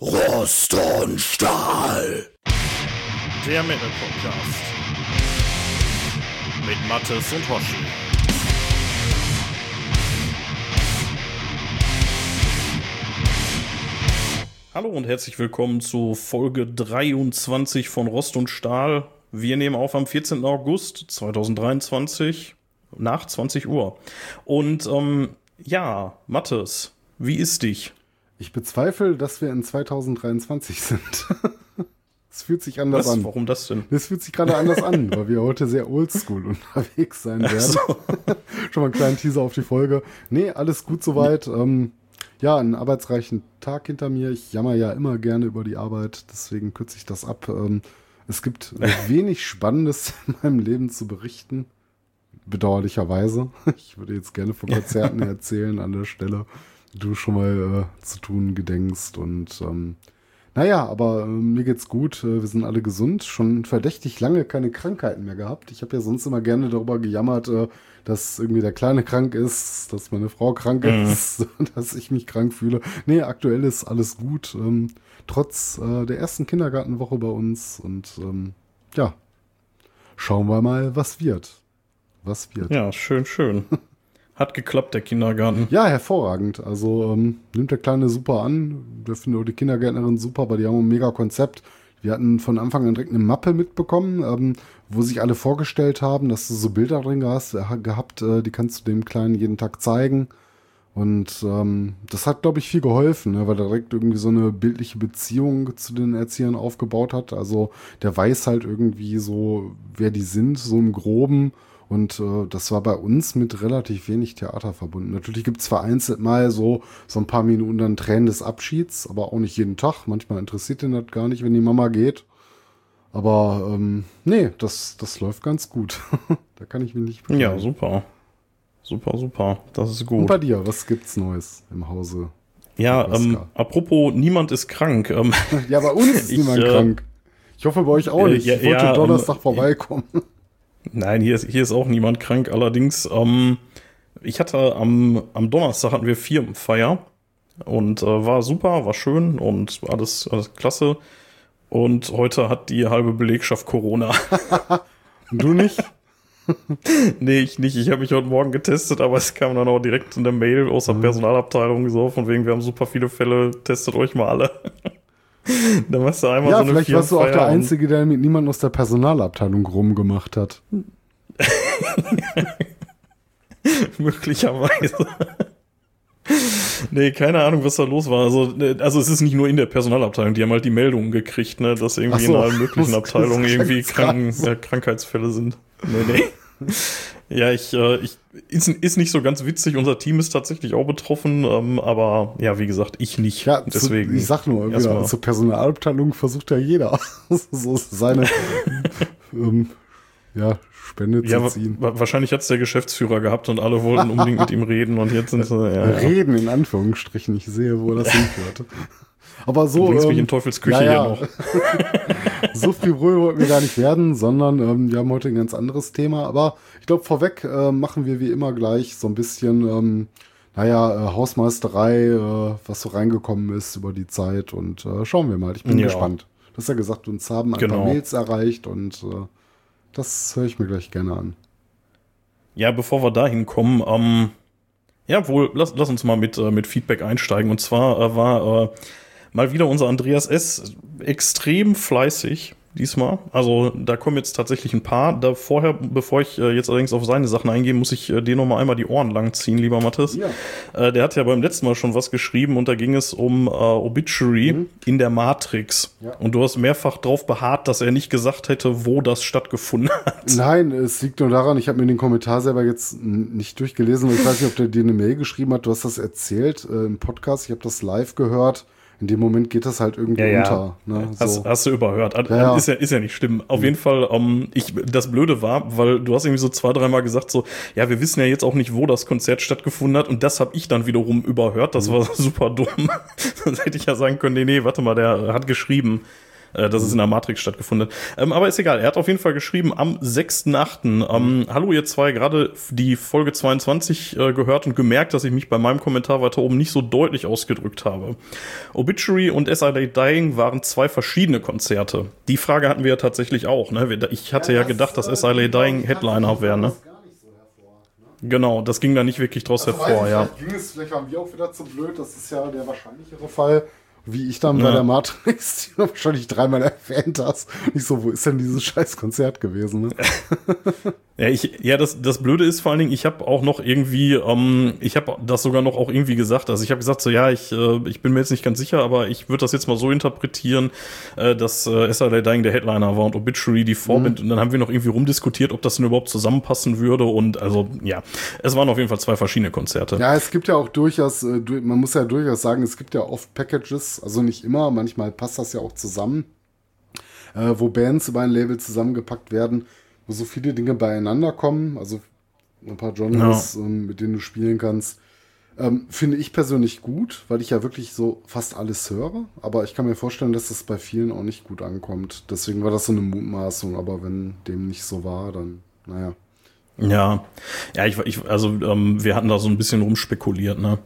Rost und Stahl. Der Metal Podcast. Mit Mattes und Hoshi. Hallo und herzlich willkommen zu Folge 23 von Rost und Stahl. Wir nehmen auf am 14. August 2023 nach 20 Uhr. Und ähm, ja, Mattes, wie ist dich? Ich bezweifle, dass wir in 2023 sind. Es fühlt sich anders Was? an. Warum das denn? Das fühlt sich gerade anders an, weil wir heute sehr oldschool unterwegs sein werden. So. Schon mal einen kleinen Teaser auf die Folge. Nee, alles gut soweit. Ähm, ja, einen arbeitsreichen Tag hinter mir. Ich jammer ja immer gerne über die Arbeit, deswegen kürze ich das ab. Ähm, es gibt wenig Spannendes in meinem Leben zu berichten. Bedauerlicherweise. Ich würde jetzt gerne von Konzerten erzählen an der Stelle, du schon mal äh, zu tun gedenkst. Und ähm, naja, aber äh, mir geht's gut. Äh, wir sind alle gesund. Schon verdächtig lange keine Krankheiten mehr gehabt. Ich habe ja sonst immer gerne darüber gejammert, äh, dass irgendwie der Kleine krank ist, dass meine Frau krank ist, dass ich mich krank fühle. Nee, aktuell ist alles gut. Ähm, trotz äh, der ersten Kindergartenwoche bei uns. Und ähm, ja, schauen wir mal, was wird. Was wird. Ja, schön, schön. Hat geklappt, der Kindergarten. Ja, hervorragend. Also ähm, nimmt der Kleine super an. Wir finden auch die Kindergärtnerin super, aber die haben ein mega Konzept. Wir hatten von Anfang an direkt eine Mappe mitbekommen, ähm, wo sich alle vorgestellt haben, dass du so Bilder drin hast, äh, gehabt, äh, die kannst du dem Kleinen jeden Tag zeigen. Und ähm, das hat, glaube ich, viel geholfen, ne, weil er direkt irgendwie so eine bildliche Beziehung zu den Erziehern aufgebaut hat. Also der weiß halt irgendwie so, wer die sind, so im Groben. Und äh, das war bei uns mit relativ wenig Theater verbunden. Natürlich gibt es vereinzelt mal so, so ein paar Minuten dann Tränen des Abschieds, aber auch nicht jeden Tag. Manchmal interessiert den das gar nicht, wenn die Mama geht. Aber ähm, nee, das, das läuft ganz gut. da kann ich mich nicht beklagen. Ja, super. Super, super. Das ist Und gut. bei dir, was gibt's Neues im Hause? Ja, ähm, apropos, niemand ist krank. Ähm, Ja, bei uns ist Ich, niemand äh, krank. Ich hoffe bei euch auch äh, nicht. ja, ich wollte ja, Donnerstag ähm, vorbeikommen. Nein, hier ist, hier ist auch niemand krank. Allerdings, ähm, ich hatte am, am Donnerstag hatten wir Firmenfeier und äh, war super, war schön und alles, alles klasse. Und heute hat die halbe Belegschaft Corona. Du nicht? nee, ich nicht. Ich habe mich heute Morgen getestet, aber es kam dann auch direkt in der Mail aus der Mhm. Personalabteilung so, von wegen, wir haben super viele Fälle, testet euch mal alle. dann machst du einmal Ja, so eine vielleicht warst du auch der Einzige, der mit niemandem aus der Personalabteilung rumgemacht hat. Möglicherweise. nee, keine Ahnung, was da los war. Also, ne, also es ist nicht nur in der Personalabteilung, die haben halt die Meldungen gekriegt, ne, dass irgendwie so. in allen möglichen Abteilungen irgendwie Kranken, ja, Krankheitsfälle sind. Nee, nee. Ja, ich, äh, ich ist, ist nicht so ganz witzig. Unser Team ist tatsächlich auch betroffen, ähm, aber ja, wie gesagt, ich nicht. Ja, Deswegen. Zu, ich sag nur, wieder, zur Personalabteilung versucht ja jeder, so seine ähm, ja, Spende ja, zu ziehen. wa- wahrscheinlich hat's der Geschäftsführer gehabt und alle wollten unbedingt mit ihm reden und jetzt sind sie. Ja. Reden in Anführungsstrichen, ich sehe, wo das hinführt. Aber so. Du bringst mich ähm, in Teufels Küche ja, hier noch. so früh wohl wollten wir gar nicht werden, sondern ähm, wir haben heute ein ganz anderes Thema. Aber glaube, vorweg äh, machen wir wie immer gleich so ein bisschen, ähm, naja, äh, Hausmeisterei, äh, was so reingekommen ist über die Zeit und äh, schauen wir mal. Ich bin Ja. gespannt. Du hast ja gesagt, uns haben ein Genau. paar Mails erreicht und äh, das höre ich mir gleich gerne an. Ja, bevor wir dahin kommen, ähm, ja, wohl, lass, lass uns mal mit, äh, mit Feedback einsteigen. Und zwar äh, war äh, mal wieder unser Andreas S. extrem fleißig diesmal. Also da kommen jetzt tatsächlich ein paar. Da vorher, bevor ich äh, jetzt allerdings auf seine Sachen eingehe, muss ich äh, dir noch mal einmal die Ohren langziehen, lieber Mathis. Ja. Äh, der hat ja beim letzten Mal schon was geschrieben und da ging es um äh, Obituary in der Matrix. Ja. Und du hast mehrfach darauf beharrt, dass er nicht gesagt hätte, wo das stattgefunden hat. Nein, es liegt nur daran, ich habe mir den Kommentar selber jetzt nicht durchgelesen. Ich weiß nicht, ob der dir eine Mail geschrieben hat. Du hast das erzählt äh, im Podcast. Ich habe das live gehört. In dem Moment geht das halt irgendwie unter. Ne? Hast, So. hast du überhört. Ja, Ja, ja. Ist, ja, ist ja nicht schlimm. Auf jeden Fall, ähm, ich, das Blöde war, weil du hast irgendwie so zwei, dreimal gesagt, so, ja, wir wissen ja jetzt auch nicht, wo das Konzert stattgefunden hat. Und das habe ich dann wiederum überhört. Das war super dumm. Sonst hätte ich ja sagen können, nee, nee, warte mal, der hat geschrieben. Äh, dass es in der Matrix stattgefunden hat. Ähm, aber ist egal, er hat auf jeden Fall geschrieben am 6.8. Ähm, hallo ihr zwei, gerade die Folge 22 äh, gehört und gemerkt, dass ich mich bei meinem Kommentar weiter oben nicht so deutlich ausgedrückt habe. Obituary und SILA Dying waren zwei verschiedene Konzerte. Die Frage hatten wir ja tatsächlich auch. Ne? Ich hatte ja, ja gedacht, dass SILA Dying Headliner wäre. Ne? Genau, das ging da nicht wirklich draus also hervor, ja. Ging es, vielleicht waren wir auch wieder zu blöd, das ist ja der wahrscheinlichere Fall wie ich dann ja. bei der Matrix, die du wahrscheinlich dreimal erwähnt hast. Ich so, wo ist denn dieses scheiß Konzert gewesen? Ne? ja, ich, ja, das, das Blöde ist vor allen Dingen, ich habe auch noch irgendwie, ähm, ich habe das sogar noch auch irgendwie gesagt. Also ich habe gesagt, so ja, ich, äh, ich bin mir jetzt nicht ganz sicher, aber ich würde das jetzt mal so interpretieren, äh, dass äh, SLA Dying der Headliner war und Obituary die Vorband. Mhm. Und dann haben wir noch irgendwie rumdiskutiert, ob das denn überhaupt zusammenpassen würde. Und also ja, es waren auf jeden Fall zwei verschiedene Konzerte. Ja, es gibt ja auch durchaus, äh, man muss ja durchaus sagen, es gibt ja oft Packages, also nicht immer, manchmal passt das ja auch zusammen, äh, wo Bands über ein Label zusammengepackt werden, wo so viele Dinge beieinander kommen, also ein paar Genres, ja. ähm, mit denen du spielen kannst. Ähm, finde ich persönlich gut, weil ich ja wirklich so fast alles höre. Aber ich kann mir vorstellen, dass das bei vielen auch nicht gut ankommt. Deswegen war das so eine Mutmaßung. Aber wenn dem nicht so war, dann, naja. Ja, ja, ich, ich also ähm, wir hatten da so ein bisschen rumspekuliert, ne?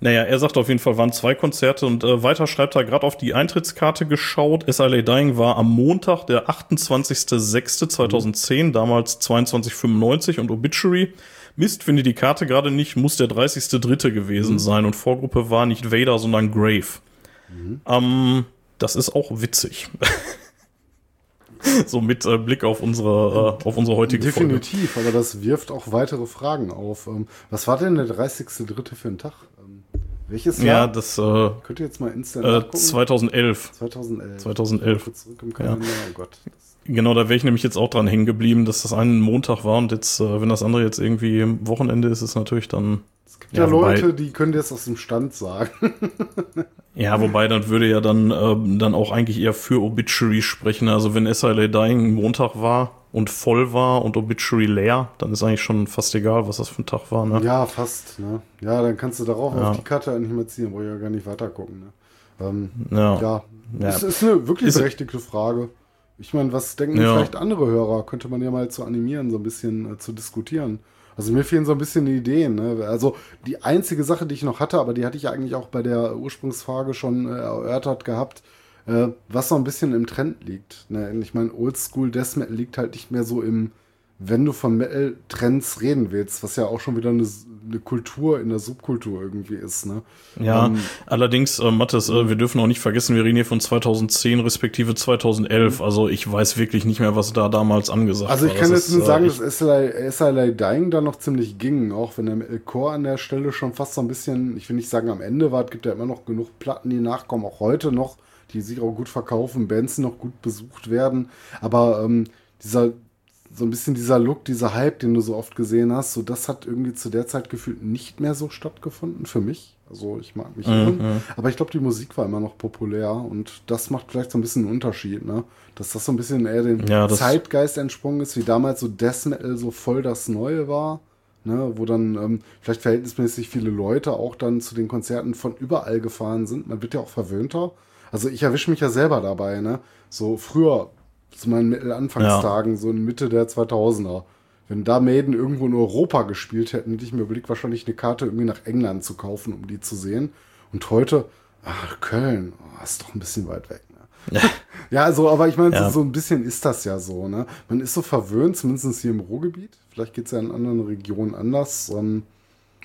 Naja, er sagt auf jeden Fall, waren zwei Konzerte und äh, weiter schreibt er gerade auf die Eintrittskarte geschaut. SLA Dying war am Montag, der 28.06.2010, damals 22,95 und Obituary. Mist, finde die Karte gerade nicht, muss der 30.03. gewesen mhm. sein und Vorgruppe war nicht Vader, sondern Grave. Mhm. Ähm, das ist auch witzig. so mit äh, Blick auf unsere, äh, auf unsere heutige Definitiv, Folge. aber das wirft auch weitere Fragen auf. Ähm, was war denn der 30.3. für ein Tag? Ähm, welches Jahr? Ja, das äh, könnt ihr jetzt mal instant äh, 2011. 2011. 2011. Zurück im Kalender. Ja. Oh Gott. Genau, da wäre ich nämlich jetzt auch dran hängen geblieben, dass das ein Montag war und jetzt, äh, wenn das andere jetzt irgendwie Wochenende ist, ist natürlich dann gibt ja, ja Leute, die können das aus dem Stand sagen. ja, wobei dann würde ja dann, äh, dann auch eigentlich eher für Obituary sprechen. Also wenn SLA Dying Montag war und voll war und Obituary leer, dann ist eigentlich schon fast egal, was das für ein Tag war. Ne? Ja, fast. Ne? Ja, dann kannst du darauf ja. auf die Karte eigentlich mal ziehen, wo ich ja gar nicht weiter gucken. Ne? Ähm, ja. ja. ja. Es ist eine wirklich ist berechtigte Frage. Ich meine, was denken vielleicht andere Hörer? Könnte man ja mal zu animieren, so ein bisschen äh, zu diskutieren. Also mir fehlen so ein bisschen die Ideen. Ne? Also die einzige Sache, die ich noch hatte, aber die hatte ich eigentlich auch bei der Ursprungsfrage schon äh, erörtert gehabt, äh, was so ein bisschen im Trend liegt. Ne? Ich meine, Oldschool Death Metal liegt halt nicht mehr so im wenn du von Metal-Trends reden willst, was ja auch schon wieder eine, eine Kultur in der Subkultur irgendwie ist. Ne? Ja, ähm, allerdings, äh, Mathis, äh, wir dürfen auch nicht vergessen, wir reden hier von 2010 respektive 2011. Mhm. Also ich weiß wirklich nicht mehr, was da damals angesagt also war. Also ich kann jetzt nur äh, sagen, dass SLI Dying da noch ziemlich ging, auch wenn der Metalcore an der Stelle schon fast so ein bisschen, ich will nicht sagen am Ende war, es gibt ja immer noch genug Platten, die nachkommen, auch heute noch, die sich auch gut verkaufen, Bands noch gut besucht werden. Aber ähm, dieser so ein bisschen dieser Look, dieser Hype, den du so oft gesehen hast, so das hat irgendwie zu der Zeit gefühlt nicht mehr so stattgefunden für mich. Also ich mag mich mhm. Hören, aber ich glaube, die Musik war immer noch populär und das macht vielleicht so ein bisschen einen Unterschied, ne? Dass das so ein bisschen eher dem ja, Zeitgeist entsprungen ist, wie damals so Death Metal so voll das Neue war. Ne, wo dann ähm, vielleicht verhältnismäßig viele Leute auch dann zu den Konzerten von überall gefahren sind. Man wird ja auch verwöhnter. Also ich erwische mich ja selber dabei, ne? So früher zu meinen Mittelanfangstagen, ja. so in Mitte der 2000er. Wenn da Maiden irgendwo in Europa gespielt hätten, hätte ich mir überlegt, wahrscheinlich eine Karte irgendwie nach England zu kaufen, um die zu sehen. Und heute, ach, Köln, oh, ist doch ein bisschen weit weg. Ne? ja, also, aber ich meine, ja. so, so, ein bisschen ist das ja so. Ne? Man ist so verwöhnt, zumindest hier im Ruhrgebiet. Vielleicht geht es ja in anderen Regionen anders. Ähm,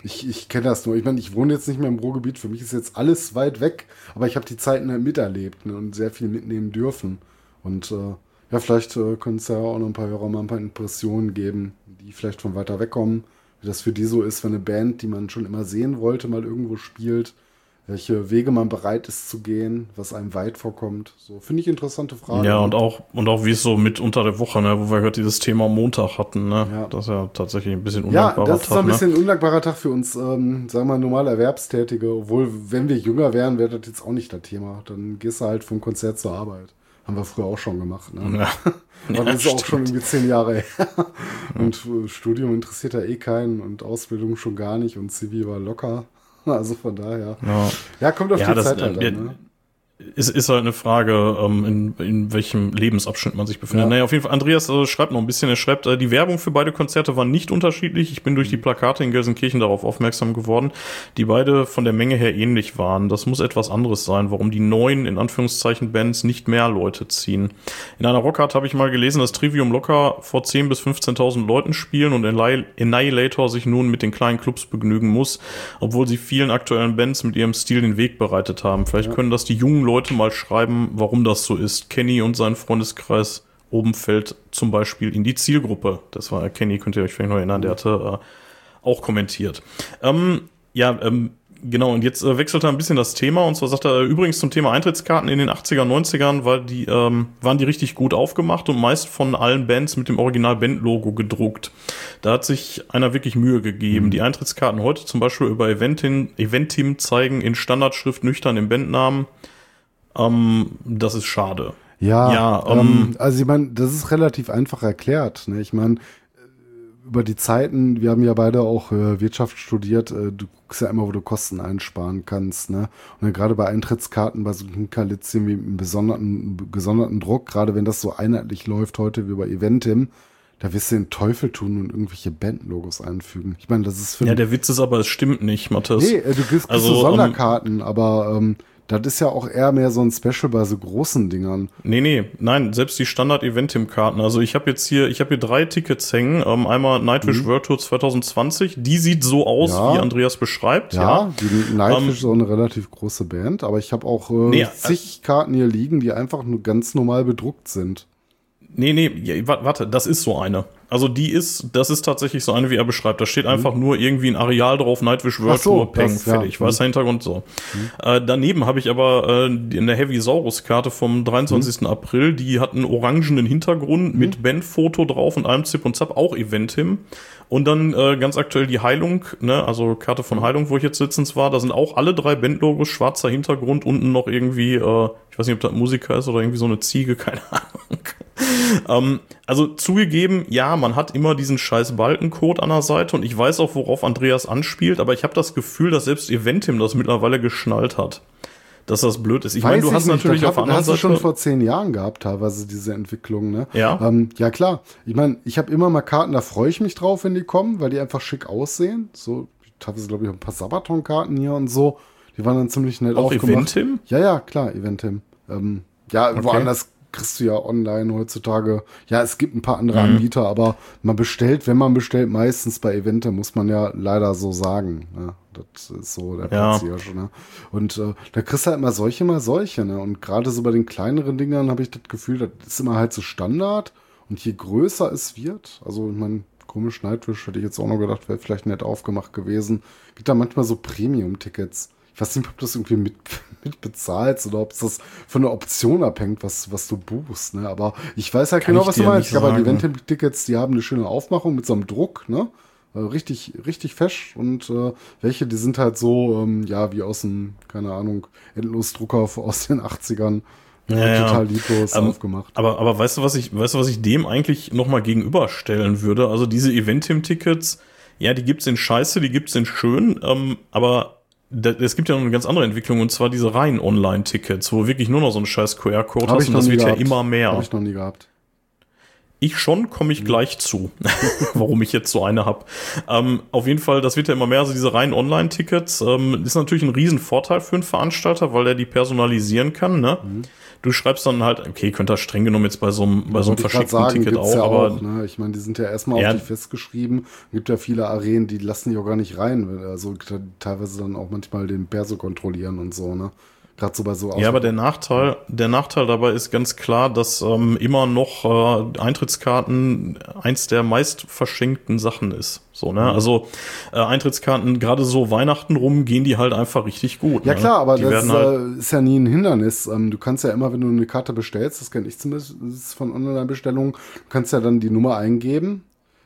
ich, ich kenne das nur. Ich meine, ich wohne jetzt nicht mehr im Ruhrgebiet. Für mich ist jetzt alles weit weg. Aber ich habe die Zeiten halt miterlebt ne, und sehr viel mitnehmen dürfen. Und äh, ja, vielleicht äh, können es ja auch noch ein paar Hörer mal ein paar Impressionen geben, die vielleicht von weiter weg kommen. Wie das für die so ist, wenn eine Band, die man schon immer sehen wollte, mal irgendwo spielt. Welche Wege man bereit ist zu gehen, was einem weit vorkommt. So, finde ich interessante Fragen. Ja, und auch, und auch wie es so mit unter der Woche, ne, wo wir heute dieses Thema Montag hatten, ne? Ja. Das ist ja tatsächlich ein bisschen undankbarer Tag. Ja, das ist Tag, ein ne? bisschen ne? undankbarer Tag für uns, ähm, sagen wir mal, normale Erwerbstätige. Obwohl, wenn wir jünger wären, wäre das jetzt auch nicht das Thema. Dann gehst du halt vom Konzert zur Arbeit. Haben wir früher auch schon gemacht. Ne? Ja. Aber das ist stimmt. auch schon irgendwie zehn Jahre her. Und ja. Studium interessiert ja eh keinen und Ausbildung schon gar nicht und CV war locker. Also von daher. Ja, ja kommt auf ja, die das, Zeit halt äh, an. Ne? Es ist halt eine Frage, ähm, in, in welchem Lebensabschnitt man sich befindet. Ja. Naja, auf jeden Fall, Andreas äh, schreibt noch ein bisschen, er schreibt, äh, die Werbung für beide Konzerte war nicht unterschiedlich. Ich bin durch die Plakate in Gelsenkirchen darauf aufmerksam geworden, die beide von der Menge her ähnlich waren. Das muss etwas anderes sein, warum die neuen, in Anführungszeichen, Bands nicht mehr Leute ziehen. In einer Rockart habe ich mal gelesen, dass Trivium locker vor 10.000 bis 15.000 Leuten spielen und Anni- Annihilator sich nun mit den kleinen Clubs begnügen muss, obwohl sie vielen aktuellen Bands mit ihrem Stil den Weg bereitet haben. Vielleicht können das die jungen Leute mal schreiben, warum das so ist. Kenny und sein Freundeskreis oben fällt zum Beispiel in die Zielgruppe. Das war Kenny, könnt ihr euch vielleicht noch erinnern, der hatte äh, auch kommentiert. Ähm, ja, ähm, genau, und jetzt äh, wechselt er ein bisschen das Thema und zwar sagt er äh, übrigens zum Thema Eintrittskarten in den 80er, 90ern war die, ähm, waren die richtig gut aufgemacht und meist von allen Bands mit dem Original-Band-Logo gedruckt. Da hat sich einer wirklich Mühe gegeben. Die Eintrittskarten heute zum Beispiel über Eventin, Eventim zeigen in Standardschrift nüchtern im Bandnamen. Ähm, das ist schade. Ja, Ja, ähm, ähm, also ich meine, das ist relativ einfach erklärt. Ne? Ich meine, über die Zeiten, wir haben ja beide auch äh, Wirtschaft studiert, äh, du guckst ja immer, wo du Kosten einsparen kannst. Ne? Und dann gerade bei Eintrittskarten, bei so einem Kalizien wie einem besonderten, gesonderten Druck, gerade wenn das so einheitlich läuft heute wie bei Eventim, da wirst du den Teufel tun und irgendwelche Bandlogos einfügen. Ich meine, das ist für Ja, der Witz ist aber, es stimmt nicht, Matthias. Nee, äh, du kriegst, kriegst Also, so Sonderkarten, aber ähm, das ist ja auch eher mehr so ein Special bei so großen Dingern. Nee, nee, nein, selbst die Standard-Eventim-Karten. Also ich habe jetzt hier, ich habe hier drei Tickets hängen. Ähm, einmal Nightwish World Tour 2020. Die sieht so aus, Mhm. Ja. wie Andreas beschreibt. Ja, Ja. die Nightwish Ähm, ist so eine relativ große Band, aber ich habe auch äh, Nee, zig Karten hier liegen, die einfach nur ganz normal bedruckt sind. Nee, nee, warte, das ist so eine. Also die ist, das ist tatsächlich so eine, wie er beschreibt. Da steht einfach nur irgendwie ein Areal drauf, Nightwish World Mhm. So, Tour, Peng, das, ja. fertig. Weißer Mhm. Hintergrund so. Äh, daneben habe ich aber äh, eine Heavy Saurus-Karte vom 23. Mhm. April. Die hat einen orangenen Hintergrund mit Bandfoto drauf und allem Zip und Zap, auch Eventim. Und dann äh, ganz aktuell die Heilung, ne, also Karte von Heilung, wo ich jetzt letztens war. Da sind auch alle drei Bandlogos, schwarzer Hintergrund, unten noch irgendwie, äh, ich weiß nicht, ob das Musiker ist oder irgendwie so eine Ziege, keine Ahnung. ähm, also zugegeben, ja, man hat immer diesen scheiß Balkencode an der Seite und ich weiß auch, worauf Andreas anspielt, aber ich habe das Gefühl, dass selbst Eventim das mittlerweile geschnallt hat. Dass das blöd ist. Ich meine, du hast ich nicht, natürlich das auf hab- anderen hast du schon Seite. vor zehn Jahren gehabt, teilweise diese Entwicklung, ne? Ja. Ähm, ja, klar. Ich meine, ich habe immer mal Karten, da freue ich mich drauf, wenn die kommen, weil die einfach schick aussehen. So, teilweise glaube ich ein paar Sabaton-Karten hier und so. Die waren dann ziemlich nett Auch aufgemacht. Eventim? Ja, ja, klar, Eventim. Ähm, ja, woanders kriegst du ja online heutzutage. Ja, es gibt ein paar andere Mhm. Anbieter, aber man bestellt, wenn man bestellt, meistens bei Eventim, muss man ja leider so sagen. Ja, das ist so der Ja. Platzhirsch, ne? Und äh, da kriegst du halt mal solche, mal solche, ne? Und gerade so bei den kleineren Dingern habe ich das Gefühl, das ist immer halt so Standard. Und je größer es wird, also ich meine, komisch Nightwish hätte ich jetzt auch noch gedacht, wäre vielleicht nett aufgemacht gewesen. Gibt da manchmal so Premium-Tickets. Ich weiß nicht, ob du das irgendwie mit, mit bezahlst oder ob es das von der Option abhängt, was, was du buchst, ne? Aber ich weiß halt Kann genau, ich was du meinst. nicht Aber die sagen. Eventim-Tickets, die haben eine schöne Aufmachung mit so einem Druck, ne? Äh, Richtig, richtig fesch und äh, welche, die sind halt so, ähm, ja, wie aus dem, keine Ahnung, Endlosdrucker aus den 80ern. Ja, ja. total lieblos Ähm, aufgemacht. Aber, aber weißt du, was ich, weißt du, was ich dem eigentlich nochmal gegenüberstellen würde? Also diese Eventim-Tickets, ja, die gibt's in Scheiße, die gibt's in Schön, ähm, aber es gibt ja noch eine ganz andere Entwicklung und zwar diese reinen Online-Tickets, wo wirklich nur noch so ein scheiß QR-Code hast und das wird gehabt. ja immer mehr. Habe ich noch nie gehabt. Ich schon, komme ich gleich zu, warum ich jetzt so eine hab. Ähm, auf jeden Fall, das wird ja immer mehr, also diese reinen Online-Tickets, ähm, ist natürlich ein Riesenvorteil für einen Veranstalter, weil er die personalisieren kann, ne? Du schreibst dann halt, okay, könnte das streng genommen jetzt bei so einem, bei so einem verschickten Ticket gibt's auch, ja aber auch, ne? Ich meine, die sind ja erstmal Ja. auf die festgeschrieben. Gibt ja viele Arenen, die lassen die auch gar nicht rein. Also te- teilweise dann auch manchmal den Perso kontrollieren und so, ne? Gerade so bei so Ja, aber der Nachteil, der Nachteil dabei ist ganz klar, dass ähm, immer noch äh, Eintrittskarten eins der meist verschenkten Sachen ist. So, Mhm. ne? Also äh, Eintrittskarten, gerade so Weihnachten rum, gehen die halt einfach richtig gut. Ja ne? klar, aber die das werden halt, äh, ist ja nie ein Hindernis. Ähm, du kannst ja immer, wenn du eine Karte bestellst, das kenne ich zumindest von Online-Bestellungen, du kannst ja dann die Nummer eingeben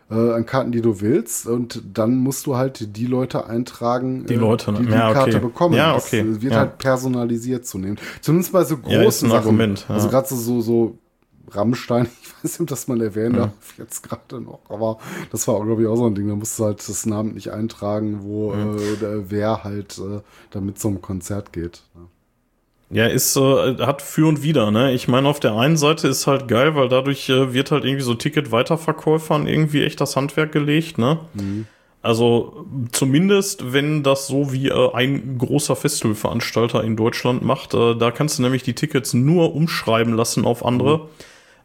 äh, an Karten, die du willst und dann musst du halt die Leute eintragen, Die äh, Leute, ne? die die Ja, okay. Karte bekommen. Ja, Das, okay. äh, wird Ja. halt personalisiert zunehmend. Zumindest bei so großen Ja, ist ein Sachen. Argument, ja. Also gerade so, so, so Rammstein, ich weiß nicht, ob das man erwähnen darf jetzt gerade noch, aber das war, glaube ich, auch so ein Ding. Da musst du halt das Namen nicht eintragen, wo äh, der, wer halt äh, da mit zum Konzert geht. ne? Ja, ist äh, hat für und wieder, ne? Ich meine, auf der einen Seite ist halt geil, weil dadurch äh, wird halt irgendwie so Ticket-Weiterverkäufern irgendwie echt das Handwerk gelegt, ne? Mhm. Also zumindest, wenn das so wie äh, ein großer Festivalveranstalter in Deutschland macht, äh, da kannst du nämlich die Tickets nur umschreiben lassen auf andere mhm.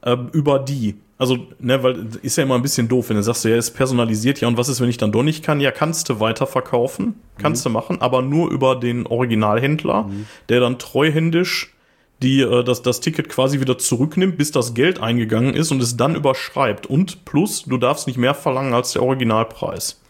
Äh, über die. Also, ne, weil ist ja immer ein bisschen doof, wenn du sagst, ja, ist personalisiert, ja, und was ist, wenn ich dann doch nicht kann? Ja, kannst du weiterverkaufen, kannst mhm. du machen, aber nur über den Originalhändler, mhm. der dann treuhändisch die äh, das, das Ticket quasi wieder zurücknimmt, bis das Geld eingegangen ist und es dann überschreibt. Und plus, du darfst nicht mehr verlangen als der Originalpreis.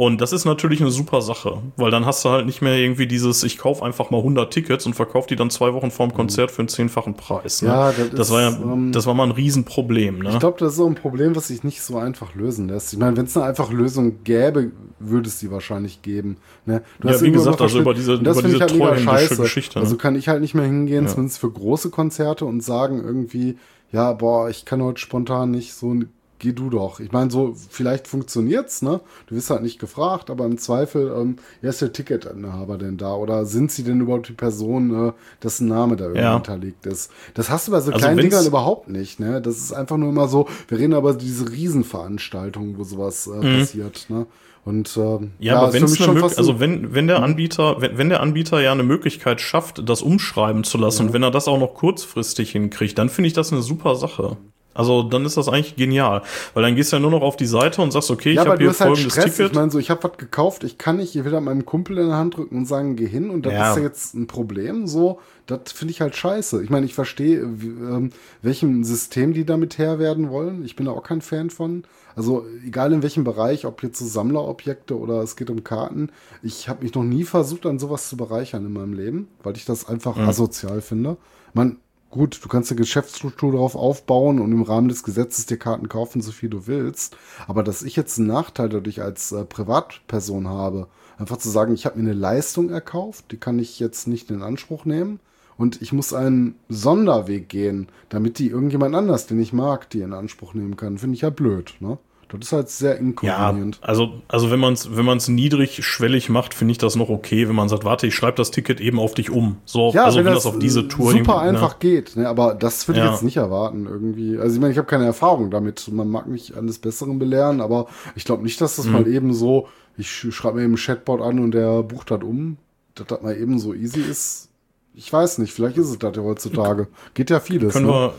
Und das ist natürlich eine super Sache, weil dann hast du halt nicht mehr irgendwie dieses, ich kaufe einfach mal 100 Tickets und verkaufe die dann zwei Wochen vorm Konzert für einen zehnfachen Preis. Ne? Ja, das, das ist, war ja, ähm, das war mal ein Riesenproblem. Ne? Ich glaube, das ist so ein Problem, was sich nicht so einfach lösen lässt. Ich meine, wenn es eine einfache Lösung gäbe, würde es die wahrscheinlich geben. Ne? Du ja, wie gesagt, also über diese, über diese halt treuhändische Geschichte. Ne? Also kann ich halt nicht mehr hingehen, ja. zumindest für große Konzerte und sagen irgendwie, ja, boah, ich kann heute spontan nicht so geh du doch. Ich meine, so, vielleicht funktioniert's, ne? Du wirst halt nicht gefragt, aber im Zweifel, ähm, ja, ist der Ticketinhaber denn da? Oder sind sie denn überhaupt die Person, äh, dessen Name da irgendwie ja. hinterlegt ist? Das hast du bei so also kleinen Dingern überhaupt nicht, ne? Das ist einfach nur immer so, wir reden aber diese Riesenveranstaltungen, wo sowas äh, mhm. passiert, ne? Und ähm, ja, ja aber wenn es eine also wenn wenn der hm? Anbieter wenn, wenn der Anbieter ja eine Möglichkeit schafft, das umschreiben zu lassen ja. und wenn er das auch noch kurzfristig hinkriegt, dann finde ich das eine super Sache. Also dann ist das eigentlich genial, weil dann gehst du ja nur noch auf die Seite und sagst, okay, ja, ich habe hier halt folgendes halt Ticket. Ich meine, so, ich habe was gekauft, ich kann nicht wieder meinem Kumpel in der Hand drücken und sagen, geh hin und das ja. ist ja jetzt ein Problem. So, das finde ich halt scheiße. Ich meine, ich verstehe, ähm, welchem System die damit her werden wollen. Ich bin da auch kein Fan von. Also egal in welchem Bereich, ob jetzt so Sammlerobjekte oder es geht um Karten, ich habe mich noch nie versucht, an sowas zu bereichern in meinem Leben, weil ich das einfach mhm. asozial finde. Man, Gut, du kannst eine Geschäftsstruktur darauf aufbauen und im Rahmen des Gesetzes dir Karten kaufen, so viel du willst. Aber dass ich jetzt einen Nachteil dadurch als äh, Privatperson habe, einfach zu sagen, ich habe mir eine Leistung erkauft, die kann ich jetzt nicht in Anspruch nehmen. Und ich muss einen Sonderweg gehen, damit die irgendjemand anders, den ich mag, die in Anspruch nehmen kann. Finde ich ja blöd, ne? Das ist halt sehr inkonvenient. Ja, also, also wenn man es wenn man's niedrigschwellig macht, finde ich das noch okay, wenn man sagt, warte, ich schreibe das Ticket eben auf dich um. So, ja, also wenn, wenn das, das, auf diese Tour super ne? einfach geht, ne? aber das würde ich ja. jetzt nicht erwarten irgendwie. Also ich meine, ich habe keine Erfahrung damit. Man mag mich eines Besseren belehren, aber ich glaube nicht, dass das mhm. mal eben so, ich schreibe mir eben ein Chatbot an und der bucht das um, dass das mal eben so easy ist. Ich weiß nicht, vielleicht ist es das ja heutzutage. Geht ja vieles. Können ne? wir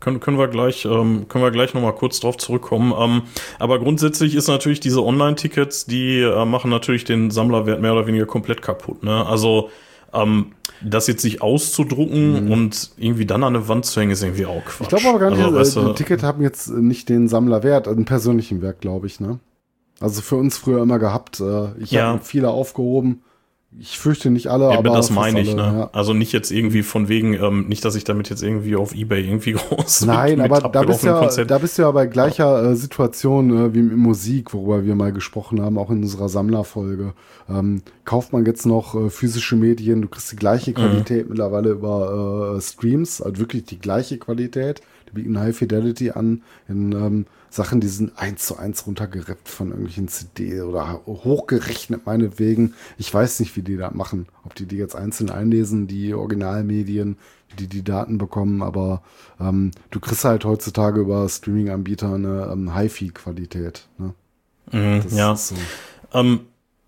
können, können wir gleich, ähm, können wir gleich nochmal kurz drauf zurückkommen. Ähm, aber grundsätzlich ist natürlich diese Online-Tickets, die äh, machen natürlich den Sammlerwert mehr oder weniger komplett kaputt. Ne? Also ähm, das jetzt sich auszudrucken mhm. und irgendwie dann an eine Wand zu hängen, ist irgendwie auch Quatsch. Ich glaube aber gar nicht, also, weißt du, Ticket haben jetzt nicht den Sammlerwert, einen persönlichen Wert, glaube ich. Ne? Also für uns früher immer gehabt. Äh, ich ja. habe viele aufgehoben ich fürchte nicht alle, ja, aber das meine ich, alle, ne? Ja. Also nicht jetzt irgendwie von wegen, ähm, nicht, dass ich damit jetzt irgendwie auf Ebay irgendwie groß. Nein, mit, aber da bist, ja, da bist du ja bei gleicher äh, Situation äh, wie in Musik, worüber wir mal gesprochen haben, auch in unserer Sammlerfolge. Ähm, kauft man jetzt noch äh, physische Medien, du kriegst die gleiche mhm. Qualität mhm. mittlerweile über äh, Streams, also wirklich die gleiche Qualität. Die bieten High Fidelity an in ähm, Sachen, die sind eins zu eins runtergerippt von irgendwelchen CD oder hochgerechnet meinetwegen. Ich weiß nicht, wie die das machen. Ob die die jetzt einzeln einlesen, die Originalmedien, die die Daten bekommen, aber ähm, du kriegst halt heutzutage über Streaming-Anbieter eine ähm, HiFi-Qualität. Ne? Mhm, ja. So. Ähm,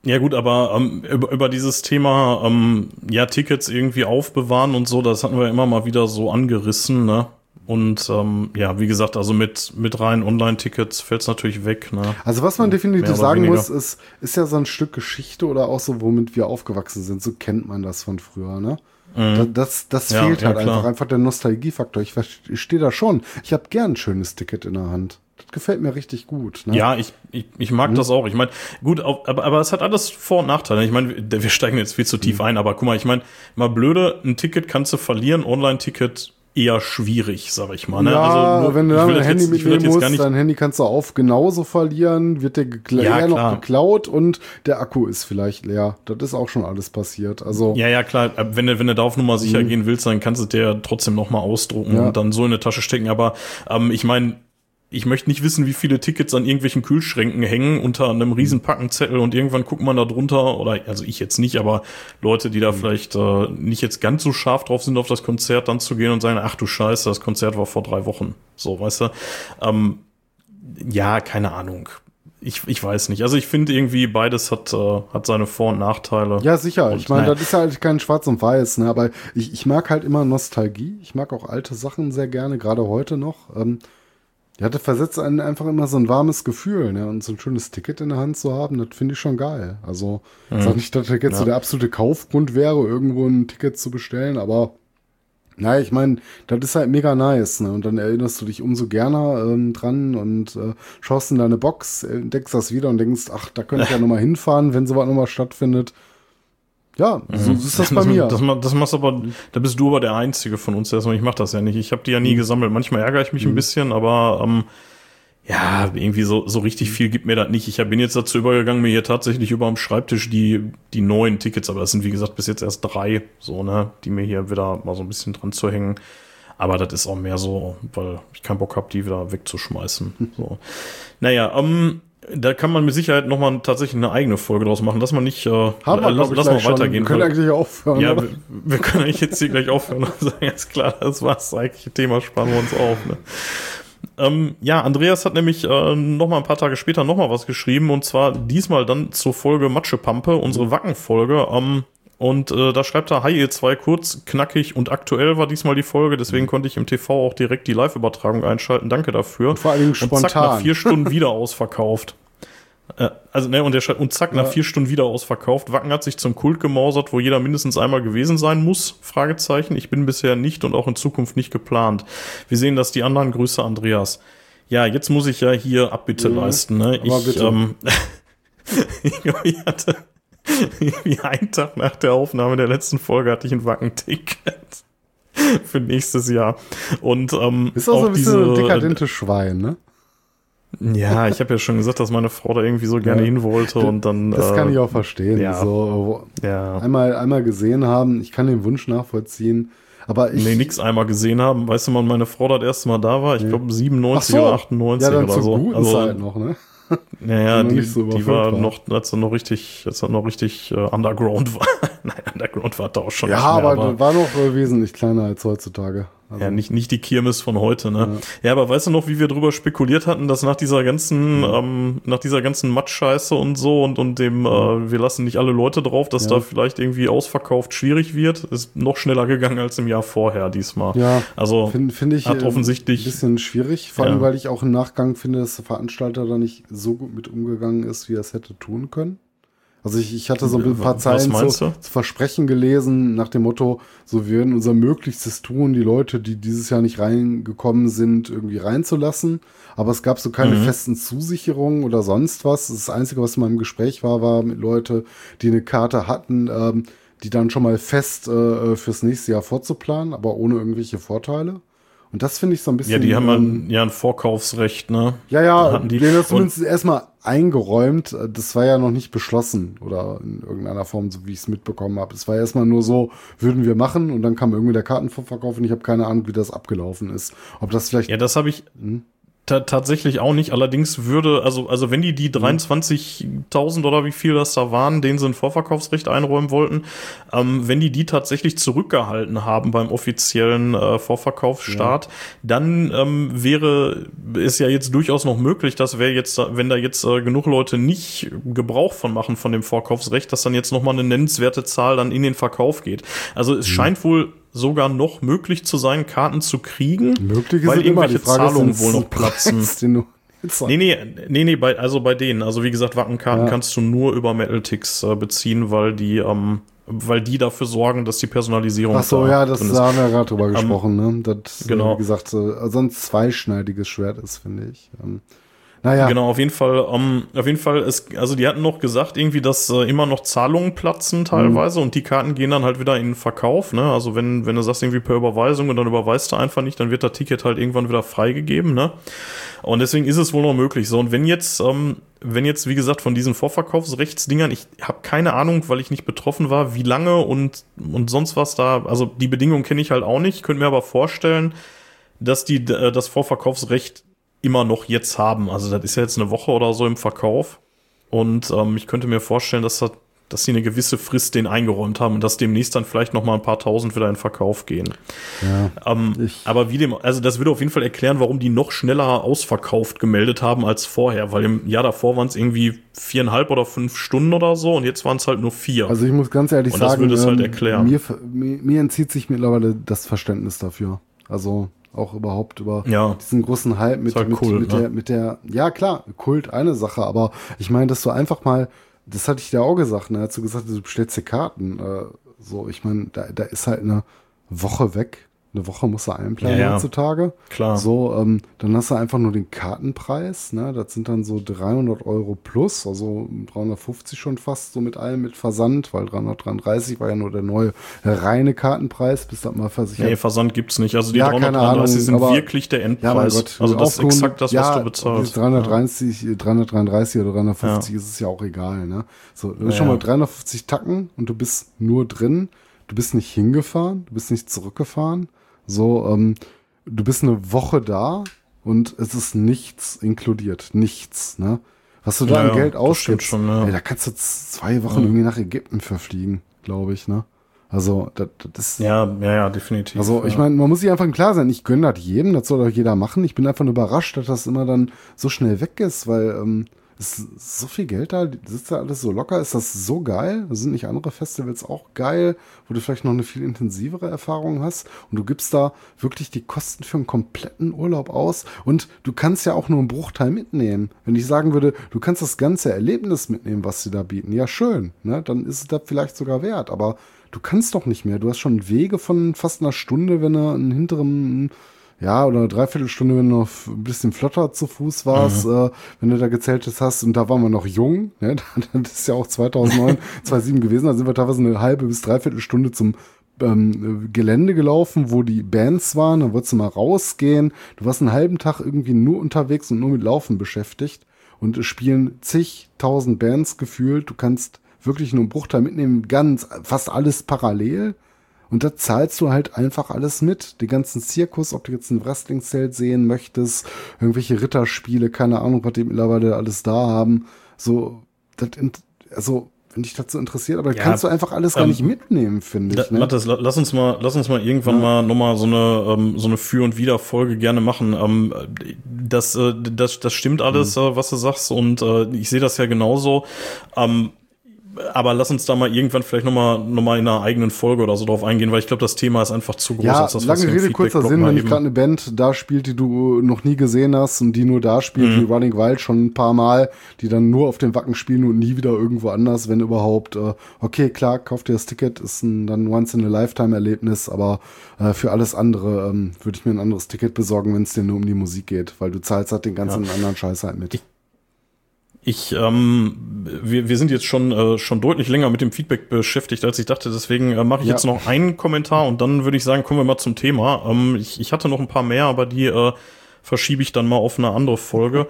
ja gut, aber ähm, über, über dieses Thema ähm, ja Tickets irgendwie aufbewahren und so, das hatten wir immer mal wieder so angerissen, ne? Und ähm, ja, wie gesagt, also mit, mit rein Online-Tickets fällt es natürlich weg. Ne? Also was man definitiv sagen weniger. muss, ist, ist ja so ein Stück Geschichte oder auch so, womit wir aufgewachsen sind. So kennt man das von früher, ne? Mhm. Das, das, das ja, fehlt halt ja, einfach, einfach der Nostalgiefaktor. Ich, ich stehe da schon. Ich habe gern ein schönes Ticket in der Hand. Das gefällt mir richtig gut. Ne? Ja, ich, ich, ich mag mhm. das auch. Ich meine, gut, aber, aber es hat alles Vor- und Nachteile. Ich meine, wir steigen jetzt viel zu tief mhm. ein, aber guck mal, ich meine, mal blöde, ein Ticket kannst du verlieren, Online-Ticket eher schwierig, sag ich mal. Ne? Ja, also nur, wenn du dann ein Handy jetzt, mitnehmen musst, dein Handy kannst du auf genauso verlieren, wird der gekla ja, noch geklaut und der Akku ist vielleicht leer. Das ist auch schon alles passiert. Also ja, ja, klar. Wenn du, wenn du da auf Nummer sicher mhm. gehen willst, dann kannst du dir trotzdem noch mal ausdrucken ja. und dann so in eine Tasche stecken. Aber ähm, ich meine, ich möchte nicht wissen, wie viele Tickets an irgendwelchen Kühlschränken hängen unter einem riesen Packenzettel und irgendwann guckt man da drunter, oder also ich jetzt nicht, aber Leute, die da mhm. vielleicht äh, nicht jetzt ganz so scharf drauf sind, auf das Konzert dann zu gehen und sagen, ach du Scheiße, das Konzert war vor drei Wochen. So, weißt du? Ähm, ja, keine Ahnung. Ich, ich weiß nicht. Also ich finde irgendwie beides hat, äh, hat seine Vor- und Nachteile. Ja, sicher. Und, ich meine, das ist halt kein Schwarz und Weiß, ne? Aber ich, ich mag halt immer Nostalgie. Ich mag auch alte Sachen sehr gerne, gerade heute noch. Ähm, ja, das versetzt einen einfach immer so ein warmes Gefühl, ne? Und so ein schönes Ticket in der Hand zu haben, das finde ich schon geil. Also, mhm. sag nicht, dass das jetzt ja. so der absolute Kaufgrund wäre, irgendwo ein Ticket zu bestellen, aber naja, ich meine, das ist halt mega nice, ne? Und dann erinnerst du dich umso gerne ähm, dran und äh, schaust in deine Box, entdeckst das wieder und denkst, ach, da könnte ich ja nochmal hinfahren, wenn sowas nochmal stattfindet. Ja, so mhm. ist das bei mir. Das, das, das machst aber, da bist du aber der Einzige von uns, der ich mach das ja nicht. Ich habe die ja nie mhm. gesammelt. Manchmal ärgere ich mich mhm. ein bisschen, aber ähm, ja, irgendwie so, so richtig viel gibt mir das nicht. Ich bin jetzt dazu übergegangen, mir hier tatsächlich über am Schreibtisch die, die neuen Tickets, aber das sind wie gesagt bis jetzt erst drei, so, ne, die mir hier wieder mal so ein bisschen dran zu hängen. Aber das ist auch mehr so, weil ich keinen Bock habe, die wieder wegzuschmeißen. So. Naja, ähm, da kann man mit Sicherheit nochmal tatsächlich eine eigene Folge draus machen. Lass mal nicht, äh, Haben wir, lass, lass mal weitergehen. Wir können eigentlich aufhören. Ja, wir, wir, können eigentlich jetzt hier gleich aufhören und sagen, ist klar, das war's eigentlich. Thema sparen wir uns auf. Ne? Ähm, ja, Andreas hat nämlich äh, noch mal ein paar Tage später noch mal was geschrieben und zwar diesmal dann zur Folge Matschepampe, unsere Wacken-Folge. Ähm, und äh, da schreibt er, hi ihr zwei, kurz, knackig und aktuell war diesmal die Folge, deswegen mhm. konnte ich im TV auch direkt die Live-Übertragung einschalten. Danke dafür. Und vor allem spontan. Und zack, nach vier Stunden wieder ausverkauft. Äh, also, ne, und der schreibt, und zack, nach vier Stunden wieder ausverkauft. Wacken hat sich zum Kult gemausert, wo jeder mindestens einmal gewesen sein muss. Fragezeichen. Ich bin bisher nicht und auch in Zukunft nicht geplant. Wir sehen das die anderen. Grüße, Andreas. Ja, jetzt muss ich ja hier Abbitte mhm. leisten, ne? Ich, bitte. ähm, ich hatte, wie einen Tag nach der Aufnahme der letzten Folge hatte ich ein Wacken-Ticket für nächstes Jahr. Und ähm, ist auch so ein bisschen diese, ein dekadentes Schwein, ne? Ja, ich habe ja schon gesagt, dass meine Frau da irgendwie so gerne ja. hin wollte und dann. Das äh, kann ich auch verstehen. Ja. So, ja. Einmal, einmal gesehen haben, ich kann den Wunsch nachvollziehen. Aber ich. Nee, nix einmal gesehen haben. Weißt du, wann meine Frau das erste Mal da war? Ich nee. glaube 97 so. oder 98 ja, dann oder so. Guten also, Zeit noch, ne? Naja, die, so die war, war, noch, als er noch richtig, als er noch richtig äh, Underground war. Nein, Underground war da auch schon. Ja, mehr, aber, aber war noch äh, wesentlich kleiner als heutzutage. Also, ja, nicht, nicht die Kirmes von heute, ne? Ja. ja. aber weißt du noch, wie wir drüber spekuliert hatten, dass nach dieser ganzen, mhm. ähm, nach dieser ganzen Matschscheiße und so und, und dem, mhm. äh, wir lassen nicht alle Leute drauf, dass ja. da vielleicht irgendwie ausverkauft schwierig wird, ist noch schneller gegangen als im Jahr vorher diesmal. Ja, also finde find ich hat äh, offensichtlich ein bisschen schwierig, vor allem, ja. weil ich auch im Nachgang finde, dass der Veranstalter da nicht so gut mit umgegangen ist, wie er es hätte tun können. Also ich, ich hatte so ein paar Zeilen zu, zu, Versprechen gelesen nach dem Motto, so wir werden unser Möglichstes tun, die Leute, die dieses Jahr nicht reingekommen sind, irgendwie reinzulassen. Aber es gab so keine mhm. festen Zusicherungen oder sonst was. Das Einzige, was in meinem Gespräch war, war mit Leute, die eine Karte hatten, ähm, die dann schon mal fest äh, fürs nächste Jahr vorzuplanen, aber ohne irgendwelche Vorteile. Und das finde ich so ein bisschen. Ja, die haben ähm, ja ein Vorkaufsrecht, ne? Ja, ja, hatten die denen das zumindest erstmal eingeräumt. Das war ja noch nicht beschlossen oder in irgendeiner Form, so wie ich es mitbekommen habe. Es war erstmal nur so, würden wir machen und dann kam irgendwie der Kartenverkauf und ich habe keine Ahnung, wie das abgelaufen ist. Ob das vielleicht. Ja, das habe ich. Hm? Tatsächlich auch nicht. Allerdings würde, also, also wenn die die 23.000 mhm. oder wie viel das da waren, denen sie ein Vorverkaufsrecht einräumen wollten, ähm, wenn die die tatsächlich zurückgehalten haben beim offiziellen äh, Vorverkaufsstart, ja. dann ähm, wäre es ja jetzt durchaus noch möglich, dass wer jetzt, wenn da jetzt äh, genug Leute nicht Gebrauch von machen von dem Vorkaufsrecht, dass dann jetzt noch mal eine nennenswerte Zahl dann in den Verkauf geht. Also es mhm. scheint wohl sogar noch möglich zu sein, Karten zu kriegen, möglich weil irgendwelche Zahlungen wohl noch platzen. nee, nee, nee, nee, bei, also bei denen. Also wie gesagt, Wackenkarten ja. kannst du nur über Metal-Ticks äh, beziehen, weil die, ähm, weil die dafür sorgen, dass die Personalisierung. Ach so, da ja, das da haben wir gerade drüber ähm, gesprochen, ne? Das, genau. wie gesagt, so, also ein zweischneidiges Schwert ist, finde ich. Ähm, naja. Genau, auf jeden Fall, um, auf jeden Fall, ist, also die hatten noch gesagt, irgendwie, dass äh, immer noch Zahlungen platzen teilweise mhm. und die Karten gehen dann halt wieder in den Verkauf, ne? Also wenn, wenn du sagst irgendwie per Überweisung und dann überweist du einfach nicht, dann wird das Ticket halt irgendwann wieder freigegeben, ne? Und deswegen ist es wohl noch möglich. So, und wenn jetzt, ähm, wenn jetzt, wie gesagt, von diesen Vorverkaufsrechtsdingern, ich habe keine Ahnung, weil ich nicht betroffen war, wie lange und, und sonst was da, also die Bedingungen kenne ich halt auch nicht, könnte mir aber vorstellen, dass die äh, das Vorverkaufsrecht immer noch jetzt haben. Also das ist ja jetzt eine Woche oder so im Verkauf. Und ähm, ich könnte mir vorstellen, dass das dass sie eine gewisse Frist den eingeräumt haben und dass demnächst dann vielleicht noch mal ein paar tausend wieder in Verkauf gehen. Ja, ähm, aber wie dem, also das würde auf jeden Fall erklären, warum die noch schneller ausverkauft gemeldet haben als vorher, weil im Jahr davor waren es irgendwie viereinhalb oder fünf Stunden oder so und jetzt waren es halt nur vier. Also ich muss ganz ehrlich und sagen, das würde es halt ähm, erklären. Mir, mir, mir entzieht sich mittlerweile das Verständnis dafür. Also auch überhaupt über ja. diesen großen Hype mit, halt mit, Kult, mit, ne? der, mit der, ja klar, Kult eine Sache, aber ich meine, dass du einfach mal das hatte ich dir auch gesagt, ne, als du gesagt hast, du bestellst dir Karten. Äh, so, ich meine, da, da ist halt eine Woche weg eine Woche musst du einplanen ja, ja. heutzutage. Klar. So, ähm, dann hast du einfach nur den Kartenpreis, ne? Das sind dann so 300 Euro plus, also 350 schon fast, so mit allem, mit Versand, weil 333 war ja nur der neue reine Kartenpreis, bis das mal versichert. Nee, Versand gibt's nicht. Also die ja, 333 sind aber, wirklich der Endpreis. Ja, Gott, also das ist exakt das, was du bezahlst. 330, ja. 333 oder 350 ja. ist es ja auch egal, ne? So, schon mal 350 Tacken und du bist nur drin. Du bist nicht hingefahren, du bist nicht zurückgefahren. So, ähm, du bist eine Woche da und es ist nichts inkludiert. Nichts, ne? Was du da ja, an Geld ausgibst, schon, ja. ey, da kannst du zwei Wochen mhm. irgendwie nach Ägypten verfliegen, glaube ich, ne? Also, das, das ist. Ja, ja, ja, definitiv. Also, ja. ich meine, man muss sich einfach klar sein, ich gönne das jedem, das soll doch jeder machen. Ich bin einfach nur überrascht, dass das immer dann so schnell weg ist, weil, ähm, ist so viel Geld da, sitzt da alles so locker, ist das so geil? Sind nicht andere Festivals auch geil, wo du vielleicht noch eine viel intensivere Erfahrung hast und du gibst da wirklich die Kosten für einen kompletten Urlaub aus und du kannst ja auch nur einen Bruchteil mitnehmen. Wenn ich sagen würde, du kannst das ganze Erlebnis mitnehmen, was sie da bieten, ja schön, ne? dann ist es da vielleicht sogar wert, aber du kannst doch nicht mehr. Du hast schon Wege von fast einer Stunde, wenn du einen hinteren ja, oder eine Dreiviertelstunde, wenn du noch ein bisschen flotter zu Fuß warst, mhm. äh, wenn du da gezeltet hast. Und da waren wir noch jung, ne? das ist ja auch 2009, 2007 gewesen. Da sind wir teilweise eine halbe bis dreiviertel Stunde zum ähm, Gelände gelaufen, wo die Bands waren. Da wolltest du mal rausgehen. Du warst einen halben Tag irgendwie nur unterwegs und nur mit Laufen beschäftigt. Und es spielen zigtausend Bands gefühlt. Du kannst wirklich nur einen Bruchteil mitnehmen, ganz, fast alles parallel. Und da zahlst du halt einfach alles mit. Die ganzen Zirkus, ob du jetzt ein Wrestling-Zelt sehen möchtest, irgendwelche Ritterspiele, keine Ahnung, was die mittlerweile alles da haben. So, das, also, wenn dich dazu interessiert, aber ja, kannst du einfach alles ähm, gar nicht mitnehmen, finde ich. Ne? Matthias, lass uns mal, lass uns mal irgendwann ja. mal nochmal so eine, ähm, so eine Für- und Wider-Folge gerne machen. Ähm, das, äh, das, das stimmt alles, mhm. äh, was du sagst, und äh, ich sehe das ja genauso. Ähm, aber lass uns da mal irgendwann vielleicht nochmal noch mal in einer eigenen Folge oder so drauf eingehen, weil ich glaube, das Thema ist einfach zu groß. Ja, als das, lange Rede, kurzer Sinn, wenn ich gerade eine Band da spielt, die du noch nie gesehen hast und die nur da spielt, mhm. wie Running Wild schon ein paar Mal, die dann nur auf dem Wacken spielen und nie wieder irgendwo anders, wenn überhaupt. Äh, okay, klar, kauft dir das Ticket, ist ein dann Once-in-a-Lifetime-Erlebnis, aber äh, für alles andere ähm, würde ich mir ein anderes Ticket besorgen, wenn es dir nur um die Musik geht, weil du zahlst halt den ganzen ja. anderen Scheiß halt mit. Ich ich, ähm, wir, wir sind jetzt schon, äh, schon deutlich länger mit dem Feedback beschäftigt, als ich dachte. Deswegen äh, mache ich ja. jetzt noch einen Kommentar und dann würde ich sagen, kommen wir mal zum Thema. Ähm, ich, ich hatte noch ein paar mehr, aber die äh, verschiebe ich dann mal auf eine andere Folge.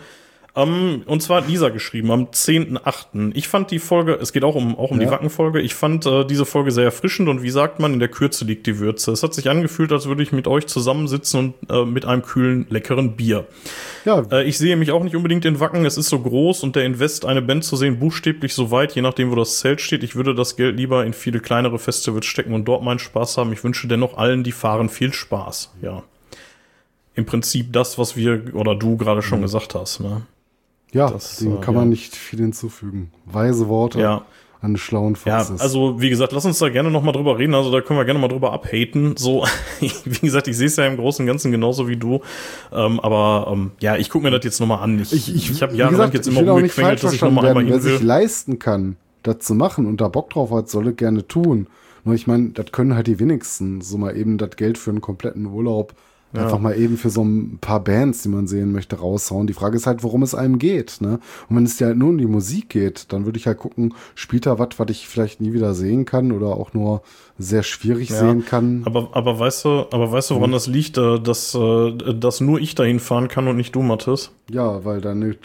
Um, und zwar hat Lisa geschrieben am 10.8. Ich fand die Folge, es geht auch um, auch um ja. die Wackenfolge, ich fand äh, diese Folge sehr erfrischend und wie sagt man, in der Kürze liegt die Würze. Es hat sich angefühlt, als würde ich mit euch zusammensitzen und äh, mit einem kühlen, leckeren Bier. Ja. Äh, ich sehe mich auch nicht unbedingt in Wacken, es ist so groß und der Invest, eine Band zu sehen, buchstäblich so weit, je nachdem, wo das Zelt steht. Ich würde das Geld lieber in viele kleinere Festivals stecken und dort meinen Spaß haben. Ich wünsche dennoch allen, die fahren, viel Spaß. Ja. Im Prinzip das, was wir oder du gerade schon mhm. gesagt hast. Ne? Ja, das, dem äh, kann man nicht viel hinzufügen. Weise Worte ja. an schlauen Foxes. Ja, also wie gesagt, lass uns da gerne noch mal drüber reden. Also da können wir gerne mal drüber abhaten. So, wie gesagt, ich sehe es ja im Großen und Ganzen genauso wie du. Ähm, aber ähm, ja, ich gucke mir das jetzt noch mal an. Ich, ich, ich, ich habe jahrelang jetzt immer rumgequengelt, dass ich noch mal einmal Wer sich leisten kann, das zu machen und da Bock drauf hat, solle gerne tun. Nur ich meine, das können halt die wenigsten. So mal eben das Geld für einen kompletten Urlaub ja. Einfach mal eben für so ein paar Bands, die man sehen möchte, raushauen. Die Frage ist halt, worum es einem geht. Ne? Und wenn es ja nur um die Musik geht, dann würde ich halt gucken, spielt da was, was ich vielleicht nie wieder sehen kann oder auch nur sehr schwierig ja, sehen kann. Aber, aber weißt du, aber weißt du, woran mhm. das liegt, äh, dass, äh, dass nur ich dahin fahren kann und nicht du, Mathis? Ja, weil deine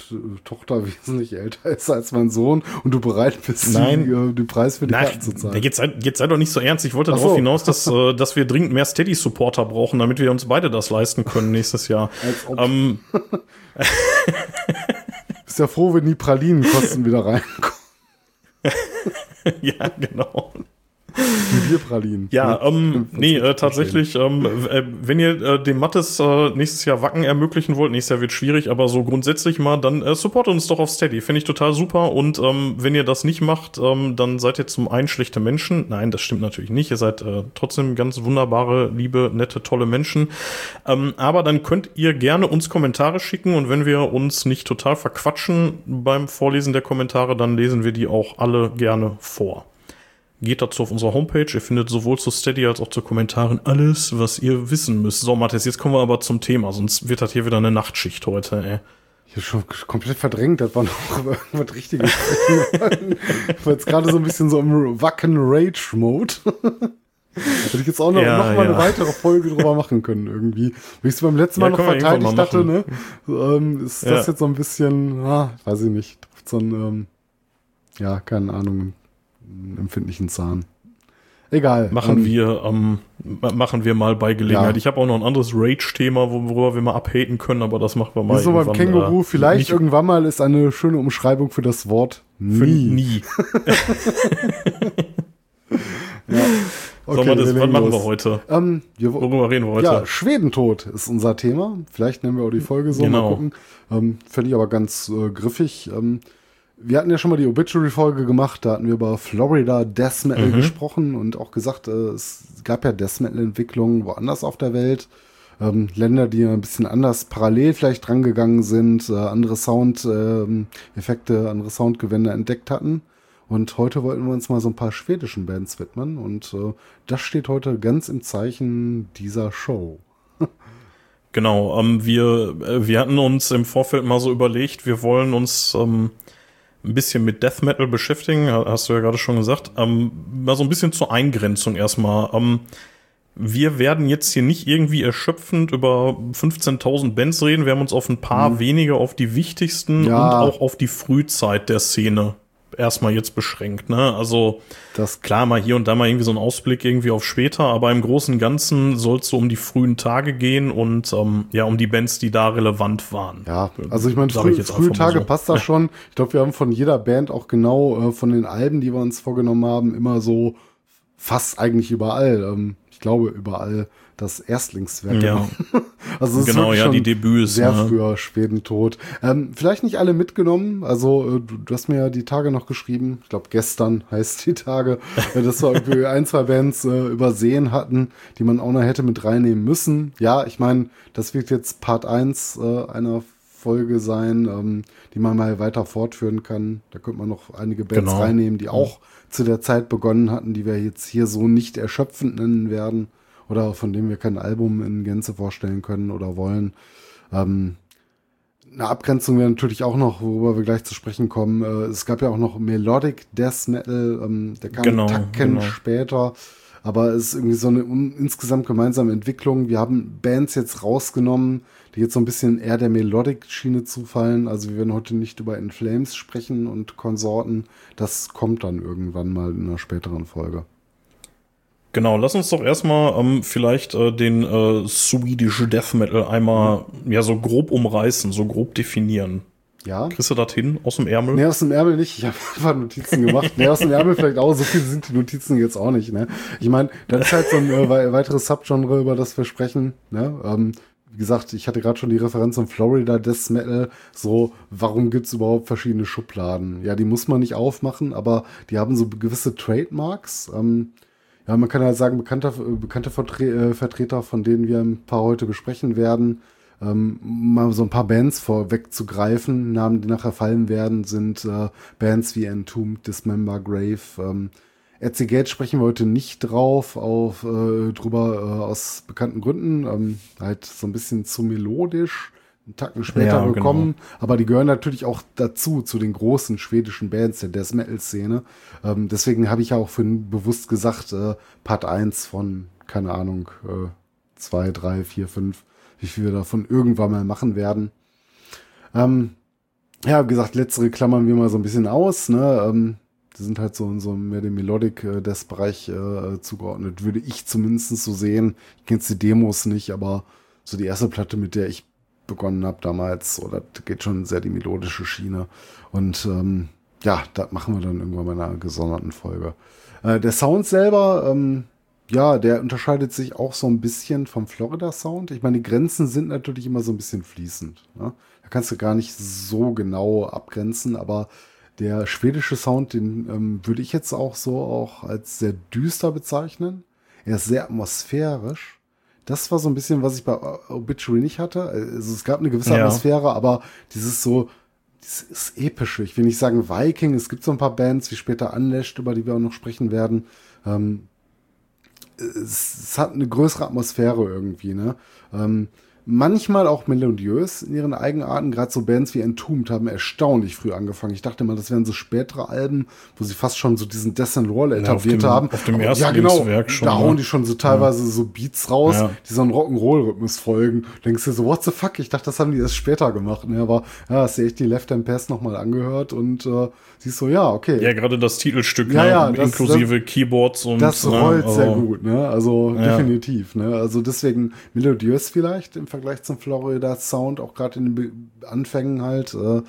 Tochter wesentlich älter ist als mein Sohn und du bereit bist, Nein. Die, äh, den Preis für die Nein, Karten zu zahlen. Jetzt sei, jetzt sei doch nicht so ernst. Ich wollte darauf so. hinaus, dass, dass wir dringend mehr Steady-Supporter brauchen, damit wir uns beide das leisten können nächstes Jahr. Als ob. Ähm, Bist ja froh, wenn die Pralinenkosten wieder reinkommen. ja, genau. Die Bierpralinen. Ja, ähm, nee, äh, 45 tatsächlich, ähm, äh, wenn ihr äh, dem Mattes äh, nächstes Jahr Wacken ermöglichen wollt, nächstes Jahr wird schwierig, aber so grundsätzlich mal, dann äh, supportet uns doch auf Steady. Finde ich total super. Und ähm, wenn ihr das nicht macht, ähm, dann seid ihr zum einen schlechte Menschen. Nein, das stimmt natürlich nicht. Ihr seid äh, trotzdem ganz wunderbare, liebe, nette, tolle Menschen. Ähm, aber dann könnt ihr gerne uns Kommentare schicken und wenn wir uns nicht total verquatschen beim Vorlesen der Kommentare, dann lesen wir die auch alle gerne vor. Geht dazu auf unserer Homepage. Ihr findet sowohl zu Steady als auch zu Kommentaren alles, was ihr wissen müsst. So, Matthias, jetzt kommen wir aber zum Thema, sonst wird das hier wieder eine Nachtschicht heute, ey. Ich hab schon komplett verdrängt, das war noch irgendwas Richtiges. ich war jetzt gerade so ein bisschen so im Wacken Rage Mode. Hätte ich jetzt auch noch, Ja, noch mal eine ja. weitere Folge drüber machen können irgendwie. Wie ich es beim letzten Mal Ja, noch verteidigt hatte, ne? Ähm, ist das jetzt so ein bisschen, ah, weiß ich nicht, so ein, ähm, ja, keine Ahnung, einen empfindlichen Zahn. Egal. Machen ähm, wir, ähm, ma- machen wir mal bei Gelegenheit. Ja. Ich habe auch noch ein anderes Rage-Thema, wo- worüber wir mal abhaten können, aber das machen wir mal. So beim irgendwann, Känguru, äh, vielleicht nicht irgendwann mal ist eine schöne Umschreibung für das Wort nie. nie. Okay, Sag mal, das, was machen wir heute? Ähm, wir, wo- Worüber reden wir heute? ja, Schwedentod ist unser Thema. Vielleicht nennen wir auch die Folge so, Genau. mal gucken. Ähm, Fände ich aber ganz äh, griffig. Ähm, wir hatten ja schon mal die Obituary-Folge gemacht, da hatten wir über Florida Death Metal Mhm. gesprochen und auch gesagt, äh, es gab ja Death Metal-Entwicklungen woanders auf der Welt. Ähm, Länder, die ein bisschen anders parallel vielleicht drangegangen sind, äh, andere Sound-Effekte, andere Soundgewänder entdeckt hatten. Und heute wollten wir uns mal so ein paar schwedischen Bands widmen. Und äh, das steht heute ganz im Zeichen dieser Show. Genau, ähm, wir, äh, wir hatten uns im Vorfeld mal so überlegt, wir wollen uns ähm, ein bisschen mit Death Metal beschäftigen, ha- hast du ja gerade schon gesagt. Ähm, mal so ein bisschen zur Eingrenzung erstmal. Ähm, wir werden jetzt hier nicht irgendwie erschöpfend über 15.000 Bands reden. Wir haben uns auf ein paar wenige, auf die wichtigsten Ja. und auch auf die Frühzeit der Szene erstmal jetzt beschränkt. Ne? Also Das Klar, mal hier und da mal irgendwie so ein Ausblick irgendwie auf später, aber im Großen und Ganzen soll es so um die frühen Tage gehen und ähm, ja, um die Bands, die da relevant waren. Ja, also ich meine, früh, ich frühe Tage so. passt das schon. Ich glaube, wir haben von jeder Band auch genau äh, von den Alben, die wir uns vorgenommen haben, immer so fast eigentlich überall. Ähm, ich glaube überall das Erstlingswerk. Ja. also Genau, ja, die Debüts. Sehr ne? früher Schwedentod. Ähm, vielleicht nicht alle mitgenommen. Also äh, du, du hast mir ja die Tage noch geschrieben. Ich glaube gestern heißt die Tage, äh, dass wir irgendwie ein, zwei Bands äh, übersehen hatten, die man auch noch hätte mit reinnehmen müssen. Ja, ich meine, das wird jetzt Part 1 äh, einer Folge sein, ähm, die man mal weiter fortführen kann. Da könnte man noch einige Bands Genau. reinnehmen, die auch zu der Zeit begonnen hatten, die wir jetzt hier so nicht erschöpfend nennen werden oder von dem wir kein Album in Gänze vorstellen können oder wollen. Ähm, eine Abgrenzung wäre natürlich auch noch, worüber wir gleich zu sprechen kommen. Äh, es gab ja auch noch Melodic Death Metal, ähm, der kam Genau, Tacken genau. später. Aber es ist irgendwie so eine un insgesamt gemeinsame Entwicklung. Wir haben Bands jetzt rausgenommen, die jetzt so ein bisschen eher der Melodic-Schiene zufallen. Also wir werden heute nicht über In Flames sprechen und Konsorten. Das kommt dann irgendwann mal in einer späteren Folge. Genau, lass uns doch erstmal ähm, vielleicht äh, den äh, Swedish Death Metal einmal ja so grob umreißen, so grob definieren. Ja. Kriegst du das hin aus dem Ärmel? Nee, aus dem Ärmel nicht. Ich habe einfach Notizen gemacht. Nee, aus dem Ärmel vielleicht auch. So viel sind die Notizen jetzt auch nicht. Ne? Ich meine, das ist halt so ein äh, wei- weiteres Subgenre, über das wir sprechen. Ne? Ähm, wie gesagt, ich hatte gerade schon die Referenz zum Florida Death Metal. So, warum gibt's überhaupt verschiedene Schubladen? Ja, die muss man nicht aufmachen, aber die haben so gewisse Trademarks. Ähm, ja, man kann halt sagen, bekannter, äh, bekannte Vertre äh, Vertreter, von denen wir ein paar heute besprechen werden, ähm, mal so ein paar Bands vorwegzugreifen, Namen, die nachher fallen werden, sind äh, Bands wie Entombed, Dismember, Grave. Ähm, RC Gate sprechen wir heute nicht drauf, auf, äh, drüber äh, aus bekannten Gründen. Ähm, halt so ein bisschen zu melodisch, einen Tacken später Ja, genau. gekommen. Aber die gehören natürlich auch dazu, zu den großen schwedischen Bands der Death Metal-Szene. Ähm, deswegen habe ich ja auch für bewusst gesagt, äh, Part 1 von, keine Ahnung, äh, 2, 3, 4, 5, wie viel wir davon irgendwann mal machen werden. Ähm, ja, wie gesagt, letztere klammern wir mal so ein bisschen aus. Ne? Ähm, die sind halt so in so mehr dem Melodic äh, des Bereich äh, zugeordnet, würde ich zumindest so sehen. Ich kenne jetzt die Demos nicht, aber so die erste Platte, mit der ich begonnen habe damals. Oder geht schon sehr die melodische Schiene. Und ähm, ja, das machen wir dann irgendwann mal in einer gesonderten Folge. Äh, der Sound selber, ähm, ja, der unterscheidet sich auch so ein bisschen vom Florida-Sound. Ich meine, die Grenzen sind natürlich immer so ein bisschen fließend. Ne? Da kannst du gar nicht so genau abgrenzen, aber der schwedische Sound, den ähm, würde ich jetzt auch so auch als sehr düster bezeichnen. Er ist sehr atmosphärisch. Das war so ein bisschen, was ich bei Obituary nicht hatte. Also es gab eine gewisse ja. Atmosphäre, aber dieses so, dieses epische. Ich will nicht sagen Viking. Es gibt so ein paar Bands wie später Unlashed, über die wir auch noch sprechen werden. Ähm, es, es, hat eine größere Atmosphäre irgendwie, ne? Ähm, manchmal auch melodiös in ihren Eigenarten. Gerade so Bands wie Entombed haben erstaunlich früh angefangen. Ich dachte mal, das wären so spätere Alben, wo sie fast schon so diesen Death and Roll etabliert ja, auf dem, haben. Auf dem ersten ja, genau, Werk schon. Da hauen die schon so teilweise ja. so Beats raus, ja. die so einen Rock'n'Roll-Rhythmus folgen. Denkst du so, what the fuck? Ich dachte, das haben die erst später gemacht. Ne? Aber ja, hast du echt die Left Hand Pass nochmal angehört und äh, siehst so, ja, okay. Ja, gerade das Titelstück, ja, ne? ja, das, inklusive das, Keyboards und. Das ne, rollt ne? sehr gut, ne? Also definitiv, ne? Also deswegen melodiös vielleicht im Vergleich zum Florida Sound, auch gerade in den Anfängen halt. Äh,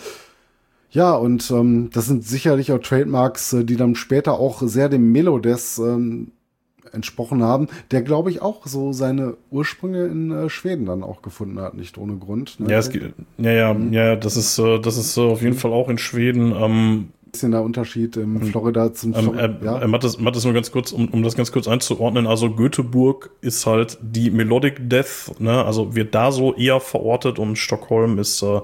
ja, und ähm, das sind sicherlich auch Trademarks, äh, die dann später auch sehr dem Melodes ähm, entsprochen haben, der glaube ich auch so seine Ursprünge in äh, Schweden dann auch gefunden hat, nicht ohne Grund. Ne? Ja, es, ja, ja, mhm. ja, das ist, äh, das ist äh, auf jeden Fall auch in Schweden. Ähm, bisschen der Unterschied im Florida zum ähm, Florida. Ähm, ja. Matt, das, Matt das nur ganz kurz, um, um das ganz kurz einzuordnen. Also Göteborg ist halt die Melodic Death, ne? Also wird da so eher verortet und Stockholm ist äh,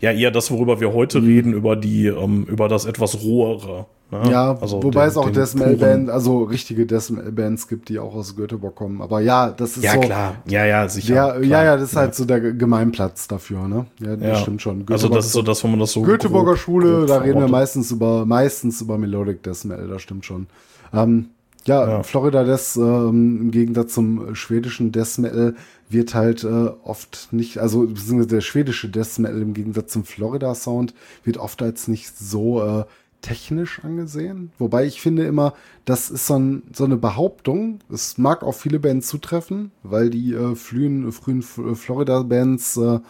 ja eher das, worüber wir heute mhm. reden, über die, ähm, über das etwas rohere. Ne? Ja, also wobei den, es auch Decimal-Bands, also richtige Decimal-Bands gibt, die auch aus Göteborg kommen. Aber ja, das ist ja, so. Ja, klar. Ja, ja, sicher. Ja, klar, ja, ja, das ist ja. halt so der Gemeinplatz dafür, ne? Ja, das ja. stimmt schon. Göteborg also das ist so das, wo man das so Göteborger grob, Schule, grob da reden wir meistens über, meistens über Melodic Decimal, das stimmt schon. Ähm, ja, ja, Florida Death ähm, im Gegensatz zum schwedischen Death Metal wird halt äh, oft nicht, also beziehungsweise der schwedische Death Metal im Gegensatz zum Florida Sound wird oft als nicht so äh, technisch angesehen. Wobei ich finde immer, das ist so, ein, so eine Behauptung. Es mag auch viele Bands zutreffen, weil die äh, frühen, frühen Florida-Bands äh,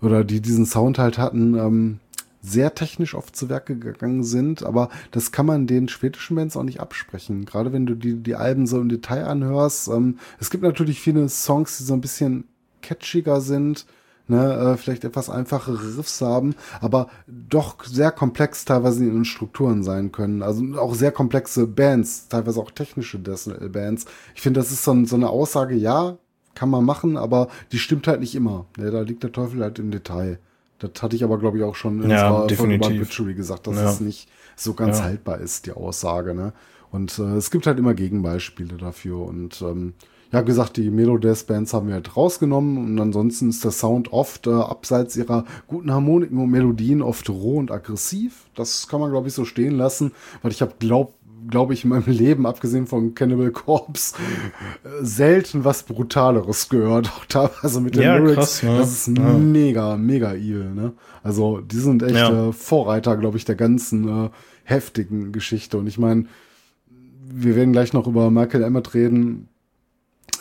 oder die diesen Sound halt hatten, ähm, sehr technisch oft zu Werke gegangen sind. Aber das kann man den schwedischen Bands auch nicht absprechen. Gerade wenn du die, die Alben so im Detail anhörst. Ähm, es gibt natürlich viele Songs, die so ein bisschen catchiger sind ne, äh, vielleicht etwas einfachere Riffs haben, aber doch sehr komplex teilweise in ihren Strukturen sein können. Also auch sehr komplexe Bands, teilweise auch technische Bands. Ich finde, das ist so, so, eine Aussage, ja, kann man machen, aber die stimmt halt nicht immer. Ja, da liegt der Teufel halt im Detail. Das hatte ich aber, glaube ich, auch schon in ja. Von gesagt, dass ja. es nicht so ganz ja. haltbar ist, die Aussage. Ne? Und äh, es gibt halt immer Gegenbeispiele dafür. Und ähm, ja, gesagt, die Melodeath-Bands haben wir halt rausgenommen und ansonsten ist der Sound oft äh, abseits ihrer guten Harmoniken und Melodien oft roh und aggressiv. Das kann man, glaube ich, so stehen lassen, weil ich habe, glaube glaube ich, in meinem Leben, abgesehen von Cannibal Corpse, äh, selten was Brutaleres gehört. Auch teilweise mit den ja, Lyrics. Krass, ne? Das ist ja. mega, mega evil. Ne? Also die sind echt ja. äh, Vorreiter, glaube ich, der ganzen äh, heftigen Geschichte. Und ich meine, wir werden gleich noch über Michael Emmett reden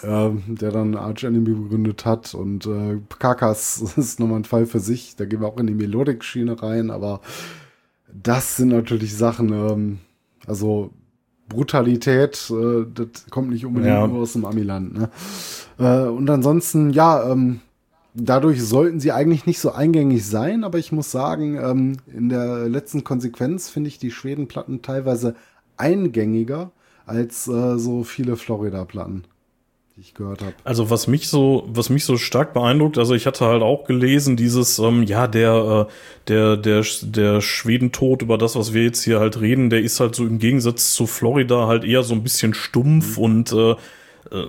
der dann Arch Enemy begründet hat. Und äh, Kakas ist nochmal ein Fall für sich. Da gehen wir auch in die Melodik-Schiene rein. Aber das sind natürlich Sachen, ähm, also Brutalität, äh, das kommt nicht unbedingt ja. nur aus dem Amiland. Ne? Äh, und ansonsten, ja, ähm, dadurch sollten sie eigentlich nicht so eingängig sein, aber ich muss sagen, ähm, in der letzten Konsequenz finde ich die Schwedenplatten teilweise eingängiger als äh, so viele Florida-Platten die ich gehört habe. Also was mich so, was mich so stark beeindruckt, also ich hatte halt auch gelesen, dieses, ähm, ja, der, äh, der, der, der Schwedentod, über das, was wir jetzt hier halt reden, der ist halt so im Gegensatz zu Florida halt eher so ein bisschen stumpf mhm. und äh,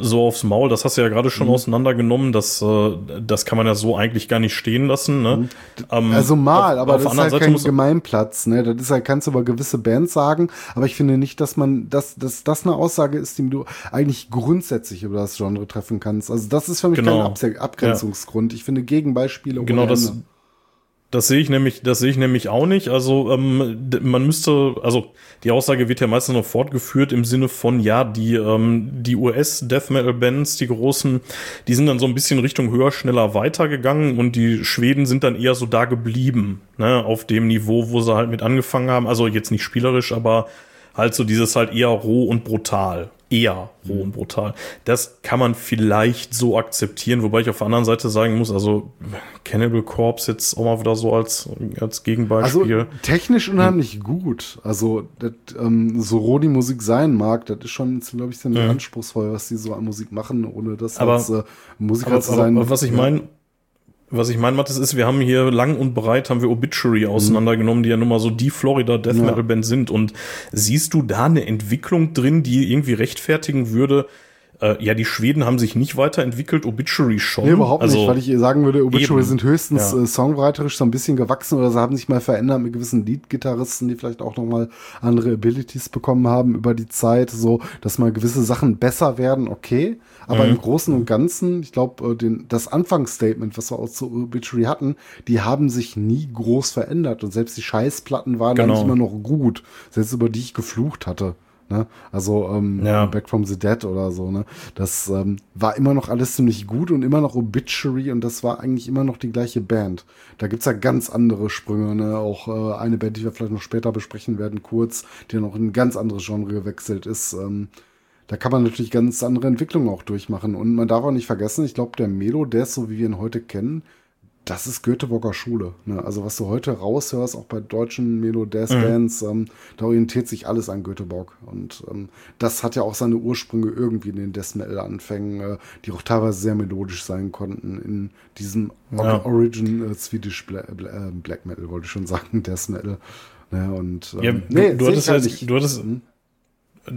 so aufs Maul. Das hast du ja gerade schon mhm. auseinandergenommen. Das, äh, das kann man ja so eigentlich gar nicht stehen lassen. Ne? Mhm. Ähm, also mal, auf, aber auf das ist halt Seite kein Gemeinplatz. Ne? Das ist halt, kannst du über gewisse Bands sagen, aber ich finde nicht, dass man, dass, dass das eine Aussage ist, die du eigentlich grundsätzlich über das Genre treffen kannst. Also das ist für mich genau. kein Abgrenzungsgrund. Ja. Ich finde Gegenbeispiele genau das. Das sehe ich nämlich, das sehe ich nämlich auch nicht. Also ähm, man müsste, also die Aussage wird ja meistens noch fortgeführt im Sinne von, ja, die ähm, die US Death Metal Bands, die großen, die sind dann so ein bisschen Richtung höher, schneller weitergegangen und die Schweden sind dann eher so da geblieben, ne, auf dem Niveau, wo sie halt mit angefangen haben. Also jetzt nicht spielerisch, aber halt so dieses halt eher roh und brutal eher roh und brutal. Das kann man vielleicht so akzeptieren, wobei ich auf der anderen Seite sagen muss, also Cannibal Corpse jetzt auch mal wieder so als, als Gegenbeispiel. Also technisch unheimlich hm. gut. Also das, ähm, so roh die Musik sein mag, das ist schon, glaube ich, ziemlich hm. anspruchsvoll, was die so an Musik machen, ohne das aber, als äh, Musiker aber, zu sein. Aber, was ich meine, was ich meine, Mathis, ist, wir haben hier lang und breit haben wir Obituary mhm. auseinandergenommen, die ja nun mal so die Florida Death Metal Band sind. Und siehst du da eine Entwicklung drin, die irgendwie rechtfertigen würde, äh, ja, die Schweden haben sich nicht weiterentwickelt, Obituary schon. Nee, überhaupt also, nicht, weil ich sagen würde, Obituary eben. sind höchstens ja. äh, songwriterisch so ein bisschen gewachsen oder sie haben sich mal verändert mit gewissen Lead-Gitarristen, die vielleicht auch nochmal andere Abilities bekommen haben über die Zeit, so, dass mal gewisse Sachen besser werden, okay. Aber mhm. im Großen und Ganzen, ich glaube, äh, das Anfangsstatement, was wir auch zu Obituary hatten, die haben sich nie groß verändert und selbst die Scheißplatten waren genau. dann immer noch gut, selbst über die ich geflucht hatte. Ne? Also ähm, ja. Back from the Dead oder so. Ne? Das ähm, war immer noch alles ziemlich gut und immer noch Obituary und das war eigentlich immer noch die gleiche Band. Da gibt's ja ganz andere Sprünge. Ne? Auch äh, eine Band, die wir vielleicht noch später besprechen werden, kurz, die noch in ein ganz anderes Genre gewechselt ist. Ähm, da kann man natürlich ganz andere Entwicklungen auch durchmachen. Und man darf auch nicht vergessen, ich glaube, der Melo, der ist so wie wir ihn heute kennen, das ist Göteborger Schule. Ne? Also was du heute raushörst, auch bei deutschen Melo-Death-Bands, mhm. ähm, da orientiert sich alles an Göteborg. Und ähm, das hat ja auch seine Ursprünge irgendwie in den Death Metal-Anfängen, äh, die auch teilweise sehr melodisch sein konnten in diesem ja. Origin äh, Swedish Bla Bla äh, Black Metal, wollte ich schon sagen, Death Metal. Ne? Und ähm, ja, nee, du, hattest halt, du hattest hm?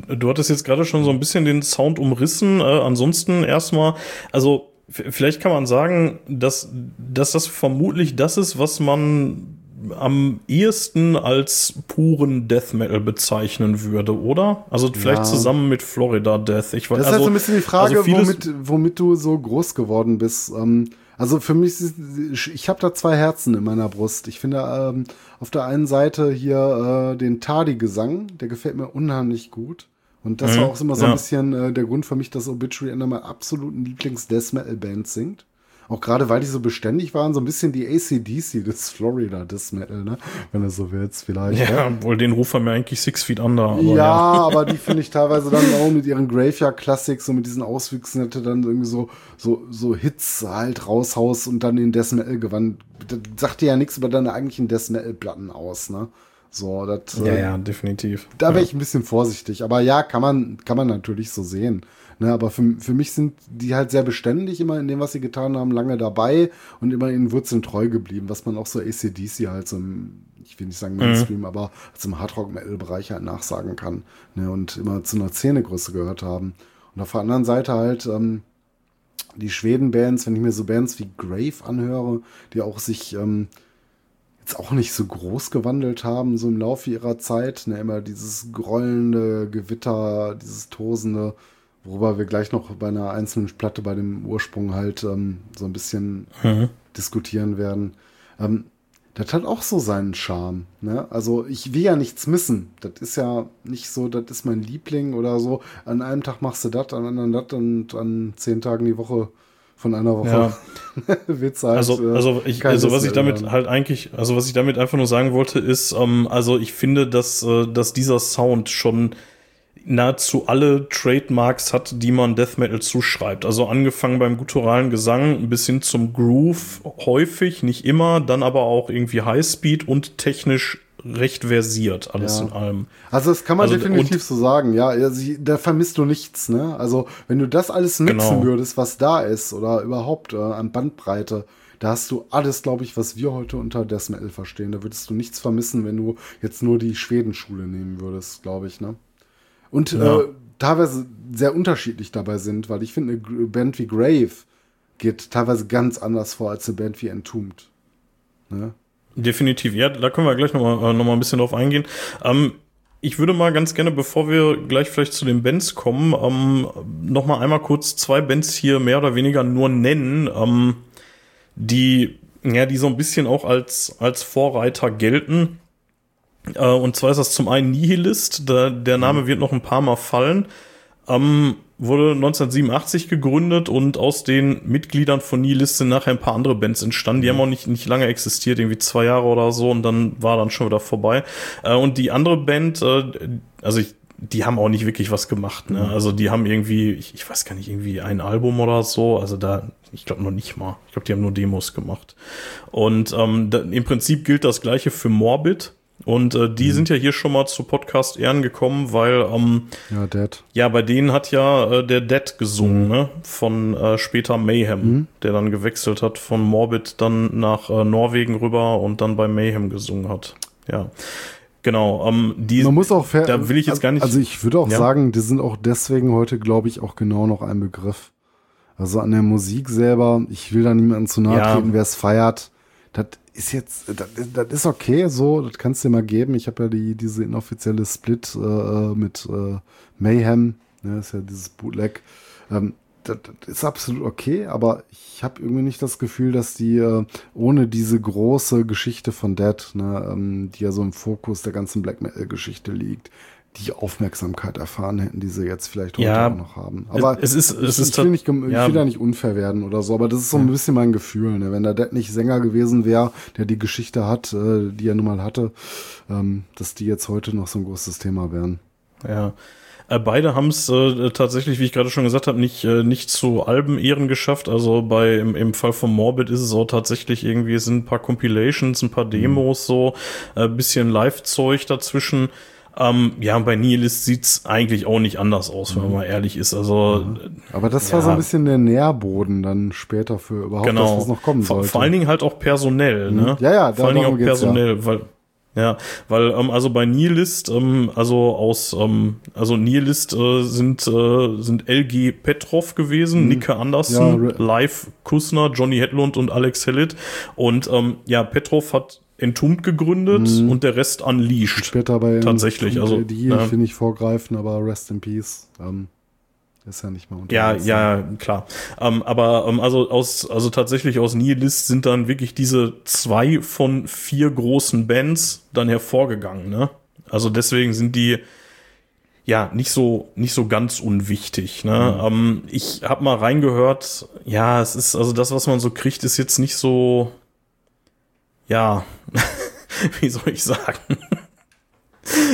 Du hattest jetzt gerade schon so ein bisschen den Sound umrissen. Äh, ansonsten erstmal, also Vielleicht kann man sagen, dass, dass das vermutlich das ist, was man am ehesten als puren Death Metal bezeichnen würde, oder? Also vielleicht ja. zusammen mit Florida Death. Ich weiß, das ist also, halt so ein bisschen die Frage, also womit, womit du so groß geworden bist. Ähm, also für mich, ich habe da zwei Herzen in meiner Brust. Ich finde ähm, auf der einen Seite hier äh, den Tardi-Gesang, der gefällt mir unheimlich gut. Und das mhm. war auch immer so ein bisschen äh, der Grund für mich, dass Obituary einer meiner absoluten Lieblings-Death Metal-Bands singt. Auch gerade weil die so beständig waren, so ein bisschen die ACDC des Florida Death Metal, ne? Wenn du so willst, vielleicht. Ja, ja. wohl den rufen wir eigentlich Six Feet Under. Aber ja, ja, aber die finde ich teilweise dann auch mit ihren Graveyard Classics und mit diesen Auswüchsen hätte dann irgendwie so, so, so Hits halt raushaus und dann den Death Metal gewandt. Das sagt dir ja nichts über deine eigentlichen Death Metal Platten aus, ne? So, das, ja, ja, definitiv. Da wäre ja. ich ein bisschen vorsichtig. Aber ja, kann man, kann man natürlich so sehen. Ne, aber für, für mich sind die halt sehr beständig immer in dem, was sie getan haben, lange dabei und immer in Wurzeln treu geblieben, was man auch so ACDC halt so im, ich will nicht sagen Mainstream, mhm. aber zum Hardrock-Metal-Bereich halt nachsagen kann. Ne, und immer zu einer Szenegröße gehört haben. Und auf der anderen Seite halt, ähm, die Schweden-Bands, wenn ich mir so Bands wie Grave anhöre, die auch sich, ähm, jetzt auch nicht so groß gewandelt haben, so im Laufe ihrer Zeit. Ne, immer dieses grollende Gewitter, dieses tosende, worüber wir gleich noch bei einer einzelnen Platte bei dem Ursprung halt ähm, so ein bisschen mhm. diskutieren werden. Ähm, das hat auch so seinen Charme. Ne? Also ich will ja nichts missen. Das ist ja nicht so, das ist mein Liebling oder so. An einem Tag machst du das, an anderen das und an zehn Tagen die Woche von einer Woche. Ja. Witz halt, also, äh, also, ich, also was ich damit halt eigentlich, also was ich damit einfach nur sagen wollte, ist, ähm, also ich finde, dass, äh, dass dieser Sound schon nahezu alle Trademarks hat, die man Death Metal zuschreibt. Also angefangen beim gutturalen Gesang bis hin zum Groove häufig, nicht immer, dann aber auch irgendwie Highspeed und technisch recht versiert, alles ja. in allem. Also das kann man also, definitiv so sagen, ja. Also, da vermisst du nichts, ne? Also wenn du das alles mixen genau. würdest, was da ist, oder überhaupt äh, an Bandbreite, da hast du alles, glaube ich, was wir heute unter Death Metal verstehen. Da würdest du nichts vermissen, wenn du jetzt nur die Schwedenschule nehmen würdest, glaube ich, ne? Und ja. äh, teilweise sehr unterschiedlich dabei sind, weil ich finde, eine Band wie Grave geht teilweise ganz anders vor als eine Band wie Entombed. Ne? Definitiv, ja, da können wir gleich nochmal äh, noch mal ein bisschen drauf eingehen. Ähm, ich würde mal ganz gerne, bevor wir gleich vielleicht zu den Bands kommen, ähm, noch mal einmal kurz zwei Bands hier mehr oder weniger nur nennen, ähm, die ja, die so ein bisschen auch als, als Vorreiter gelten. Äh, und zwar ist das zum einen Nihilist, der, der Name wird noch ein paar Mal fallen. Ähm, wurde 1987 gegründet und aus den Mitgliedern von Nihilist sind nachher ein paar andere Bands entstanden. Die haben auch nicht, nicht lange existiert, irgendwie zwei Jahre oder so und dann war dann schon wieder vorbei. Äh, und die andere Band, äh, also ich, die haben auch nicht wirklich was gemacht. Ne? Also die haben irgendwie, ich, ich weiß gar nicht, irgendwie ein Album oder so. Also da, ich glaube noch nicht mal. Ich glaube, die haben nur Demos gemacht. Und ähm, da, im Prinzip gilt das gleiche für Morbid. Und äh, die mhm. sind ja hier schon mal zu Podcast Ehren gekommen, weil ähm, ja, Dead. ja, bei denen hat ja äh, der Dead gesungen, mhm. ne? Von äh, später Mayhem, mhm. der dann gewechselt hat von Morbid dann nach äh, Norwegen rüber und dann bei Mayhem gesungen hat. Ja. Genau, ähm, die, Man muss auch fair, da will ich jetzt gar nicht. Also ich würde auch ja. sagen, die sind auch deswegen heute, glaube ich, auch genau noch ein Begriff. Also an der Musik selber, ich will da niemanden zu nahe treten, ja. wer es feiert. Das ist jetzt, das, das, ist okay, so, das kannst du dir mal geben. Ich habe ja die, diese inoffizielle Split äh, mit äh, Mayhem, ne, ist ja dieses Bootleg. Ähm, das, das ist absolut okay, aber ich habe irgendwie nicht das Gefühl, dass die äh, ohne diese große Geschichte von Dead, ne, ähm, die ja so im Fokus der ganzen Black Metal-Geschichte liegt, die Aufmerksamkeit erfahren hätten, die sie jetzt vielleicht heute ja, auch noch haben. Aber es ist, es ich, ist ich, will nicht, ich ja. will da nicht unfair werden oder so, aber das ist so ein bisschen mein Gefühl. Ne? Wenn der Dead nicht Sänger gewesen wäre, der die Geschichte hat, äh, die er nun mal hatte, ähm, dass die jetzt heute noch so ein großes Thema wären. Ja. Äh, beide haben es äh, tatsächlich, wie ich gerade schon gesagt habe, nicht, äh, nicht zu Alben-Ehren geschafft. Also bei im, im Fall von Morbid ist es auch tatsächlich irgendwie, es sind ein paar Compilations, ein paar Demos, mhm. so, äh, bisschen Live-Zeug dazwischen. Ähm, ja, bei Nihilist sieht's eigentlich auch nicht anders aus, wenn man mal ehrlich ist. Also, Aber das ja. war so ein bisschen der Nährboden dann später für überhaupt genau. das, was noch kommen sollte. Vor, vor allen Dingen halt auch personell, ne? Ja, ja, vor allen Dingen auch personell, ja. weil ja, weil ähm, also bei Nihilist, ähm, also aus ähm, also Nihilist äh, sind äh, sind LG Petrov gewesen, mhm. Nicke Anderson, ja, Live Kusner, Johnny Hedlund und Alex Hellit und ähm, ja Petrov hat Entombed gegründet mhm. und der Rest Unleashed. Später bei tatsächlich, also die ja. finde ich vorgreifen, aber Rest in Peace. Ähm, ist ja nicht mehr unter. Ja, ja, klar. Ähm, aber ähm, also aus, also tatsächlich aus Nihilist sind dann wirklich diese zwei von vier großen Bands dann hervorgegangen. Ne? Also deswegen sind die ja nicht so nicht so ganz unwichtig. Ne? Mhm. Ähm, ich habe mal reingehört. Ja, es ist also das, was man so kriegt, ist jetzt nicht so ja, wie soll ich sagen?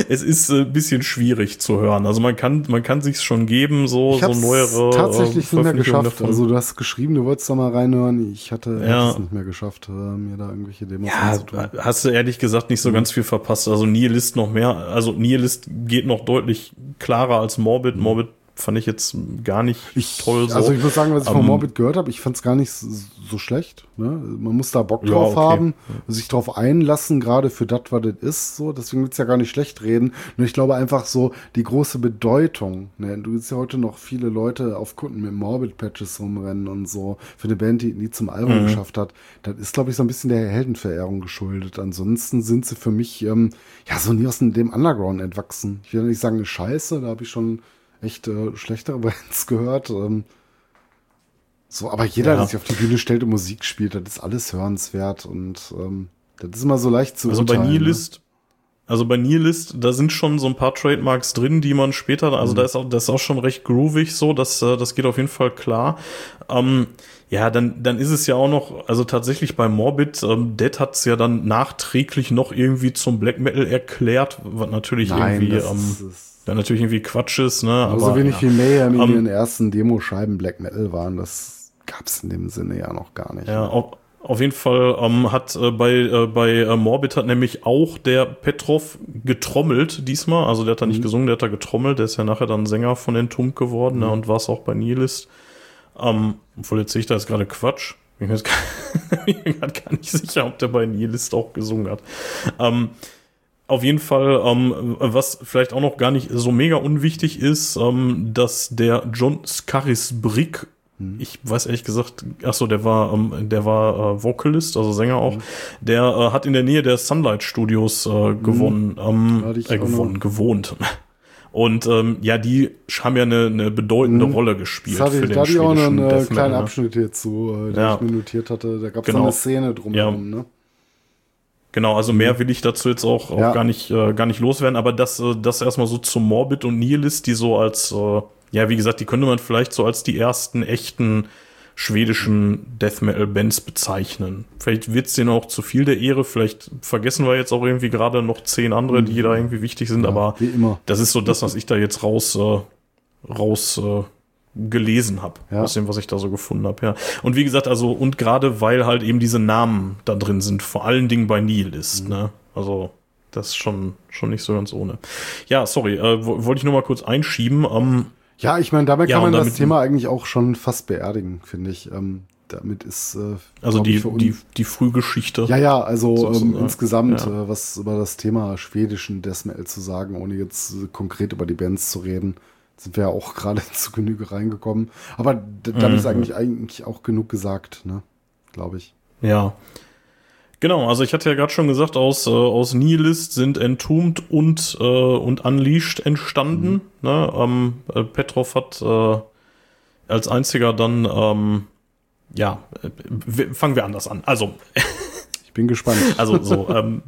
es ist ein bisschen schwierig zu hören. Also man kann, man kann sich's schon geben, so, ich so neuere. tatsächlich nicht mehr geschafft. Also du hast geschrieben, du wolltest da mal reinhören. Ich hatte ja. es nicht mehr geschafft, äh, mir da irgendwelche Demos ja, anzutun. Hast du ehrlich gesagt nicht so mhm. ganz viel verpasst. Also Nihilist noch mehr, also Nihilist geht noch deutlich klarer als Morbid. Mhm. Morbid fand ich jetzt gar nicht ich, toll. So. Also ich muss sagen, was ich um, von ähm, Morbid gehört habe, ich fand es gar nicht so, schlecht. Ne? Man muss da Bock drauf ja, okay. haben, sich drauf einlassen, gerade für das, was das ist. So, deswegen willst du ja gar nicht schlecht reden. Nur ich glaube einfach so die große Bedeutung. Ne? Du willst ja heute noch viele Leute auf Kunden mit Morbid-Patches rumrennen und so für eine Band, die nie zum Album mhm. geschafft hat. Das ist, glaube ich, so ein bisschen der Heldenverehrung geschuldet. Ansonsten sind sie für mich ähm, ja so nie aus dem Underground entwachsen. Ich will nicht sagen, Scheiße, da habe ich schon echt äh, schlechtere Bands gehört. Ähm, so, aber jeder, ja. der sich auf die Bühne stellt und Musik spielt, das ist alles hörenswert und ähm, das ist immer so leicht zu Also bei Nihilist, ne? also bei Nihilist, da sind schon so ein paar Trademarks drin, die man später, also mhm. da ist auch, das ist auch schon recht groovig so, das, äh, das geht auf jeden Fall klar. Ähm, ja, dann, dann ist es ja auch noch, also tatsächlich bei Morbid, ähm, Dead hat's ja dann nachträglich noch irgendwie zum Black Metal erklärt, was natürlich Nein, irgendwie, das, ähm, das dann natürlich irgendwie Quatsch ist, ne? Aber so wenig ja. wie Mayhem in um, den ersten Demo-Scheiben Black Metal waren, das gab's in dem Sinne ja noch gar nicht. Ja, auf, auf jeden Fall ähm, hat äh, bei, äh, bei äh, Morbid hat nämlich auch der Petrov getrommelt diesmal. Also der hat da nicht mhm. gesungen, der hat da getrommelt. Der ist ja nachher dann Sänger von den Tump geworden ne? mhm. ne, und war es auch bei Nihilist. Ähm, obwohl jetzt sehe ich da ist gerade Quatsch. Ich bin mir gerade gar nicht sicher, ob der bei Nihilist auch gesungen hat. Ähm, auf jeden Fall, ähm, was vielleicht auch noch gar nicht so mega unwichtig ist, ähm, dass der John Scaris Brick, hm. ich weiß ehrlich gesagt, ach so, der war, ähm, der war äh, Vocalist, also Sänger auch, mhm. der äh, hat in der Nähe der Sunlight Studios äh, gewonnen, mhm. ähm, äh, gewonnen, gewohnt. Und ähm, ja, die haben ja eine, eine bedeutende Mhm. Rolle gespielt hatte für ich, den da hatte ich auch schwedischen einen äh, kleinen ne? Abschnitt hierzu, äh, den Ja. ich mir notiert hatte. Da gab es Genau. eine Szene drumherum. Ne? Genau, also mehr will ich dazu jetzt auch, auch Ja. gar nicht äh, gar nicht loswerden, aber das äh, das erstmal so zu Morbid und Nihilist, die so als äh, ja, wie gesagt, die könnte man vielleicht so als die ersten echten schwedischen Death Metal Bands bezeichnen. Vielleicht wird's denen auch zu viel der Ehre, vielleicht vergessen wir jetzt auch irgendwie gerade noch zehn andere, die da irgendwie wichtig sind, aber Wie immer. das ist so das, was ich da jetzt raus äh, raus äh, gelesen habe, Ja. aus dem, was ich da so gefunden habe, ja. Und wie gesagt, also und gerade weil halt eben diese Namen da drin sind, vor allen Dingen bei Nihilist, Mhm. ne? Also das ist schon schon nicht so ganz ohne. Ja, sorry, äh, wo- wollte ich nur mal kurz einschieben. Ähm, Ja, ich meine, damit Ja, kann man und das damit- Thema eigentlich auch schon fast beerdigen, finde ich. Ähm, damit ist äh, also die die die Frühgeschichte. Ja, ja, also ähm, insgesamt Ja. äh, was über das Thema schwedischen Death Metal zu sagen, ohne jetzt konkret über die Bands zu reden, sind wir ja auch gerade zu Genüge reingekommen. Aber d- damit Mhm. ist eigentlich eigentlich auch genug gesagt, ne? Glaube ich. Ja. Genau, also ich hatte ja gerade schon gesagt, aus, äh, aus Nihilist sind Entombed und, äh, und Unleashed entstanden. Ne? Ähm, äh, Petrov hat äh, als einziger dann, ähm, ja, äh, fangen wir anders an. Also, Ich bin gespannt. also so, ähm,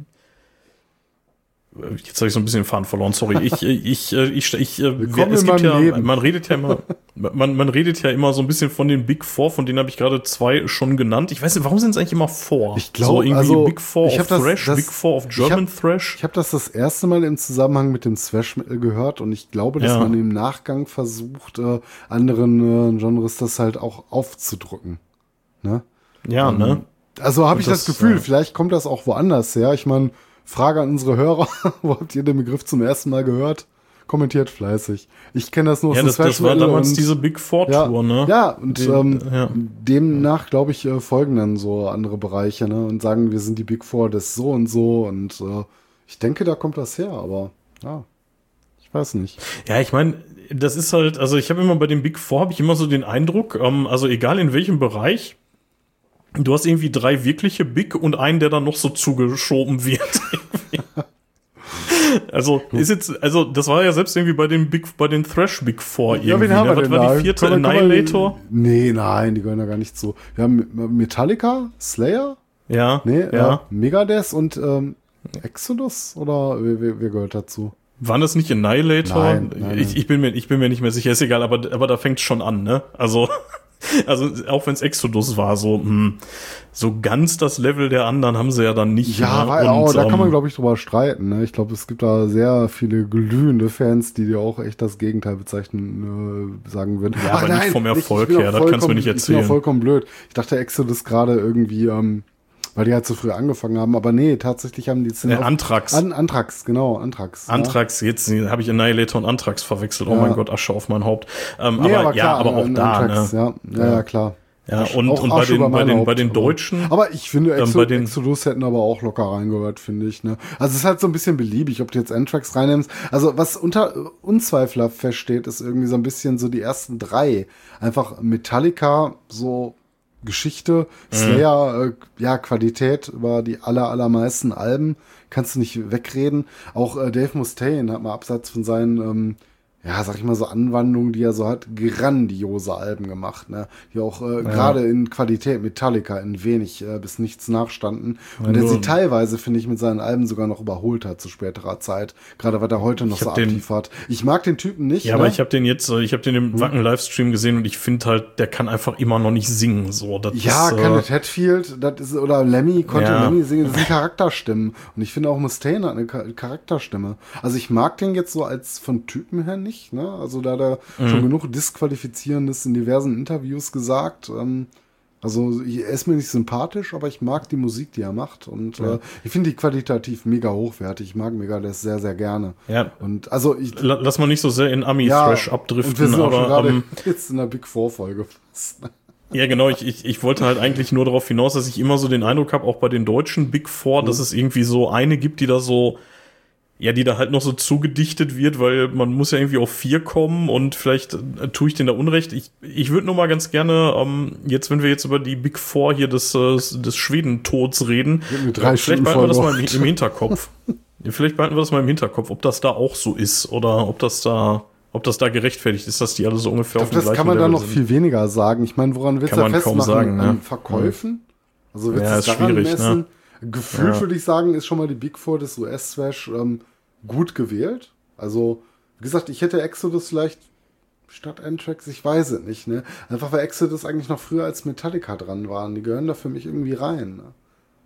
Jetzt habe ich so ein bisschen den Faden verloren, sorry. Ich, äh, ich, äh, ich, ich, äh, Willkommen es gibt ja, Leben. man redet ja immer, man, man redet ja immer so ein bisschen von den Big Four, von denen habe ich gerade zwei schon genannt. Ich weiß nicht, warum sind es eigentlich immer Four? Ich glaub, so irgendwie also, Big Four ich of das- Thrash, das- Big Four of ich German hab- Thrash. Ich habe das das erste Mal im Zusammenhang mit dem Thrash gehört und ich glaube, dass Ja. man im Nachgang versucht, äh, anderen äh, Genres das halt auch aufzudrücken. Ne? Ja, ne? Also habe ich das, das, Gefühl, äh, vielleicht kommt das auch woanders her. Ich meine, Frage an unsere Hörer, wo habt ihr den Begriff zum ersten Mal gehört? Kommentiert fleißig. Ich kenne das nur aus Ja, dem das, das Thrash war damals und- diese Big Four ja, Tour, ne? Ja, und Die- ähm, ja. demnach, glaube ich, äh, folgen dann so andere Bereiche ne, und sagen, wir sind die Big Four des so und so. Und äh, ich denke, da kommt das her, aber ja, ich weiß nicht. Ja, ich meine, das ist halt, also ich habe immer bei den Big Four habe ich immer so den Eindruck, ähm, also egal in welchem Bereich, du hast irgendwie drei wirkliche Big und einen, der dann noch so zugeschoben wird. also ist jetzt, also das war ja selbst irgendwie bei den Big, bei den Thrash Big Four irgendwie. ne? Was war da? die vierte Kann man- kann man- Annihilator? Nee, nein, die gehören da gar nicht zu. Wir haben Metallica, Slayer, Ja, nee, ja. Äh, Megadeth und ähm, Exodus oder wer, wer, wer gehört dazu? Waren das nicht Annihilator? Nein, nein, ich, ich, bin mir, ich bin mir nicht mehr sicher, ist egal, aber, aber da fängt schon an, ne? Also, also auch wenn es Exodus war, so, hm, so ganz das Level der anderen haben sie ja dann nicht. Ja, ne? weil, oh, da kann man, ähm, glaube ich, drüber streiten. Ne? Ich glaube, es gibt da sehr viele glühende Fans, die dir auch echt das Gegenteil bezeichnen, äh, sagen würden. Ja, aber nicht vom ich- ich Erfolg bin auch her, das kannst du mir nicht Ich bin erzählen. vollkommen blöd. Ich dachte, Exodus gerade irgendwie, ähm, weil die halt zu früh angefangen haben. Aber nee, tatsächlich haben die äh, Anthrax. An, Anthrax, genau, Anthrax. ja. Anthrax, jetzt habe ich Annihilator und Anthrax verwechselt. Oh Ja. mein Gott, Asche auf mein Haupt. Ähm, Nee, aber, ja, aber auch da, Anthrax, ne? Ja, ja, ja, klar. Ja, und, auch und bei den, bei den, Haupt, bei den aber- Deutschen. Aber ich finde, Ähm, Exo bei den- Exodus hätten aber auch locker reingehört, finde ich. Ne? Also es ist halt so ein bisschen beliebig, ob du jetzt Anthrax reinnimmst. Also was unter unzweifelhaft feststeht, ist irgendwie so ein bisschen so die ersten drei. Einfach Metallica, so Geschichte, Mhm. Slayer, äh, ja, Qualität über die aller, allermeisten Alben. Kannst du nicht wegreden. Auch äh, Dave Mustaine hat mal abseits von seinen ähm, ja, sag ich mal so Anwandlungen, die er so hat, grandiose Alben gemacht, ne? Die auch äh, gerade in Qualität Metallica in wenig äh, bis nichts nachstanden. Und der sie teilweise, finde ich, mit seinen Alben sogar noch überholt hat zu späterer Zeit. Gerade was er heute noch so den- abliefert. Ich mag den Typen nicht. Ja, ne? aber ich habe den jetzt, äh, ich habe den im Wacken-Livestream gesehen und ich finde halt, der kann einfach immer noch nicht singen. So, das ja, ist, kann äh, das Hatfield, das ist, oder Lemmy, konnte Ja. Lemmy singen, das sind Charakterstimmen. Und ich finde auch Mustaine hat eine Cha- Charakterstimme. Also ich mag den jetzt so als von Typen her nicht, ne? Also da hat er Mhm. schon genug Disqualifizierendes in diversen Interviews gesagt. Ähm, also er ist mir nicht sympathisch, aber ich mag die Musik, die er macht. Und äh, ich finde die qualitativ mega hochwertig. Ich mag Megadeth sehr, sehr gerne. Ja. Und also ich la- lass mal nicht so sehr in Ami-Thrash und wir abdriften, sind auch schon aber gerade ähm, jetzt in der Big Four Folge. fast. Ja, genau. Ich, ich, ich wollte halt eigentlich nur darauf hinaus, dass ich immer so den Eindruck habe, auch bei den deutschen Big Four, dass es irgendwie so eine gibt, die da so, ja, die da halt noch so zugedichtet wird, weil man muss ja irgendwie auf vier kommen und vielleicht äh, tue ich den da Unrecht. Ich, ich würde nur mal ganz gerne, ähm, jetzt, wenn wir jetzt über die Big Four hier des, äh, des Schwedentods reden, drei vielleicht behalten wir das mal im, im Hinterkopf. Vielleicht behalten wir das mal im Hinterkopf, ob das da auch so ist oder ob das da, ob das da gerechtfertigt ist, dass die alle so ungefähr Ich glaube, das kann man da noch viel weniger sagen. Ich meine, woran willst du man da kaum festmachen? sagen, ne? An Verkäufen? Also willst Ja, du ist es daran schwierig, ne? messen? Gefühlt Ja. würde ich sagen, ist schon mal die Big Four des US-Thrash ähm, gut gewählt. Also, wie gesagt, ich hätte Exodus vielleicht statt Anthrax, ich weiß es nicht, ne? Einfach weil Exodus eigentlich noch früher als Metallica dran waren. Die gehören da für mich irgendwie rein. Ne?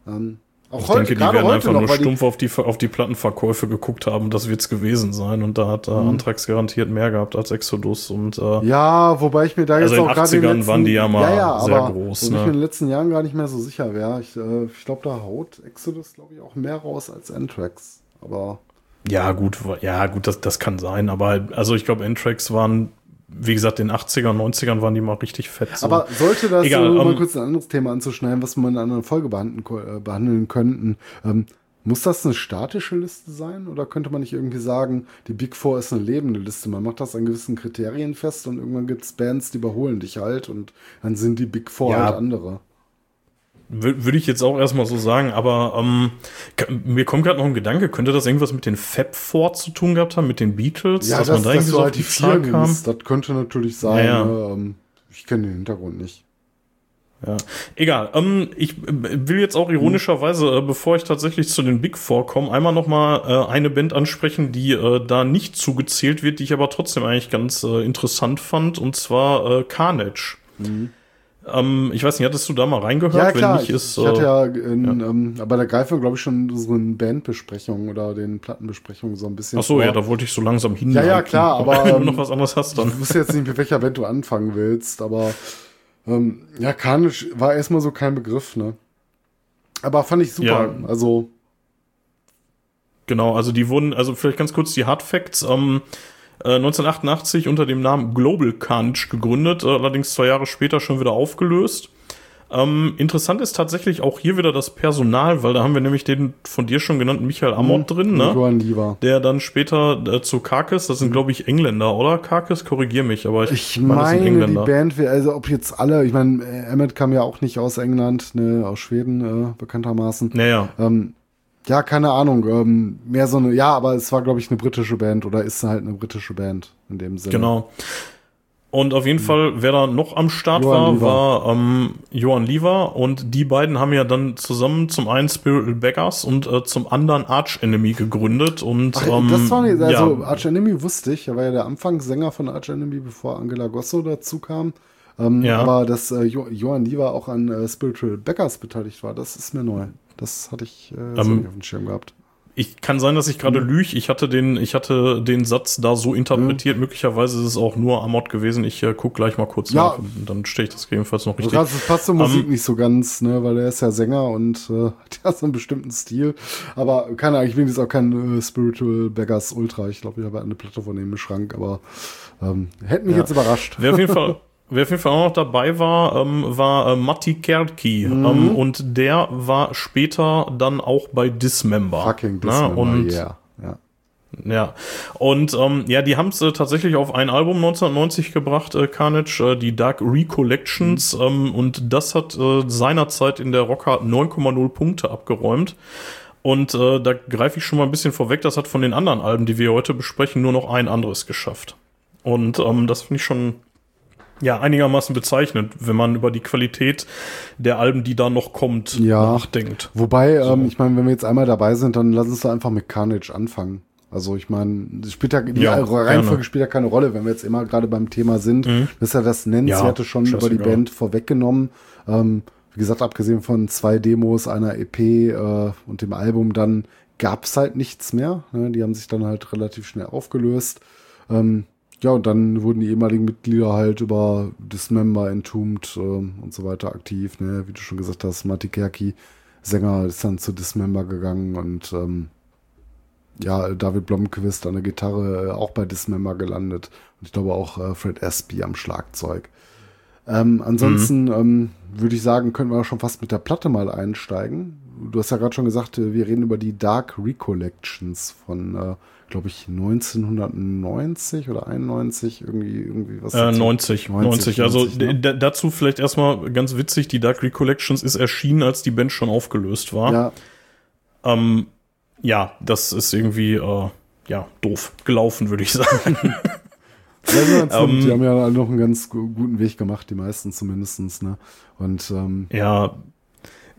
Ähm, auch Ich heute, denke, die werden einfach noch, nur weil die, stumpf auf die, auf die Plattenverkäufe geguckt haben. Das wird's gewesen sein. Und da hat äh, Anthrax garantiert mehr gehabt als Exodus. Und äh, Ja, wobei ich mir da jetzt Also auch gerade in den 80ern letzten, waren die ja mal ja, ja, sehr aber groß, Wo ich ne? mir in den letzten Jahren gar nicht mehr so sicher wäre. Ich, äh, ich glaube, da haut Exodus, glaube ich, auch mehr raus als Anthrax. Aber ja, gut, ja, gut, das, das kann sein. Aber also ich glaube, Anthrax waren, wie gesagt, in den 80ern, 90ern waren die mal richtig fett. So. Aber sollte das, Egal, um mal ähm, kurz ein anderes Thema anzuschneiden, was wir in einer anderen Folge behandeln, äh, behandeln könnten, ähm, muss das eine statische Liste sein? Oder könnte man nicht irgendwie sagen, die Big Four ist eine lebende Liste? Man macht das an gewissen Kriterien fest und irgendwann gibt es Bands, die überholen dich halt und dann sind die Big Four Ja. halt andere. Wür- Würde ich jetzt auch erstmal so sagen, aber ähm, mir kommt gerade noch ein Gedanke, könnte das irgendwas mit den Fab Four zu tun gehabt haben, mit den Beatles, Ja, dass das, man da irgendwie so auf halt die vier kam? nimmst, das könnte natürlich sein. Ja, ja. Ne? Ähm, ich kenne den Hintergrund nicht. Ja, egal. Ähm, ich äh, will jetzt auch ironischerweise, äh, bevor ich tatsächlich zu den Big Four komme, einmal noch mal äh, eine Band ansprechen, die äh, da nicht zugezählt wird, die ich aber trotzdem eigentlich ganz äh, interessant fand, und zwar äh, Carnage. Ähm, ich weiß nicht, hattest du da mal reingehört? Ja, klar. Nicht, ich, ist, ich hatte äh, ja, in, Ähm, aber da greifen wir, glaube ich, schon unseren Bandbesprechungen oder den Plattenbesprechungen so ein bisschen Ach so, vor. ja, da wollte ich so langsam hin. Ja, ja, klar, aber, wenn du ähm, noch was anderes hast, dann. Ich wusste jetzt nicht, mit welcher Band du anfangen willst, aber ähm, ja, Carnage war erstmal so kein Begriff, ne? Aber fand ich super. Ja. Also, Genau, also die wurden, also vielleicht ganz kurz die Hard Facts, ähm, äh, 1988 unter dem Namen Global Carnage gegründet, äh, allerdings zwei Jahre später schon wieder aufgelöst. Ähm, interessant ist tatsächlich auch hier wieder das Personal, weil da haben wir nämlich den von dir schon genannten Michael Amott drin, ne? Johann Lieber. Der dann später äh, zu Carcass, das sind glaube ich Engländer, oder? Carcass, korrigier mich, aber ich, Ich meine, das sind meine, die Band, also ob jetzt alle, ich meine, äh, Emmett kam ja auch nicht aus England, ne, aus Schweden, äh, bekanntermaßen. Naja, Ähm, ja, keine Ahnung. Ähm, mehr so eine, ja, aber es war, glaube ich, eine britische Band oder ist halt eine britische Band in dem Sinne. Genau. Und auf jeden Fall, wer da noch am Start. Johann war, Lieber. war ähm, Johann Lieber. Und die beiden haben ja dann zusammen zum einen Spiritual Beggars und äh, zum anderen Arch Enemy gegründet. Und Ach, ähm, das war nicht, also ja, Arch Enemy wusste ich, er war ja der Anfangssänger von Arch Enemy, bevor Angela Gosso dazu kam. Ähm, Ja. Aber dass äh, jo Johann Lieber auch an äh, Spiritual Backers beteiligt war, das ist mir neu. Das hatte ich äh, so Ähm, nicht auf dem Schirm gehabt. ich kann sein, dass ich gerade Mhm. lüge. Ich hatte den, ich hatte den Satz da so interpretiert. Möglicherweise ist es auch nur Amod gewesen. Ich äh, guck gleich mal kurz Ja. nach. Und dann stehe ich das gegebenenfalls noch Also richtig. gerade es passt zur Musik Ähm, nicht so ganz, ne, weil er ist ja Sänger und äh, hat ja so einen bestimmten Stil. Aber keine Ahnung, ich bin jetzt auch kein äh, Spiritual Beggars Ultra. Ich glaube, ich habe eine Platte von ihm im Schrank, aber ähm, hätte mich Ja. jetzt überrascht. Wer auf jeden Fall, wer auf jeden Fall auch noch dabei war, ähm, war äh, Matti Kerki. Mhm. Ähm, und der war später dann auch bei Dismember. Fucking? Dismember, Und yeah. Ja. Ja, und ähm, ja, die haben es äh, tatsächlich auf ein Album 1990 gebracht, äh, Carnage, äh, die Dark Recollections, Mhm. ähm, und das hat äh, seinerzeit in der Rocker 9,0 Punkte abgeräumt. Und äh, da greife ich schon mal ein bisschen vorweg, das hat von den anderen Alben, die wir heute besprechen, nur noch ein anderes geschafft. Und ähm, das finde ich schon ja einigermaßen bezeichnend, wenn man über die Qualität der Alben, die da noch kommt, Ja. nachdenkt. Wobei, ähm, ich meine, wenn wir jetzt einmal dabei sind, dann lass uns da einfach mit Carnage anfangen. Also ich meine, spielt ja, die Ja, Reihenfolge gerne. spielt ja keine Rolle, wenn wir jetzt immer gerade beim Thema sind. Das ist ja das Nennenswerte Ja, schon über die. Band vorweggenommen. Ähm, wie gesagt, abgesehen von zwei Demos, einer EP äh, und dem Album, dann gab's halt nichts mehr. Ne? Die haben sich dann halt relativ schnell aufgelöst. Ähm, ja, und dann wurden die ehemaligen Mitglieder halt über Dismember, Entombed ähm, und so weiter aktiv. Ne? Wie du schon gesagt hast, Matti Kerki, Sänger, ist dann zu Dismember gegangen und ähm, ja, David Blomqvist an der Gitarre äh, auch bei Dismember gelandet. Und ich glaube auch äh, Fred Espy am Schlagzeug. Ähm, ansonsten ähm, würde ich sagen, können wir schon fast mit der Platte mal einsteigen. Du hast ja gerade schon gesagt, äh, wir reden über die Dark Recollections von, äh, glaube ich, 1990 oder 91, irgendwie, irgendwie was. Äh, dazu? 90, 90. Also 90, ne? dazu vielleicht erstmal ganz witzig, die Dark Recollections ist erschienen, als die Band schon aufgelöst war. Ja, Ähm, ja, das ist irgendwie, äh, ja, doof gelaufen, würde ich sagen. Ja, ähm, die haben ja noch einen ganz guten Weg gemacht, die meisten zumindestens, ne? Und ähm, ja,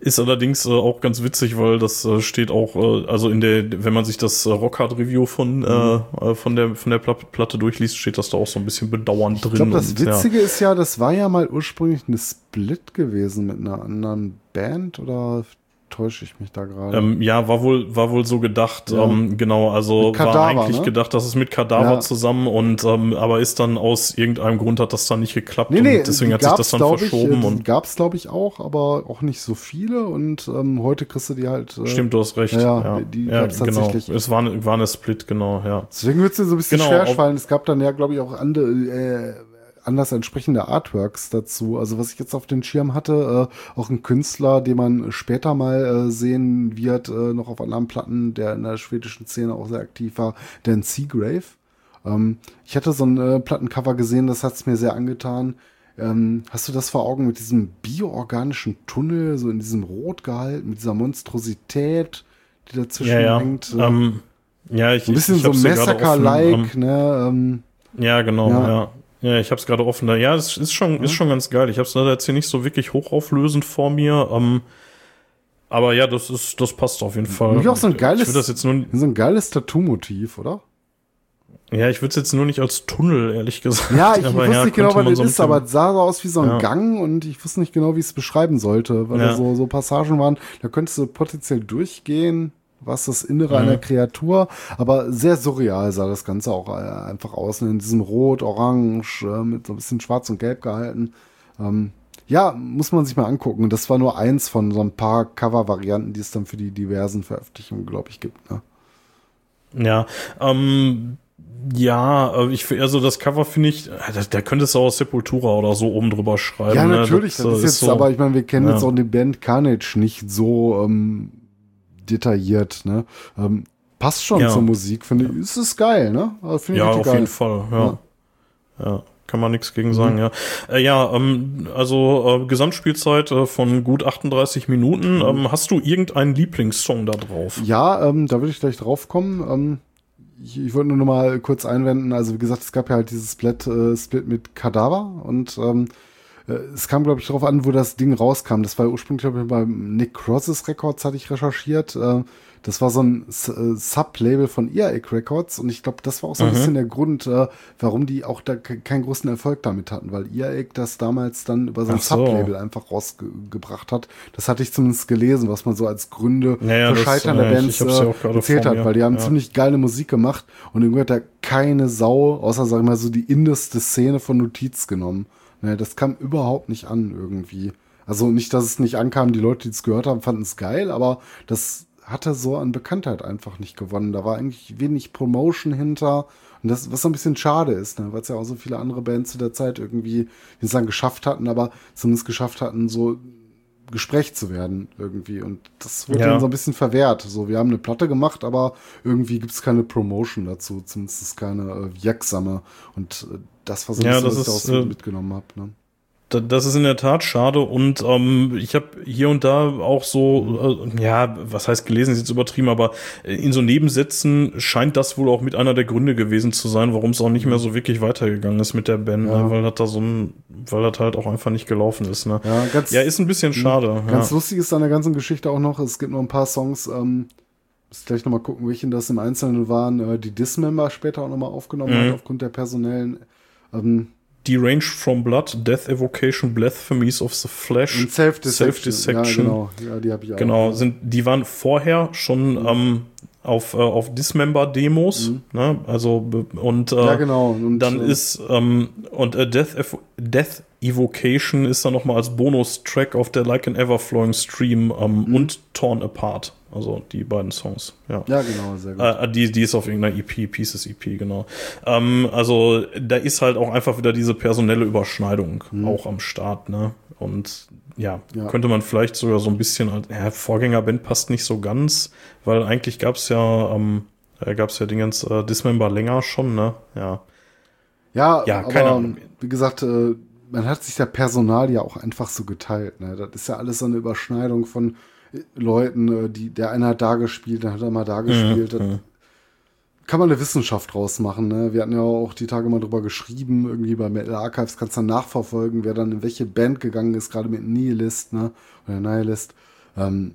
ist allerdings äh, auch ganz witzig, weil das äh, steht auch, äh, also in der, wenn man sich das äh, Rockhard Review von, mhm. äh, von der, von der Platte durchliest, steht das da auch so ein bisschen bedauernd drin. Ich glaube, das Witzige ja. ist ja, das war ja mal ursprünglich eine Split gewesen mit einer anderen Band oder täusche ich mich da gerade? Ähm, ja, war wohl, war wohl so gedacht, ja. ähm, genau, also Kadaver, war eigentlich ne? gedacht, dass es mit Kadaver ja. zusammen und ähm, aber ist dann aus irgendeinem Grund hat das dann nicht geklappt nee, nee, und deswegen hat sich das dann verschoben. Ich, und gab es, glaube ich, auch, aber auch nicht so viele und ähm, heute kriegst du die halt. Äh, Stimmt, du hast recht. Ja, ja. die ja, gab's genau. tatsächlich. Es war, war eine Split, genau, ja. Deswegen wird es dir so ein bisschen genau, schwer fallen. Es gab dann ja, glaube ich, auch andere, äh, anders entsprechende Artworks dazu. Also was ich jetzt auf den Schirm hatte, äh, auch ein Künstler, den man später mal äh, sehen wird, äh, noch auf anderen Platten, der in der schwedischen Szene auch sehr aktiv war, Dan Seagrave. Ähm, ich hatte so ein äh, Plattencover gesehen, das hat's mir sehr angetan. Ähm, hast du das vor Augen mit diesem bioorganischen Tunnel, so in diesem Rot gehalten, mit dieser Monstrosität, die dazwischen ja, ja. hängt? Äh, ähm, ja, ich, ein bisschen ich so Massacre-like, ähm, ne? Ähm, ja, genau, ja. ja. Ja, ich habe es gerade offen da. Ja, es ist schon, ist schon ganz geil. Ich habe es leider jetzt hier nicht so wirklich hochauflösend vor mir. Ähm, aber ja, das ist, das passt auf jeden Fall. Nicht auch so ein geiles, ich das jetzt nur, so ein geiles Tattoo-Motiv, oder? Ja, ich würde es jetzt nur nicht als Tunnel, ehrlich gesagt. Ja, ich aber, wusste ja, nicht genau, was das so ist, aber es sah so aus wie so ein ja. Gang und ich wusste nicht genau, wie ich es beschreiben sollte, weil ja. da so, so Passagen waren, da könntest du potenziell durchgehen was das Innere mhm. einer Kreatur, aber sehr surreal sah das Ganze auch äh, einfach aus, in diesem Rot, Orange, äh, mit so ein bisschen Schwarz und Gelb gehalten. Ähm, ja, muss man sich mal angucken. Das war nur eins von so ein paar Cover-Varianten, die es dann für die diversen Veröffentlichungen, glaube ich, gibt. Ne? Ja, ähm, ja, äh, ich also das Cover finde ich, da, da könntest du auch Sepultura oder so oben drüber schreiben. Ja, ne? natürlich, ne? das, das, ist jetzt, so, aber ich meine, wir kennen ja. jetzt auch die Band Carnage nicht so ähm, detailliert, ne? Ähm, passt schon ja. zur Musik, finde ich. Es ist geil, ne? Also ja, auf geil. jeden Fall, ja. ja. ja. Kann man nichts gegen sagen, mhm. ja. Äh, ja, ähm, also äh, Gesamtspielzeit äh, von gut 38 Minuten. Mhm. Ähm, hast du irgendeinen Lieblingssong da drauf? Ja, ähm, da würde ich gleich drauf kommen. Ähm, ich, ich wollte nur noch mal kurz einwenden. Also wie gesagt, es gab ja halt dieses Split, äh, Split mit Kadaver und ähm, äh, es kam, glaube ich, darauf an, wo das Ding rauskam. Das war ursprünglich, glaube ich, beim Nick Crosses Records, hatte ich recherchiert. Äh, das war so ein äh, Sub-Label von Earache Records und ich glaube, das war auch so ein mhm. bisschen der Grund, warum die auch da keinen großen Erfolg damit hatten, weil Earache das damals dann über so ein so. Sub-Label einfach rausgebracht hat. Das hatte ich zumindest gelesen, was man so als Gründe ja, für Scheitern der Bands äh, erzählt hat, weil die haben ja. ziemlich geile Musik gemacht und irgendwie hat da keine Sau, außer, sag ich mal, so die innerste Szene von Notiz genommen. Ne, das kam überhaupt nicht an irgendwie. Also nicht, dass es nicht ankam, die Leute, die es gehört haben, fanden es geil, aber das hatte so an Bekanntheit einfach nicht gewonnen. Da war eigentlich wenig Promotion hinter. Und das, was so ein bisschen schade ist, ne? weil es ja auch so viele andere Bands zu der Zeit irgendwie, die es geschafft hatten, aber zumindest geschafft hatten, so Gespräch zu werden irgendwie. Und das wurde ja. dann so ein bisschen verwehrt. So, wir haben eine Platte gemacht, aber irgendwie gibt es keine Promotion dazu, zumindest keine äh, wirksame. Und äh, das war so, ja, das was ich daraus äh, mitgenommen habe. Ne? Das ist in der Tat schade und ähm, ich habe hier und da auch so, äh, ja, was heißt gelesen, ist jetzt übertrieben, aber in so Nebensätzen scheint das wohl auch mit einer der Gründe gewesen zu sein, warum es auch nicht mehr so wirklich weitergegangen ist mit der Band, ja. ne? weil das da so ein, weil das halt auch einfach nicht gelaufen ist. Ne? Ja, ganz, ja, ist ein bisschen schade. Ganz ja. lustig ist an der ganzen Geschichte auch noch, es gibt noch ein paar Songs, ähm, muss gleich nochmal gucken, welchen das im Einzelnen waren, äh, die Dismember später auch nochmal aufgenommen mhm. hat, aufgrund der personellen ähm, Deranged from Blood, Death Evocation, Blasphemies of the Flesh, und Self-Dissection. Self ja, genau. Ja, die habe ich auch. Genau, sind, die waren vorher schon mhm. ähm, auf, äh, auf Dismember-Demos, mhm. ne? Also und äh, ja, genau. Und, dann äh, ist ähm, und äh, Death, Ev Death Evocation ist dann nochmal als Bonus-Track auf der Like an Everflowing Stream ähm, mhm. und Torn Apart. Also die beiden Songs. Ja, ja genau, sehr gut. Äh, die, die ist auf irgendeiner EP, Pieces EP, genau. Ähm, also da ist halt auch einfach wieder diese personelle Überschneidung mhm. auch am Start, ne? Und ja, ja, könnte man vielleicht sogar so ein bisschen, als ja, Vorgängerband passt nicht so ganz, weil eigentlich gab es ja, ähm, äh, gab es ja den ganzen äh, Dismember länger schon, ne? Ja. Ja, ja keine aber, Ahnung. Wie gesagt, äh, man hat sich der Personal ja auch einfach so geteilt. Ne? Das ist ja alles so eine Überschneidung von Leuten, äh, die, der eine hat da gespielt, dann hat er mal da gespielt. Mhm. Kann man eine Wissenschaft draus machen, ne? Wir hatten ja auch die Tage mal drüber geschrieben, irgendwie bei Metal Archives kannst du dann nachverfolgen, wer dann in welche Band gegangen ist, gerade mit Nihilist, ne? Oder Nihilist. Ähm,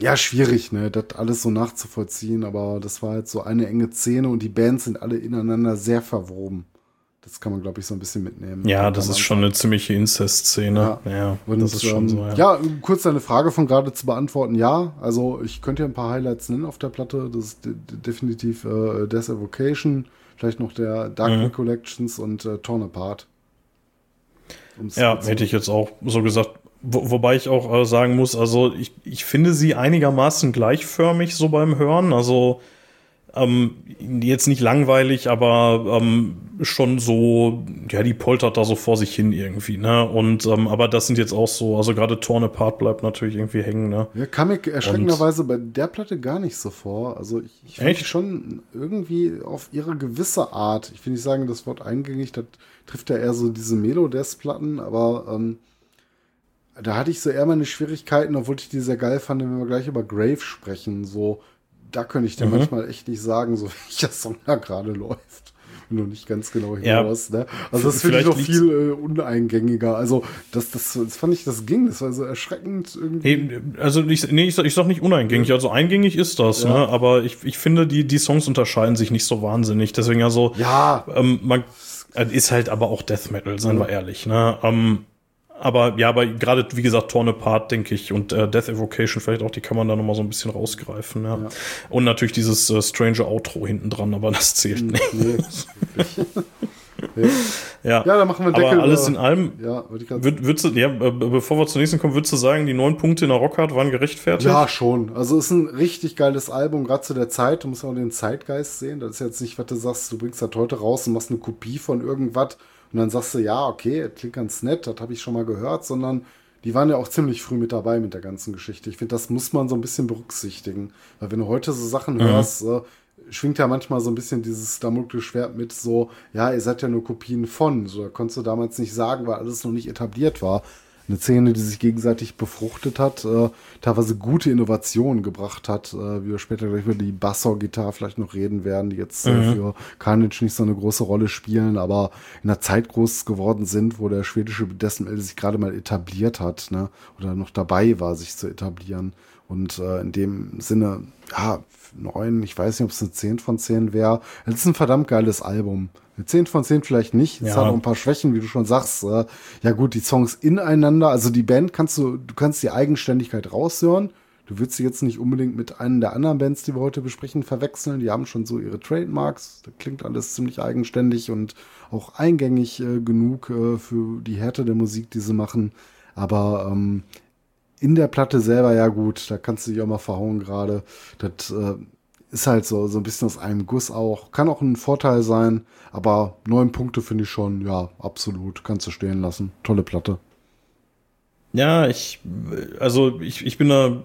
ja, schwierig, ne, das alles so nachzuvollziehen, aber das war halt so eine enge Szene und die Bands sind alle ineinander sehr verwoben. Das kann man, glaube ich, so ein bisschen mitnehmen. Ja, das ist schon eine ziemliche Inzest-Szene. Ja, ja und, das ist schon ähm, so. Ja. ja, kurz deine Frage von gerade zu beantworten. Ja, also ich könnte ja ein paar Highlights nennen auf der Platte. Das ist de definitiv äh, Death Evocation, vielleicht noch der Dark Mhm. Recollections und äh, Torn Apart. Um's Ja, hätte ich jetzt auch so gesagt. Wo, wobei ich auch äh, sagen muss, also ich, ich finde sie einigermaßen gleichförmig so beim Hören. Also ähm, jetzt nicht langweilig, aber ähm, schon so, ja, die poltert da so vor sich hin irgendwie, ne? Und ähm, aber das sind jetzt auch so, also gerade Torn Apart bleibt natürlich irgendwie hängen, ne? Ja, kam mir erschreckenderweise bei der Platte gar nicht so vor. Also ich, ich finde schon irgendwie auf ihre gewisse Art. Ich will nicht sagen, das Wort eingängig, das trifft ja eher so diese Melodeath-Platten, aber ähm, da hatte ich so eher meine Schwierigkeiten, obwohl ich die sehr geil fand, wenn wir gleich über Grave sprechen. So, da könnte ich dir Mhm. manchmal echt nicht sagen, so welcher Song da gerade läuft. Wenn du nicht ganz genau Ja. hinaus, ne? Also das finde ich noch viel äh, uneingängiger. Also das, das, das fand ich, das ging. Das war so erschreckend irgendwie. Nee, also ich, nee, ich, sag- ich sag nicht uneingängig, also eingängig ist das, Ja. ne? Aber ich, ich finde, die, die Songs unterscheiden sich nicht so wahnsinnig. Deswegen also, Ja, ähm, man ist halt aber auch Death Metal, seien wir ehrlich, ne? Ähm, aber ja, aber gerade, wie gesagt, Torn Apart, denke ich, und äh, Death Evocation vielleicht auch, die kann man da nochmal so ein bisschen rausgreifen, ja. Ja. Und natürlich dieses äh, Stranger Outro hinten dran, aber das zählt nicht. nee, ja. Ja, dann machen wir einen aber Deckel. alles äh, in allem, Ja, würd, würdest du, ja, bevor wir zur nächsten kommen, würdest du sagen, die neun Punkte in der Rockhard waren gerechtfertigt? Ja, schon. Also ist ein richtig geiles Album, gerade zu der Zeit. Du musst auch den Zeitgeist sehen. Das ist jetzt nicht, was du sagst, du bringst das heute raus und machst eine Kopie von irgendwas und dann sagst du, ja, okay, das klingt ganz nett, das habe ich schon mal gehört, sondern die waren ja auch ziemlich früh mit dabei mit der ganzen Geschichte. Ich finde, das muss man so ein bisschen berücksichtigen. Weil wenn du heute so Sachen hörst, äh, schwingt ja manchmal so ein bisschen dieses Damoklesschwert mit so, ja, ihr seid ja nur Kopien von. So, da konntest du damals nicht sagen, weil alles noch nicht etabliert war. Eine Szene, die sich gegenseitig befruchtet hat, äh, teilweise gute Innovationen gebracht hat, äh, wie wir später gleich über die Bassor-Gitarre vielleicht noch reden werden, die jetzt äh, für Carnage nicht so eine große Rolle spielen, aber in der Zeit groß geworden sind, wo der schwedische Death sich gerade mal etabliert hat, ne, oder noch dabei war, sich zu etablieren. Und äh, in dem Sinne, ja, neun, ich weiß nicht, ob es eine 10 von 10 wäre. Es ist ein verdammt geiles Album. Eine 10 von 10 vielleicht nicht. Es Ja. hat auch ein paar Schwächen, wie du schon sagst. Äh, ja gut, die Songs ineinander, also die Band kannst du, du kannst die Eigenständigkeit raushören. Du würdest sie jetzt nicht unbedingt mit einem der anderen Bands, die wir heute besprechen, verwechseln. Die haben schon so ihre Trademarks. Das klingt alles ziemlich eigenständig und auch eingängig äh, genug äh, für die Härte der Musik, die sie machen. Aber ähm, in der Platte selber, ja gut, da kannst du dich auch mal verhauen gerade. Das äh, ist halt so, so ein bisschen aus einem Guss auch. Kann auch ein Vorteil sein, aber neun Punkte finde ich schon, ja, absolut. Kannst du stehen lassen. Tolle Platte. Ja, ich, also ich, ich bin da,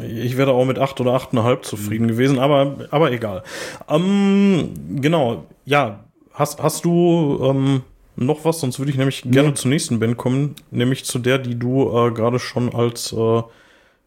ich wäre da auch mit acht oder achteinhalb zufrieden gewesen, aber, aber egal. Ähm, genau, ja, hast, hast du ähm, noch was? Sonst würde ich nämlich gerne zur nächsten Band kommen, nämlich zu der, die du äh, gerade schon als äh,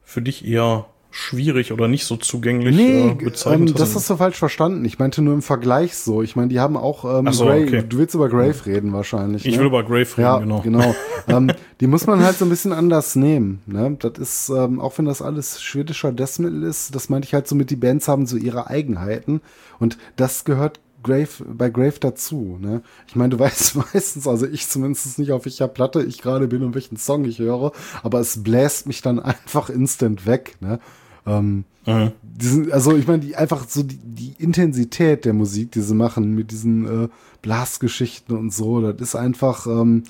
für dich eher schwierig oder nicht so zugänglich äh, ähm, bezeichnet das hast. du falsch verstanden. Ich meinte nur im Vergleich so. Ich meine, die haben auch ähm, so, Grave. okay. Du willst über Grave reden wahrscheinlich. ich ne? will über Grave reden, Ja, genau. genau. ähm, die muss man halt so ein bisschen anders nehmen. Ne? Das ist, ähm, auch wenn das alles schwedischer Death Metal ist, das meinte ich halt so mit, die Bands haben so ihre Eigenheiten. Und das gehört Grave, bei Grave dazu. Ne? Ich meine, du weißt meistens, also ich zumindest nicht, auf welcher Platte ich gerade bin und welchen Song ich höre, aber es bläst mich dann einfach instant weg. Ne? Ähm, Mhm. diesen, also ich meine, die einfach so die, die Intensität der Musik, die sie machen mit diesen äh, Blasgeschichten und so, das ist einfach, ähm,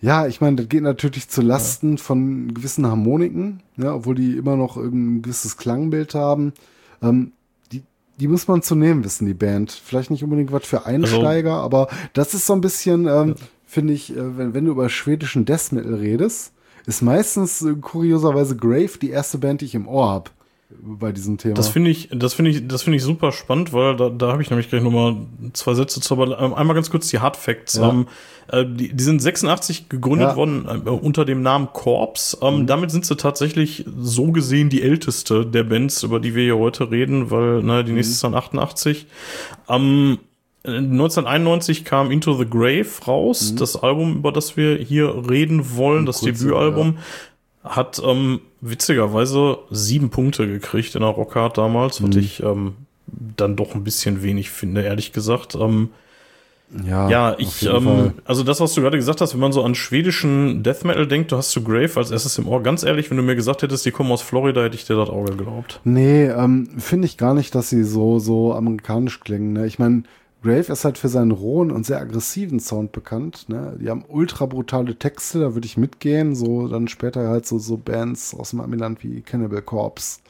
ja, ich meine, das geht natürlich zu Lasten von gewissen Harmoniken, ja, obwohl die immer noch irgendein gewisses Klangbild haben. Ähm, die, die muss man zu nehmen wissen, die Band. Vielleicht nicht unbedingt was für Einsteiger, aber das ist so ein bisschen, ähm, finde ich, äh, wenn, wenn du über schwedischen Death Metal redest, ist meistens äh, kurioserweise Grave die erste Band, die ich im Ohr hab. Bei diesem Thema. Das finde ich, das finde ich, das finde ich super spannend, weil da, da habe ich nämlich gleich nochmal zwei Sätze zu, aber ähm, einmal ganz kurz die Hard Facts. Ja. Ähm, äh, die, die sind 86 gegründet Ja. worden äh, unter dem Namen Corps. Ähm, Damit sind sie tatsächlich so gesehen die älteste der Bands, über die wir hier heute reden, weil ne, die nächste ist dann 88. Ähm, 1991 kam Into the Grave raus, das Album, über das wir hier reden wollen, das kurze, Debütalbum. Hat ähm, witzigerweise sieben Punkte gekriegt in der Rockhard damals, was ich ähm, dann doch ein bisschen wenig finde, ehrlich gesagt. Ähm, ja, ja, ich, ähm, also das, was du gerade gesagt hast, wenn man so an schwedischen Death Metal denkt, du hast zu Grave als erstes im Ohr. Ganz ehrlich, wenn du mir gesagt hättest, die kommen aus Florida, hätte ich dir das Auge geglaubt. Nee, ähm, finde ich gar nicht, dass sie so, so amerikanisch klingen. Ne? Ich meine, Grave ist halt für seinen rohen und sehr aggressiven Sound bekannt. Ne? Die haben ultra brutale Texte, da würde ich mitgehen. So dann später halt so, so Bands aus dem Amiland wie Cannibal Corpse.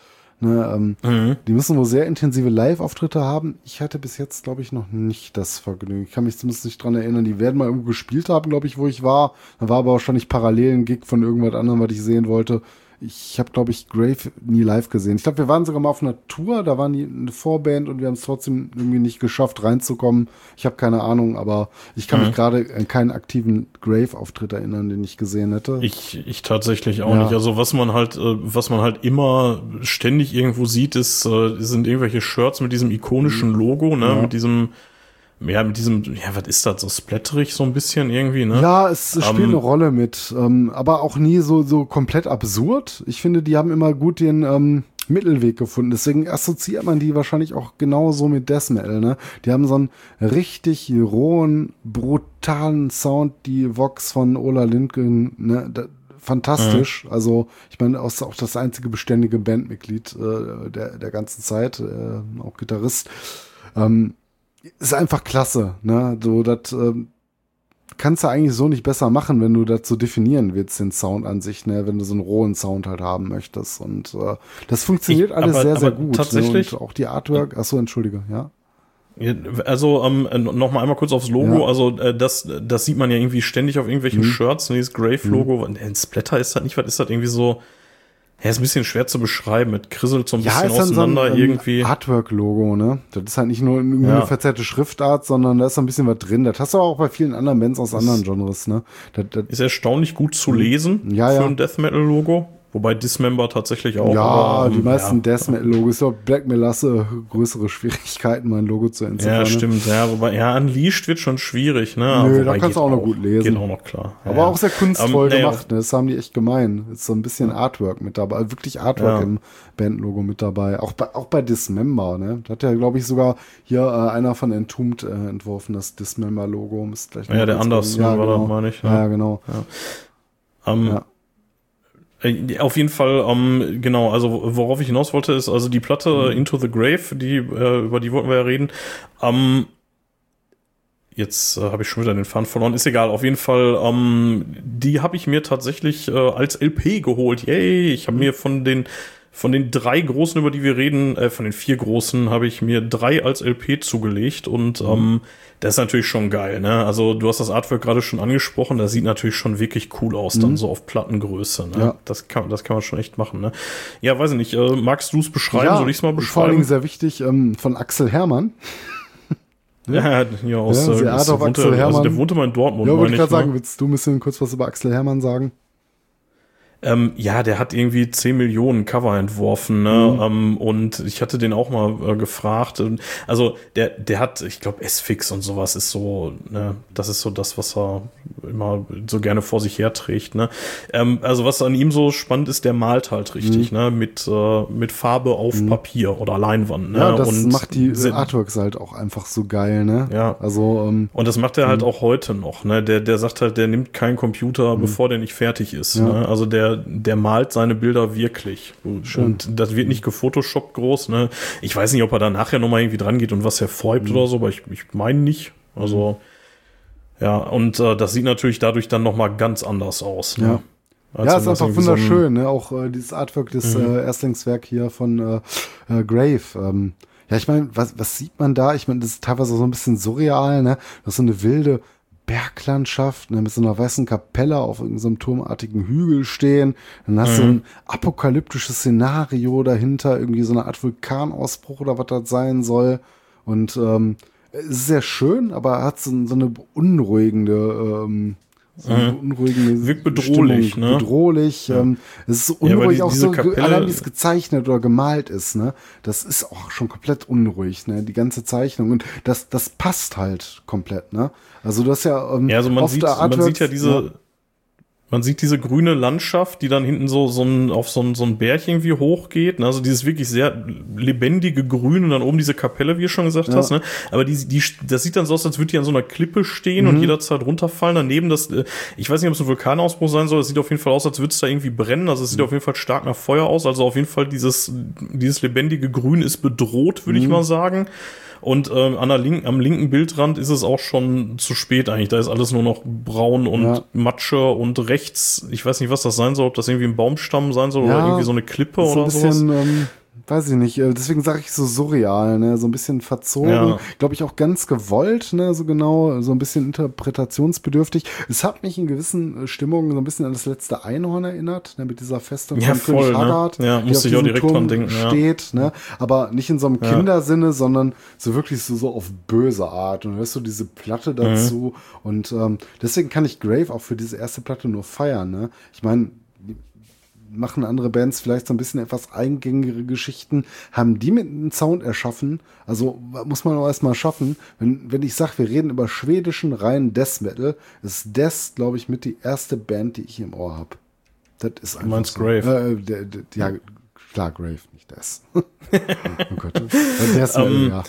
Ne? Ähm, Mhm. Die müssen wohl sehr intensive Live-Auftritte haben. Ich hatte bis jetzt, glaube ich, noch nicht das Vergnügen. Ich kann mich zumindest nicht dran erinnern. Die werden mal irgendwo gespielt haben, glaube ich, wo ich war. Da war aber wahrscheinlich parallel ein Gig von irgendwas anderem, was ich sehen wollte. Ich habe, glaube ich, Grave nie live gesehen. Ich glaube, wir waren sogar mal auf einer Tour, da waren die eine Vorband und wir haben es trotzdem irgendwie nicht geschafft, reinzukommen. Ich habe keine Ahnung, aber ich kann Mhm. mich gerade an keinen aktiven Grave-Auftritt erinnern, den ich gesehen hätte. Ich, ich tatsächlich auch Ja. nicht. Also was man halt, äh, was man halt immer ständig irgendwo sieht, ist, äh, sind irgendwelche Shirts mit diesem ikonischen Logo, ne, Mhm. Ja. mit diesem, ja, mit diesem, ja, was ist das, so splatterig so ein bisschen irgendwie, ne? Ja, es spielt Ähm, eine Rolle mit, ähm, aber auch nie so, so komplett absurd. Ich finde, die haben immer gut den ähm, Mittelweg gefunden. Deswegen assoziiert man die wahrscheinlich auch genauso mit Death Metal. Ne? Die haben so einen richtig rohen, brutalen Sound, die Vox von Ola Lindgren. Ne? Da, fantastisch. Also, ich meine, auch, auch das einzige beständige Bandmitglied äh, der, der ganzen Zeit, äh, auch Gitarrist. Ähm, ist einfach klasse, ne? So, das ähm, kannst du eigentlich so nicht besser machen, wenn du so definieren willst, den Sound an sich, ne? Wenn du so einen rohen Sound halt haben möchtest. Und äh, das funktioniert Ich- alles aber- sehr, sehr gut. tatsächlich- Ne? Und auch die Artwork, achso, entschuldige, ja. Also ähm, noch mal einmal kurz aufs Logo. Ja. Also äh, das, das sieht man ja irgendwie ständig auf irgendwelchen Mhm. Shirts. Ne, dieses Grave-Logo. Ein Splatter ist das nicht. Was ist das irgendwie so? Ja, ist ein bisschen schwer zu beschreiben. Mit krisselt so ein bisschen ist dann auseinander ähm, irgendwie. Artwork-Logo, ne? Das ist halt nicht nur irgendwie Ja. eine verzerrte Schriftart, sondern da ist so ein bisschen was drin. Das hast du aber auch bei vielen anderen Bands aus anderen Genres, ne? Das, das, Ist erstaunlich gut zu lesen Mhm. Ja, für ja. ein Death Metal Logo. Wobei Dismember tatsächlich auch. ja, aber, ähm, die meisten ja. Death Metal-Logos, ja, Black Melasse, größere Schwierigkeiten, mein Logo zu entziffern. Ja, ne? stimmt. Ja, wobei, ja, Unleashed wird schon schwierig, ne? Nö, da kannst du auch noch gut lesen. Geht auch noch klar. Aber ja. auch sehr kunstvoll Ähm, gemacht, ne? Das haben die echt gemein. Ist so ein bisschen Artwork mit dabei, also wirklich Artwork Ja. im Bandlogo mit dabei. Auch bei, auch bei Dismember, ne? Da hat ja, glaube ich, sogar hier äh, einer von Entombed äh, entworfen, das Dismember-Logo. Ja, der Anders, gucken. ne, war das, meine ich, ne? Ja, ja, genau. Ähm, Ja. Äh, Auf jeden Fall, ähm, genau, also worauf ich hinaus wollte, ist also die Platte Mhm. Into the Grave, die, äh, über die wollten wir ja reden. Ähm, jetzt äh, habe ich schon wieder den Faden verloren, ist egal, auf jeden Fall, ähm, die habe ich mir tatsächlich äh, als LP geholt. Yay, ich habe mir von den von den drei großen, über die wir reden, äh, von den vier großen, habe ich mir drei als LP zugelegt und ähm, das ist natürlich schon geil, ne? Also du hast das Artwork gerade schon angesprochen, das sieht natürlich schon wirklich cool aus, dann so auf Plattengröße, ne? Ja. Das kann, das kann man schon echt machen, ne? Ja, weiß ich nicht, äh, magst du es beschreiben? Soll ich es mal Vor allen Dingen beschreiben? sehr wichtig, ähm, von Axel Hermann. Ja, ja, aus, Ja, äh, ist- auf wohnte, Axel also Hermann. der wohnte mal in Dortmund, Ja, wollte ich gerade ne? sagen, willst du ein bisschen kurz was über Axel Hermann sagen? Ähm, ja, der hat irgendwie 10 Millionen Cover entworfen, ne? Mhm. Ähm, und ich hatte den auch mal äh, gefragt. Also der, der hat, ich glaube, S-Fix und sowas ist so, ne, das ist so das, was er immer so gerne vor sich herträgt, ne? Ähm, also was an ihm so spannend ist, der malt halt richtig, Mhm. ne? Mit, äh, mit Farbe auf Papier oder Leinwand, ne? Ja, das und macht die se- Artworks halt auch einfach so geil, ne? Ja. Also, ähm, Und das macht er Mhm. halt auch heute noch. Ne? Der, der sagt halt, der nimmt keinen Computer, bevor der nicht fertig ist. Ja. Ne? Also der, der malt seine Bilder wirklich. Und das wird nicht gefotoshoppt groß. Ne? Ich weiß nicht, ob er da nachher nochmal irgendwie dran geht und was hervorhebt Mhm. oder so, aber ich, ich meine nicht. Also, ja, und äh, das sieht natürlich dadurch dann nochmal ganz anders aus. Ne? Ja. Als ja, ist einfach irgendwie so wunderschön, ne? Auch äh, dieses Artwork, das Mhm. äh, Erstlingswerk hier von äh, äh, Grave. Ähm, ja, ich meine, was, was sieht man da? Ich meine, das ist teilweise so ein bisschen surreal, ne? Das ist so eine wilde Berglandschaft, ne, mit so einer weißen Kapelle auf irgendeinem turmartigen Hügel stehen. Dann hast du Mhm. ein apokalyptisches Szenario dahinter, irgendwie so eine Art Vulkanausbruch oder was das sein soll. Und ähm, es ist sehr schön, aber hat so, so eine beunruhigende, ähm, so Mhm. Wirkt bedrohlich, Stimmung. ne? Bedrohlich. Ähm, es ist so Ja, unruhig, die- auch so, Kapelle- allein wie es gezeichnet oder gemalt ist, ne? Das ist auch schon komplett unruhig, ne? Die ganze Zeichnung. Und das, das passt halt komplett, ne? Also das ja, ähm, Ja, also man sieht, der man sieht ja diese, man sieht diese grüne Landschaft, die dann hinten so, so ein, auf so ein, so ein Berg irgendwie hochgeht. Ne? Also dieses wirklich sehr lebendige Grün und dann oben diese Kapelle, wie du schon gesagt Ja. hast. Ne? Aber die, die, das sieht dann so aus, als würde die an so einer Klippe stehen Mhm. und jederzeit runterfallen. Daneben das, äh, ich weiß nicht, ob es ein Vulkanausbruch sein soll. Es sieht auf jeden Fall aus, als würde es da irgendwie brennen. Also es Mhm. sieht auf jeden Fall stark nach Feuer aus. Also auf jeden Fall dieses, dieses lebendige Grün ist bedroht, würde ich Mhm. mal sagen. Und ähm, an der linken, am linken Bildrand ist es auch schon zu spät eigentlich. Da ist alles nur noch braun und Ja. Matsche und rechts, ich weiß nicht, was das sein soll, ob das irgendwie ein Baumstamm sein soll Ja, oder irgendwie so eine Klippe so ein oder sowas. bisschen, ähm, weiß ich nicht, äh, deswegen sage ich so surreal, ne, so ein bisschen verzogen, Ja. glaube ich auch ganz gewollt, ne, so genau, so ein bisschen interpretationsbedürftig. Es hat mich in gewissen äh, Stimmungen so ein bisschen an das letzte Einhorn erinnert, ne, mit dieser Feste Ja, von voll, König ne? Haggard, Ja, die musste ich auch direkt Turm dran denken, ja. steht, ne, aber nicht in so einem Ja. Kindersinne, sondern so wirklich so, so auf böse Art und hörst du diese Platte Mhm. dazu und ähm, deswegen kann ich Grave auch für diese erste Platte nur feiern, ne. Ich meine, machen andere Bands vielleicht so ein bisschen etwas eingängigere Geschichten, haben die mit einem Sound erschaffen. Also muss man auch erstmal schaffen. Wenn, wenn ich sage, wir reden über schwedischen reinen Death Metal, ist Death, glaube ich, mit die erste Band, die ich im Ohr habe. Das ist einfach meinst so. Grave? Äh, der, der, ja, klar, Grave, nicht Death. oh Gott. Äh, Death Metal, Ähm, ja.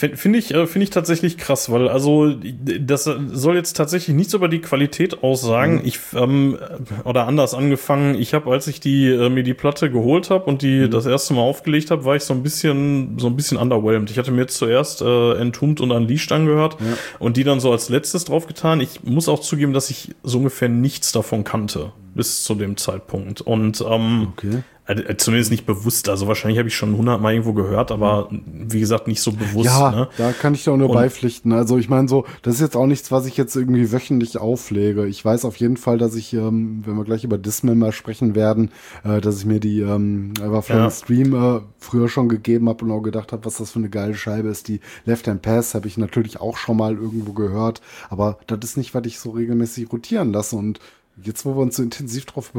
Finde find ich, äh, finde ich tatsächlich krass, weil also das soll jetzt tatsächlich nichts über die Qualität aussagen. Mhm. Ich ähm, oder anders angefangen. Ich habe, als ich die äh, mir die Platte geholt habe und die Mhm. das erste Mal aufgelegt habe, war ich so ein bisschen so ein bisschen underwhelmed. Ich hatte mir jetzt zuerst äh, Entombed und Unleashed angehört und die dann so als letztes draufgetan. Ich muss auch zugeben, dass ich so ungefähr nichts davon kannte bis zu dem Zeitpunkt und ähm, Okay. äh, Zumindest nicht bewusst. Also wahrscheinlich habe ich schon hundertmal irgendwo gehört, aber wie gesagt nicht so bewusst. Ja, ne? da kann ich doch nur Und- beipflichten. Also ich meine so, das ist jetzt auch nichts, was ich jetzt irgendwie wöchentlich auflege. Ich weiß auf jeden Fall, dass ich, ähm, wenn wir gleich über Dismember sprechen werden, äh, dass ich mir die ähm, Everflow Ja. Stream äh, früher schon gegeben habe und auch gedacht habe, was das für eine geile Scheibe ist. Die Left Hand Pass habe ich natürlich auch schon mal irgendwo gehört, aber das ist nicht, was ich so regelmäßig rotieren lasse. Und jetzt, wo wir uns so intensiv drauf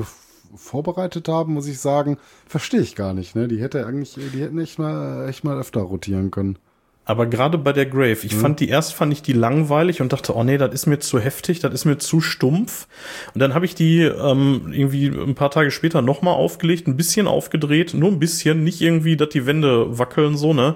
vorbereitet haben, muss ich sagen, verstehe ich gar nicht. Ne? Die hätte eigentlich, die hätten echt mal, echt mal öfter rotieren können. Aber gerade bei der Grave, ich fand die erst fand ich die langweilig und dachte, oh nee, das ist mir zu heftig, das ist mir zu stumpf. Und dann habe ich die ähm, irgendwie ein paar Tage später nochmal aufgelegt, ein bisschen aufgedreht, nur ein bisschen, nicht irgendwie, dass die Wände wackeln so ne.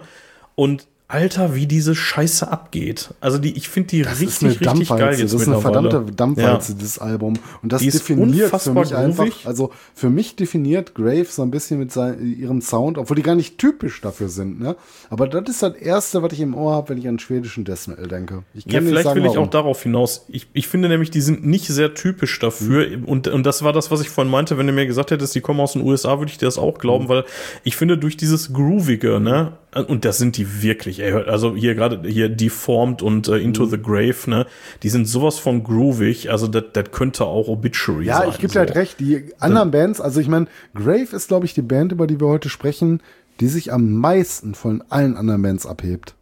Und Alter, wie diese Scheiße abgeht. Also die, ich finde die Das richtig, ist eine richtig Dampfwalze. geil jetzt das ist eine verdammte Dampfwalze, dieses Album. Und das definiert für unfassbar mich einfach, groovig. also für mich definiert Grave so ein bisschen mit sein, ihrem Sound, obwohl die gar nicht typisch dafür sind, ne? Aber das ist das Erste, was ich im Ohr habe, wenn ich an schwedischen Death Metal denke. Ich Ja, nicht vielleicht sagen, will ich warum. auch darauf hinaus. Ich, ich finde nämlich, die sind nicht sehr typisch dafür. Mhm. Und, und das war das, was ich vorhin meinte. Wenn du mir gesagt hättest, die kommen aus den USA, würde ich dir das auch Mhm. glauben, weil ich finde, durch dieses Groovige, ne, und das sind die wirklich, ey, also hier gerade hier Deformed und äh, Mhm. Into the Grave, ne, die sind sowas von groovig, also das das könnte auch Obituary Ja, sein. ich gebe so. dir halt recht. Die anderen Bands, also ich meine, Grave ist, glaube ich, die Band, über die wir heute sprechen, die sich am meisten von allen anderen Bands abhebt.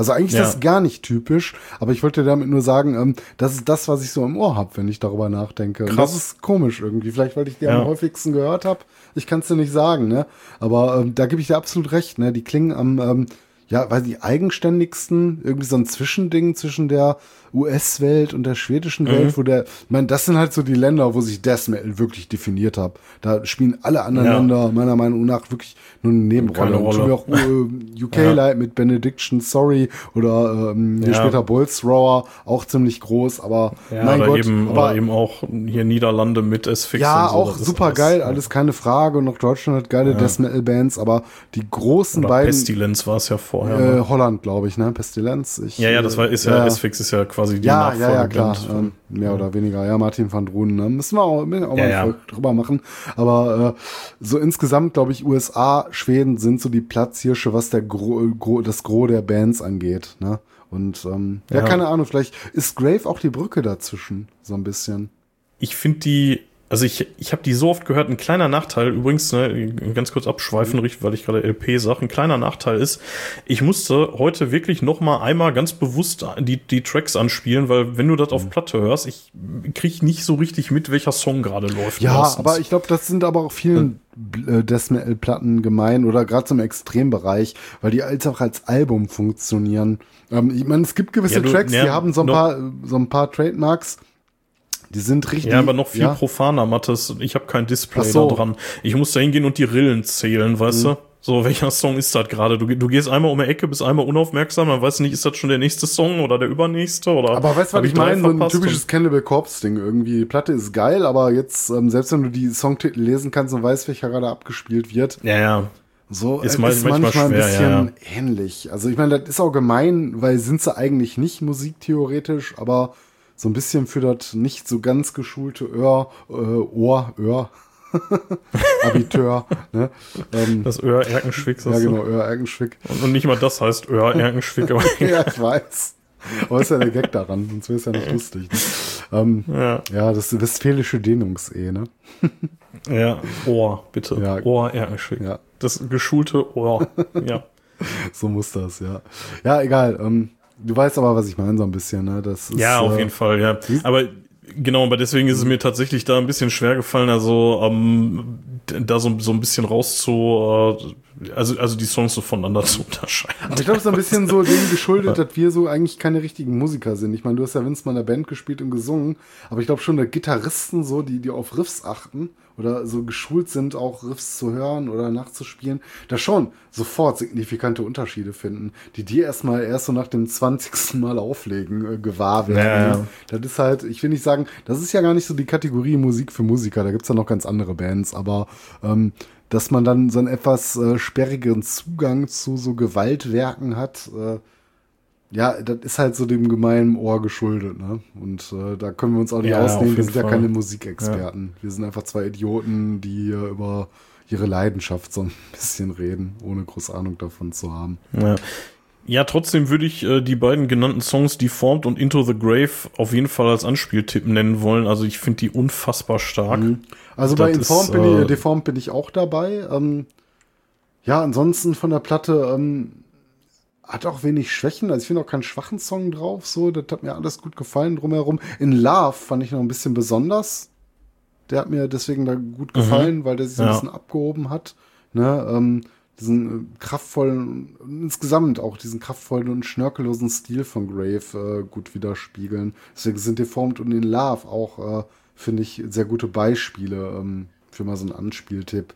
Also eigentlich Ja. ist das gar nicht typisch, aber ich wollte damit nur sagen, ähm, das ist das, was ich so im Ohr habe, wenn ich darüber nachdenke. Und Krass. das ist komisch irgendwie. Vielleicht, weil ich die Ja. am häufigsten gehört habe. Ich kann es dir nicht sagen, ne? Aber ähm, da gebe ich dir absolut recht, ne? Die klingen am, ähm, ja, weil die eigenständigsten, irgendwie so ein Zwischending zwischen der US-Welt und der schwedischen Mhm. Welt, wo der, ich meine, das sind halt so die Länder, wo sich Death Metal wirklich definiert hat. Da spielen alle anderen Ja. Länder meiner Meinung nach wirklich nur eine Nebenrolle. Keine Rolle. auch äh, UK Light mit Benediction Sorry oder ähm, hier Ja. später Bolzrower, auch ziemlich groß, aber Ja, mein oder, Gott, eben, aber eben auch hier Niederlande mit S-Fix. ja, so, auch super geil, alles keine Frage. Und auch Deutschland hat geile Death Metal Bands, aber die großen Oder beiden, Pestilence war es ja vorher. äh, ne? Holland, glaube ich, ne? Pestilenz. Ich, Ja, ja, das war, ist ja, S-Fix ist ja quasi die ja, ja, ja, klar. Von- Ähm, mehr oder weniger. Ja, Martin van Drunen. Ne? Müssen wir auch, müssen wir auch Ja, mal ja. drüber machen. Aber äh, so insgesamt, glaube ich, USA, Schweden sind so die Platzhirsche, was der Gro, Gro, das Gros der Bands angeht. Ne? Und ähm, ja. ja, keine Ahnung, vielleicht ist Grave auch die Brücke dazwischen, so ein bisschen. Ich finde die also ich, ich habe die so oft gehört. Ein kleiner Nachteil, übrigens, ne, ganz kurz abschweifen, mhm. weil ich gerade LP sage, ein kleiner Nachteil ist, ich musste heute wirklich noch mal einmal ganz bewusst die, die Tracks anspielen, weil wenn du das auf mhm. Platte hörst, ich krieg nicht so richtig mit, welcher Song gerade läuft. Ja, meistens. aber ich glaube, das sind aber auch vielen äh, Death-Metal-Platten gemein oder gerade zum Extrembereich, weil die als auch als Album funktionieren. Ähm, ich meine, es gibt gewisse ja, du, Tracks, ja, die haben so ein paar, so ein paar Trademarks die sind richtig. Ja, aber noch viel ja. profaner, Mattes. Ich habe kein Display so. da dran. Ich muss da hingehen und die Rillen zählen, weißt mhm. du? So, welcher Song ist das gerade? Du, du gehst einmal um die Ecke, bist einmal unaufmerksam, man weiß nicht, ist das schon der nächste Song oder der übernächste oder. Aber weißt du, was ich meine? So ein typisches Cannibal Corpse Ding irgendwie. Die Platte ist geil, aber jetzt, ähm, selbst wenn du die Songtitel lesen kannst und weißt, welcher gerade abgespielt wird. Ja, ja. So ist, äh, ist manchmal, schwer, ein bisschen ja, ja. ähnlich. Also ich meine, das ist auch gemein, weil sind sie eigentlich nicht musiktheoretisch, aber so ein bisschen für das nicht so ganz geschulte Ohr, äh, Ohr, Ohr, Abiteur. ne? ähm, das Öhr Erkenschwick. Ja, genau, Öhr Erkenschwick. Und, und, nicht mal das heißt Öhr Erkenschwick. ja, ich weiß. Aber ist ja der Gag daran, sonst wäre es ja nicht lustig. Ne? Ähm, ja. ja, das westfälische Dehnungs-E, ne? ja, Ohr, bitte. Ja. Ohr Erkenschwick. Ja. Das geschulte Ohr, ja. so muss das, ja. Ja, egal. Ähm, Du weißt aber, was ich meine, so ein bisschen, ne? Das ist, ja, auf äh, jeden Fall, ja. Aber genau, aber deswegen ist es mir tatsächlich da ein bisschen schwer gefallen, also ähm, da so, so ein bisschen raus zu, äh, also, also die Songs so voneinander zu unterscheiden. Aber ich glaube, es ist ein bisschen so dem geschuldet, dass wir so eigentlich keine richtigen Musiker sind. Ich meine, du hast ja Vince mal in der Band gespielt und gesungen, aber ich glaube schon, dass Gitarristen so, die, die auf Riffs achten oder so geschult sind, auch Riffs zu hören oder nachzuspielen, da schon sofort signifikante Unterschiede finden, die dir erstmal erst so nach dem 20. Mal auflegen äh, gewahr werden. Ja. Das ist halt, ich will nicht sagen, das ist ja gar nicht so die Kategorie Musik für Musiker, da gibt's ja noch ganz andere Bands, aber ähm, dass man dann so einen etwas äh, sperrigen Zugang zu so Gewaltwerken hat, äh, ja, das ist halt so dem gemeinen Ohr geschuldet, ne? Und äh, da können wir uns auch nicht ja, ausnehmen. Wir sind Fall. ja keine Musikexperten. Ja. Wir sind einfach zwei Idioten, die hier über ihre Leidenschaft so ein bisschen reden, ohne große Ahnung davon zu haben. Ja. Ja, trotzdem würde ich äh, die beiden genannten Songs Deformed und Into the Grave auf jeden Fall als Anspieltipp nennen wollen. Also ich finde die unfassbar stark. Mhm. Also das bei Informed ist, bin ich, äh, Deformed bin ich auch dabei. Ähm, ja, ansonsten von der Platte ähm, hat auch wenig Schwächen. Also ich finde auch keinen schwachen Song drauf. So, das hat mir alles gut gefallen drumherum. In Love fand ich noch ein bisschen besonders. Der hat mir deswegen da gut mhm. gefallen, mhm. weil der sich so ein bisschen abgehoben hat. Ne, ähm, diesen äh, kraftvollen, insgesamt auch diesen kraftvollen und schnörkellosen Stil von Grave äh, gut widerspiegeln. Deswegen sind Deformed und in Love auch, äh, finde ich, sehr gute Beispiele ähm, für mal so einen Anspieltipp.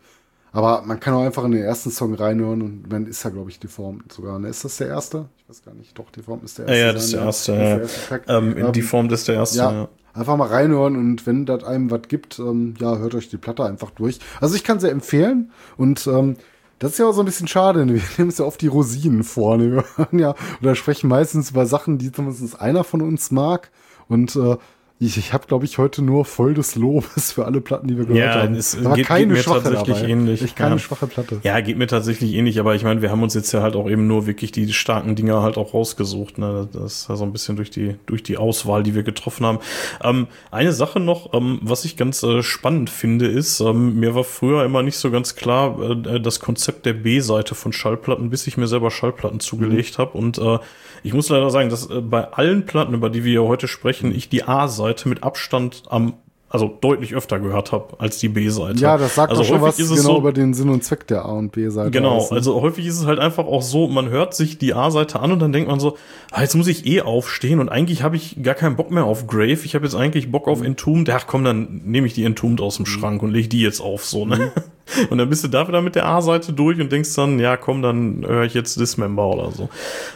Aber man kann auch einfach in den ersten Song reinhören und man ist ja, glaube ich, Deformed sogar. Ne? Ist das der erste? Ich weiß gar nicht. Doch, Deformed ist der erste. Ja, ja das ist der erste. Ja. Der erste ähm, ähm, Deformed ist der erste. Ja, ja. Einfach mal reinhören und wenn das einem was gibt, ähm, ja, hört euch die Platte einfach durch. Also ich kann sie empfehlen und ähm, das ist ja auch so ein bisschen schade. Ne? Wir nehmen es ja oft die Rosinen vor. Ne? Wir hören ja oder sprechen meistens über Sachen, die zumindest einer von uns mag. Und äh, ich, ich habe, glaube ich, heute nur voll des Lobes für alle Platten, die wir gehört ja, haben. Es aber geht, keine geht mir tatsächlich dabei. ähnlich. Ich keine ja. schwache Platte. Ja, geht mir tatsächlich ähnlich, aber ich meine, wir haben uns jetzt ja halt auch eben nur wirklich die starken Dinger halt auch rausgesucht. Ne? Das ist ja so ein bisschen durch die, durch die Auswahl, die wir getroffen haben. Ähm, eine Sache noch, ähm, was ich ganz äh, spannend finde, ist, ähm, mir war früher immer nicht so ganz klar äh, das Konzept der B-Seite von Schallplatten, bis ich mir selber Schallplatten zugelegt mhm. habe. Und äh, ich muss leider sagen, dass äh, bei allen Platten, über die wir heute sprechen, ich die A-Seite mit Abstand am also deutlich öfter gehört habe als die B-Seite. Ja, das sagt also schon was genau so, über den Sinn und Zweck der A- und B-Seite. Genau, aus, ne? also häufig ist es halt einfach auch so, man hört sich die A-Seite an und dann denkt man so, ah, jetzt muss ich eh aufstehen und eigentlich habe ich gar keinen Bock mehr auf Grave, ich habe jetzt eigentlich Bock auf mhm. Entombed. Ach komm, dann nehme ich die Entombed aus dem mhm. Schrank und lege die jetzt auf, so, ne? Und dann bist du da wieder mit der A-Seite durch und denkst dann, ja komm, dann höre ich jetzt Dismember oder so.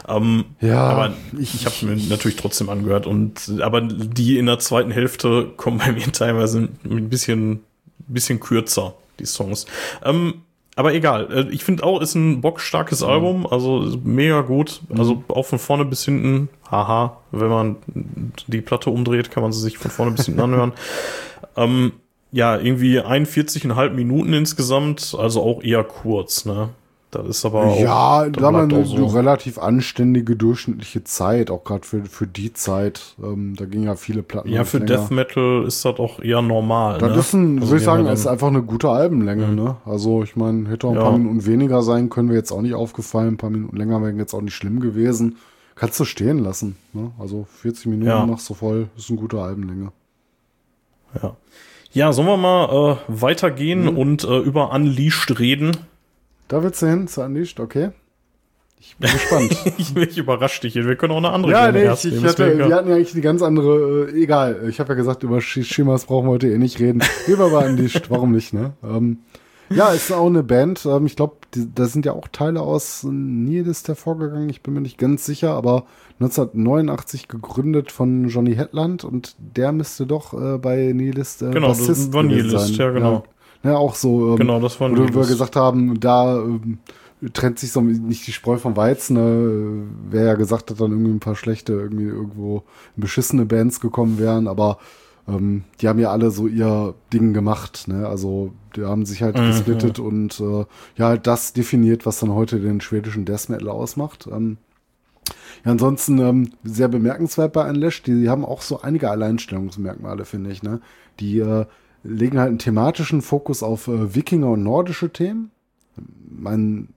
Ähm, ja, aber ich, ich habe mir natürlich trotzdem angehört und aber die in der zweiten Hälfte kommen bei mir teilweise ein bisschen, bisschen kürzer, die Songs. Ähm, aber egal, äh, ich finde auch, ist ein bockstarkes mhm. Album, also mega gut. Also mhm. auch von vorne bis hinten, haha, wenn man die Platte umdreht, kann man sie sich von vorne bis hinten anhören. Ähm, ja, irgendwie 41,5 Minuten insgesamt, also auch eher kurz, ne? Das ist aber auch. Ja, da man eine so. relativ anständige durchschnittliche Zeit, auch gerade für, für die Zeit. Ähm, da gingen ja viele Platten. Ja, für länger. Death Metal ist das auch eher normal. Das ne? ist ein, Also würde ich sagen, ist einfach eine gute Albenlänge, ne? Also ich meine, hätte auch ein Ja. paar Minuten weniger sein können, wäre jetzt auch nicht aufgefallen. Ein paar Minuten länger wären jetzt auch nicht schlimm gewesen. Kannst du stehen lassen, ne? Also 40 Minuten Ja. machst du voll, ist eine gute Albenlänge. Ja. Ja, sollen wir mal äh, weitergehen Mhm. und äh, über Unleashed reden? Da willst du hin, zu Unleashed, okay? Ich bin gespannt. ich, ich überrasche dich. Wir können auch eine andere ja, nee, ich, ich hatte, wir hatten ja eigentlich die ganz andere, äh, egal. Ich habe ja gesagt, über Sh- Shimas brauchen wir heute eh nicht reden. Mal Unleashed, warum nicht, ne? Ähm, ja, ist auch eine Band. Ähm, ich glaube, da sind ja auch Teile aus Nihilist hervorgegangen. Ich bin mir nicht ganz sicher, aber 1989 gegründet von Johnny Hetland und der müsste doch äh, bei Nihilist äh, Genau, das Bassist war gewesen Nihilist, sein. ja, genau. Ja, ja auch so. Ähm, Genau, das war wo wir Nihilist. gesagt haben, da ähm, trennt sich so nicht die Spreu vom Weizen. Ne? Wer ja gesagt hat, dann irgendwie ein paar schlechte, irgendwie irgendwo beschissene Bands gekommen wären, aber ähm, die haben ja alle so ihr Ding gemacht. Ne? Also die haben sich halt Mhm. gesplittet und äh, ja halt das definiert, was dann heute den schwedischen Death Metal ausmacht. Ähm, ja, ansonsten ähm, sehr bemerkenswert bei Unleashed. Die haben auch so einige Alleinstellungsmerkmale, finde ich. Ne? Die äh, legen halt einen thematischen Fokus auf äh, Wikinger und nordische Themen. Man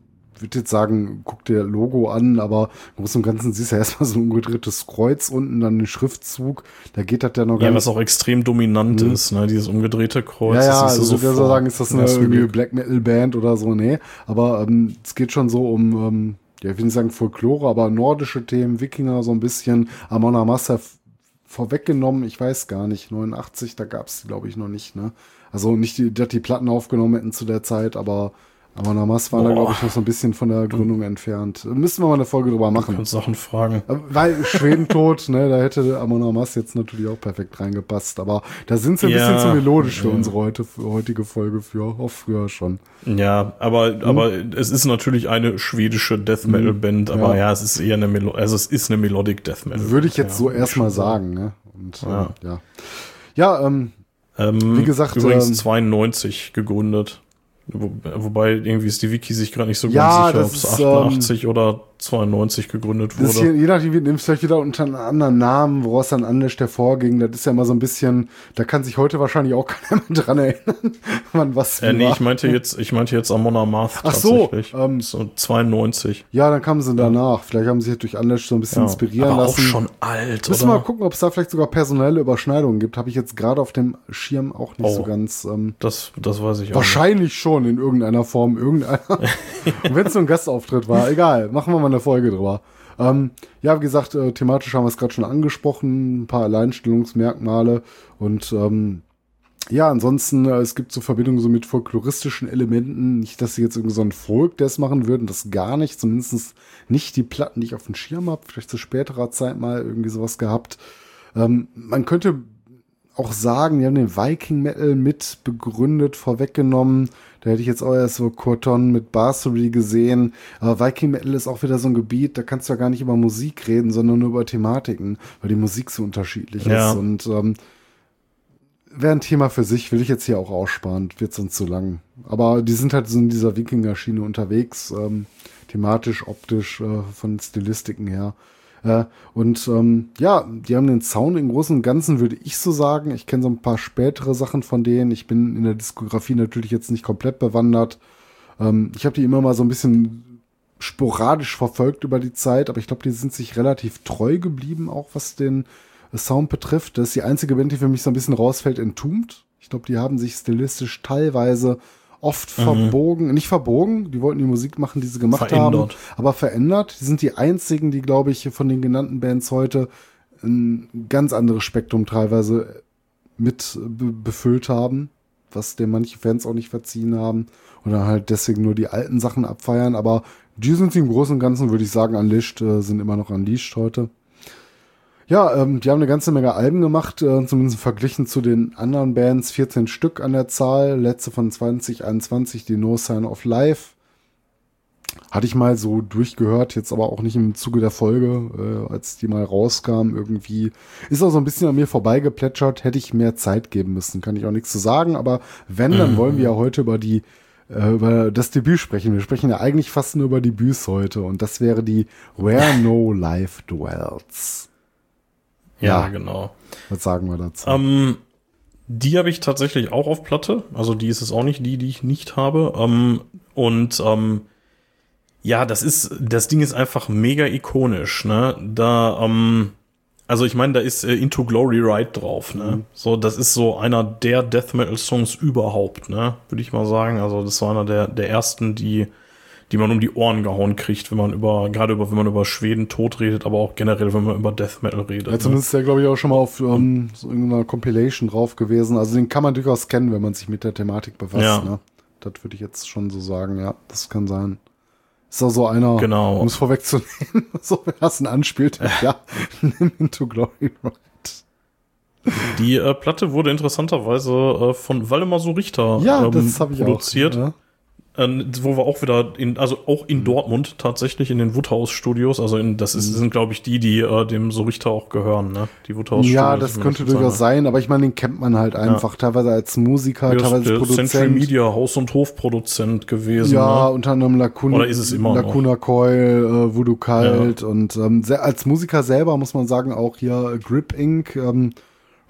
würde jetzt sagen, guck dir Logo an, aber im Großen und Ganzen siehst du ja erstmal so ein umgedrehtes Kreuz unten, dann den Schriftzug. Da geht das ja noch gar Ja, nicht was auch extrem dominant ist, ne? Dieses umgedrehte Kreuz. ja, ja, also wer soll sofort sagen, ist das eine irgendwie. Black Metal Band oder so? Nee, aber ähm, es geht schon so um, ähm, ja, ich will nicht sagen Folklore, aber nordische Themen, Wikinger so ein bisschen, Amon f- vorweggenommen, ich weiß gar nicht, 89, da gab's die glaube ich noch nicht, ne? Also nicht, die, dass die Platten aufgenommen hätten zu der Zeit, aber Amon Amarth war da Boah. glaube ich noch so ein bisschen von der Gründung entfernt. Müssen wir mal eine Folge drüber machen. Kannst Sachen fragen. Weil Schweden tot, ne, da hätte Amon Amarth jetzt natürlich auch perfekt reingepasst. Aber da sind sie ein Ja, bisschen zu melodisch für ja. unsere heute, für heutige Folge, für auch früher schon. Ja, aber, aber es ist natürlich eine schwedische Death Metal Band, aber Mhm. Ja. ja. es ist eher eine Melo also es ist eine Melodic Death Metal. Würde ich jetzt so erstmal sagen, ne? Und Ja. ja. ja. Ja, ähm, Ähm, Wie gesagt, übrigens ähm, 92 gegründet. Wo, wobei irgendwie ist die Wiki sich gerade nicht so Ja, ganz sicher, ob es ist, ähm, 88 oder 92 gegründet ist hier, wurde. je nachdem, wie nimmst vielleicht wieder unter einem anderen Namen, woraus dann Unleashed hervorging. Das ist ja immer so ein bisschen, da kann sich heute wahrscheinlich auch keiner mehr dran erinnern, wann was Äh, nee, war. ich meinte jetzt, ich meinte jetzt Amon Amarth Ach so, tatsächlich. ähm, so 92. Ja, dann kamen sie danach. Vielleicht haben sie sich durch Unleashed so ein bisschen Ja, inspirieren aber lassen. auch schon alt, Müssen wir mal gucken, ob es da vielleicht sogar personelle Überschneidungen gibt. Habe ich jetzt gerade auf dem Schirm auch nicht Oh. so ganz. Ähm, Das, das weiß ich auch. wahrscheinlich schon in irgendeiner Form, irgendeiner. Wenn es so ein Gastauftritt war, egal, machen wir mal eine Folge drüber. Ähm, ja, wie gesagt, äh, thematisch haben wir es gerade schon angesprochen, ein paar Alleinstellungsmerkmale und ähm, ja, ansonsten, äh, es gibt so Verbindungen so mit folkloristischen Elementen. Nicht, dass sie jetzt irgendwie so ein Folk das machen würden, das gar nicht. Zumindest nicht die Platten, die ich auf dem Schirm habe. Vielleicht zu späterer Zeit mal irgendwie sowas gehabt. Ähm, man könnte auch sagen, die haben den Viking Metal mit begründet, vorweggenommen. Da hätte ich jetzt auch erst so Corton mit Barsory gesehen. Aber Viking Metal ist auch wieder so ein Gebiet, da kannst du ja gar nicht über Musik reden, sondern nur über Thematiken, weil die Musik so unterschiedlich Ja. ist. Und ähm, wäre ein Thema für sich, will ich jetzt hier auch aussparen, wird sonst zu lang. Aber die sind halt so in dieser Wikinger-Schiene unterwegs, ähm, thematisch, optisch, äh, von Stilistiken her. Äh, und ähm, ja, die haben den Sound im Großen und Ganzen, würde ich so sagen. Ich kenne so ein paar spätere Sachen von denen. Ich bin in der Diskografie natürlich jetzt nicht komplett bewandert. Ähm, ich habe die immer mal so ein bisschen sporadisch verfolgt über die Zeit, aber ich glaube, die sind sich relativ treu geblieben, auch was den Sound betrifft. Das ist die einzige Band, die für mich so ein bisschen rausfällt, entombed. Ich glaube, die haben sich stilistisch teilweise oft verbogen, nicht verbogen, die wollten die Musik machen, die sie gemacht Verändert. haben, aber verändert. Die sind die einzigen, die, glaube ich, von den genannten Bands heute ein ganz anderes Spektrum teilweise mit be befüllt haben, was dem manche Fans auch nicht verziehen haben oder halt deswegen nur die alten Sachen abfeiern. Aber die sind sie im Großen und Ganzen, würde ich sagen, unleashed, äh, sind immer noch unleashed heute. Ja, ähm, die haben eine ganze Menge Alben gemacht, äh, zumindest verglichen zu den anderen Bands. 14 Stück an der Zahl, letzte von 2021, die No Sign of Life. Hatte ich mal so durchgehört, jetzt aber auch nicht im Zuge der Folge, äh, als die mal rauskam irgendwie. Ist auch so ein bisschen an mir vorbeigeplätschert, hätte ich mehr Zeit geben müssen, kann ich auch nichts zu sagen. Aber wenn, dann wollen wir ja heute über die äh, über das Debüt sprechen. Wir sprechen ja eigentlich fast nur über Debüts heute und das wäre die Where No Life Dwells. Ja, genau. Was sagen wir dazu? Ähm, die habe ich tatsächlich auch auf Platte. Also die ist es auch nicht die, die ich nicht habe. Ähm, und ähm, ja, das ist, das Ding ist einfach mega ikonisch. Ne? Da, ähm, also ich meine, da ist äh, Into Glory Ride drauf. Ne? Mhm. So, das ist so einer der Death Metal Songs überhaupt. Ne, würde ich mal sagen. Also das war einer der der ersten, die die man um die Ohren gehauen kriegt, wenn man über, gerade über, wenn man über Schweden tot redet, aber auch generell, wenn man über Death Metal redet. Ja, ne? zumindest ist der, glaube ich, auch schon mal auf ähm, so irgendeiner Compilation drauf gewesen. Also den kann man durchaus kennen, wenn man sich mit der Thematik befasst. Ja. Ne? Das würde ich jetzt schon so sagen, ja, das kann sein. Ist auch so einer, Genau. um es vorwegzunehmen, so wer das anspielt, ja, nimm Into Glory Ride. Die äh, Platte wurde interessanterweise äh, von Waldemar so Richter Ja, ähm, das habe ich produziert. auch. Ja. Ähm, wo wir auch wieder in, also auch Mhm. in Dortmund tatsächlich in den Woodhouse Studios, also in, das ist, sind glaube ich die, die äh, dem so Richter auch gehören, ne? Die Woodhouse Ja, das könnte durchaus sein, aber ich meine, den kennt man halt einfach, teilweise als Musiker, ist teilweise der als Produzent. Media Haus- und Hofproduzent gewesen. Ja, ne? unter anderem Lacuna, Oder ist es immer noch? Lacuna Coil, äh, Voodoo Kalt und ähm, als Musiker selber muss man sagen auch hier Grip Inc., ähm,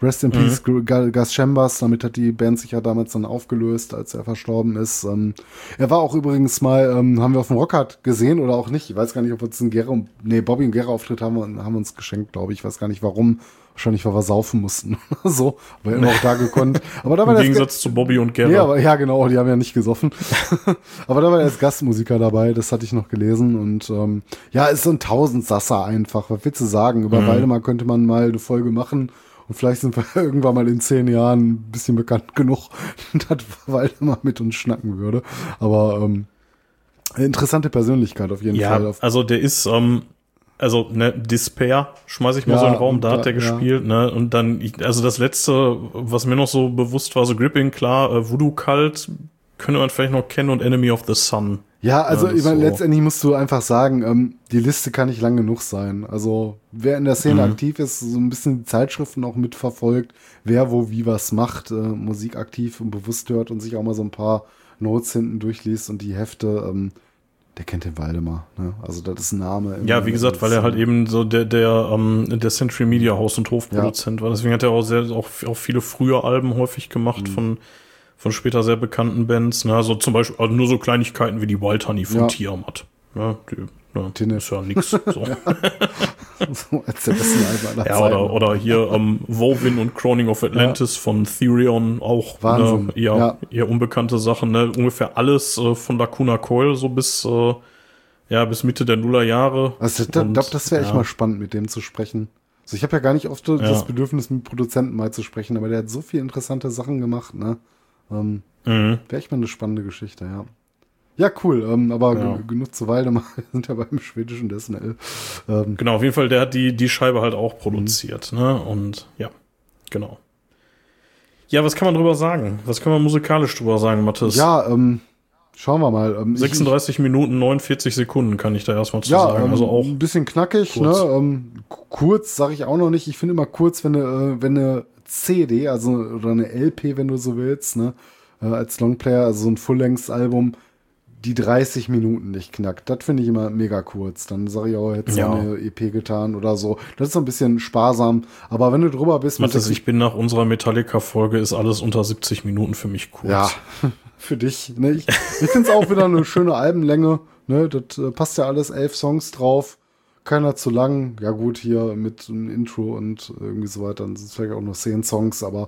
Rest in Peace, Mhm. Gu- Gus Chambers, damit hat die Band sich ja damals dann aufgelöst, als er verstorben ist. Ähm, er war auch übrigens mal, ähm, haben wir auf dem Rockhard gesehen oder auch nicht, ich weiß gar nicht, ob wir uns einen Gera, nee, Bobby und Gera Auftritt haben, haben uns geschenkt, glaube ich, ich weiß gar nicht warum, wahrscheinlich, weil wir saufen mussten oder so, aber immer auch da gekonnt. Aber da war Im Gegensatz zu Bobby und Gerda. ja, aber, ja, genau, die haben ja nicht gesoffen. aber da war er als Gastmusiker dabei, das hatte ich noch gelesen. Und ähm, ja, ist so ein Tausendsasser einfach. Was willst du sagen? Über Waldemar könnte man mal eine Folge machen. Und vielleicht sind wir irgendwann mal in zehn Jahren ein bisschen bekannt genug, dass Waldemar mit uns schnacken würde. Aber ähm, interessante Persönlichkeit auf jeden Fall. Ja, Auf, also der ist, ähm, also ne, Despair schmeiß ich mal Ja, so in den Raum, da hat der ja. gespielt, ne? Und dann, also das letzte, was mir noch so bewusst war, so Gripping, klar, äh, Voodoo Kalt könnte man vielleicht noch kennen und Enemy of the Sun. Ja, also Ja, ich meine, so. letztendlich musst du einfach sagen, ähm, die Liste kann nicht lang genug sein. Also wer in der Szene Mhm. aktiv ist, so ein bisschen die Zeitschriften auch mitverfolgt, wer wo wie was macht, äh, Musik aktiv und bewusst hört und sich auch mal so ein paar Notes hinten durchliest und die Hefte, ähm, der kennt den Waldemar. Ne? Also das ist ein Name. Ja, wie gesagt, weil er halt eben so der, der, ähm, der Century Media Haus- und Hofproduzent war. Deswegen hat er auch sehr, auch, auch viele frühe Alben häufig gemacht Mhm. von, von später sehr bekannten Bands. Ne? Also zum Beispiel, also nur so Kleinigkeiten wie die Wild Honey von Ja. Tiamat. Ne? Die, ne? Tinne. Ist ja nix. So. so als der besten Alben Ja, oder, oder hier ähm, Woven und Crowning of Atlantis von Therion, auch Wahnsinn, Ne, eher, ja. eher unbekannte Sachen. Ne? Ungefähr alles äh, von Lacuna Coil so bis, äh, ja, bis Mitte der Nullerjahre. Also ich glaube, das wäre echt ja. mal spannend, mit dem zu sprechen. Also ich habe ja gar nicht oft das Ja. Bedürfnis, mit Produzenten mal zu sprechen, aber der hat so viele interessante Sachen gemacht, ne? Ähm, Mhm. Wäre echt mal eine spannende Geschichte, ja. Ja, cool, ähm, aber Ja. ge- genug zu Waldemar. Wir sind ja beim schwedischen Metal. Ähm, Genau, auf jeden Fall, der hat die, die Scheibe halt Mhm. auch produziert, ne? Und ja, genau. Ja, was kann man drüber sagen? Was kann man musikalisch drüber sagen, Mathis? ja, ähm, schauen wir mal. Ähm, ich- 36 Minuten 49 Sekunden kann ich da erstmal zu ja, sagen. ähm, Also auch. ein bisschen knackig, kurz. ne? Ähm, kurz sage ich auch noch nicht. Ich finde immer kurz, wenn eine, äh, wenn eine CD, also oder eine LP, wenn du so willst, ne, äh, als Longplayer, also so ein Full-Length-Album, die 30 Minuten nicht knackt. Das finde ich immer mega kurz. Dann sage ich auch, hätte Ja. eine EP getan oder so. Das ist so ein bisschen sparsam. Aber wenn du drüber bist mit Mathis, ich bin nach unserer Metallica-Folge, ist alles unter 70 Minuten für mich kurz. Ja, für dich. Ne? Ich, ich finde es auch wieder eine schöne Albenlänge. Ne? Das äh, passt ja alles, elf Songs drauf. Keiner zu lang. Ja gut, hier mit einem Intro und irgendwie so weiter. Dann sind es vielleicht auch nur zehn Songs, aber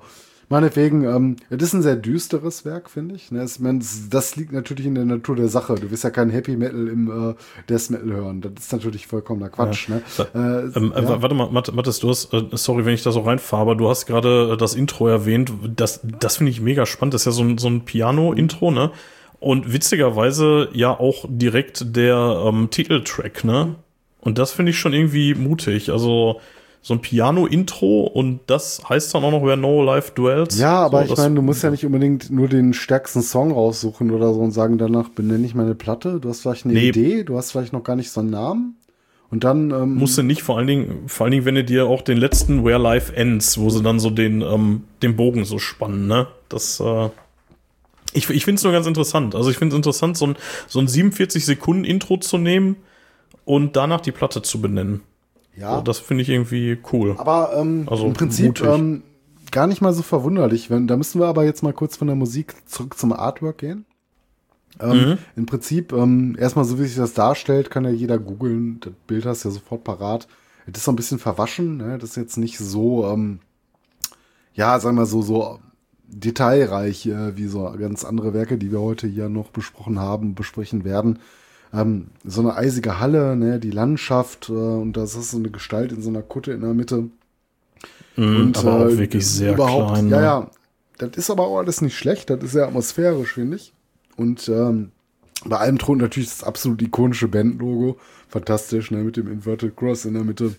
meinetwegen, ähm, das ist ein sehr düsteres Werk, finde ich. Ne? Es, man, das- liegt natürlich in der Natur der Sache. Du wirst ja kein Happy Metal im äh, Death Metal hören. Das ist natürlich vollkommener Quatsch. Ne? Äh, Ähm, äh, ja. Warte mal, Math- Mathis, du hast, äh, sorry, wenn ich da so reinfahre, aber du hast gerade äh, das Intro erwähnt. Das, das finde ich mega spannend. Das ist ja so ein, so ein Piano-Intro, ne? Und witzigerweise ja auch direkt der ähm, Titeltrack, ne? Und das finde ich schon irgendwie mutig. Also so ein Piano-Intro und das heißt dann auch noch Where No Life Duels. Ja, aber so, ich meine, du musst ja nicht unbedingt nur den stärksten Song raussuchen oder so und sagen, danach benenne ich meine Platte. Du hast vielleicht eine Nee. Idee, du hast vielleicht noch gar nicht so einen Namen. Und dann ähm, Musst du nicht, vor allen Dingen, vor allen Dingen, wenn du dir auch den letzten Where Life Ends, wo sie dann so den, ähm, den Bogen so spannen, ne? Das, äh, Ich, ich finde es nur ganz interessant. Also ich finde es interessant, so ein, so ein 47 Sekunden Intro zu nehmen und danach die Platte zu benennen. Ja. So, das finde ich irgendwie cool. Aber ähm, Also im Prinzip ähm, gar nicht mal so verwunderlich. Wenn, da müssen wir aber jetzt mal kurz von der Musik zurück zum Artwork gehen. Ähm, Mhm. Im Prinzip, ähm, erstmal so wie sich das darstellt, kann ja jeder googeln. Das Bild hast du ja sofort parat. Das ist so ein bisschen verwaschen. Ne? Das ist jetzt nicht so, ähm, ja, sagen wir so, so detailreich äh, wie so ganz andere Werke, die wir heute hier noch besprochen haben, besprechen werden. Ähm, so eine eisige Halle, ne, die Landschaft äh, und das ist so eine Gestalt in so einer Kutte in der Mitte. Mhm, aber auch äh, wirklich sehr klein. Ja, ne? ja. Das ist aber auch alles nicht schlecht. Das ist sehr atmosphärisch, finde ich. Und ähm, bei allem thront natürlich das absolut ikonische Bandlogo. Fantastisch, ne, mit dem Inverted Cross in der Mitte.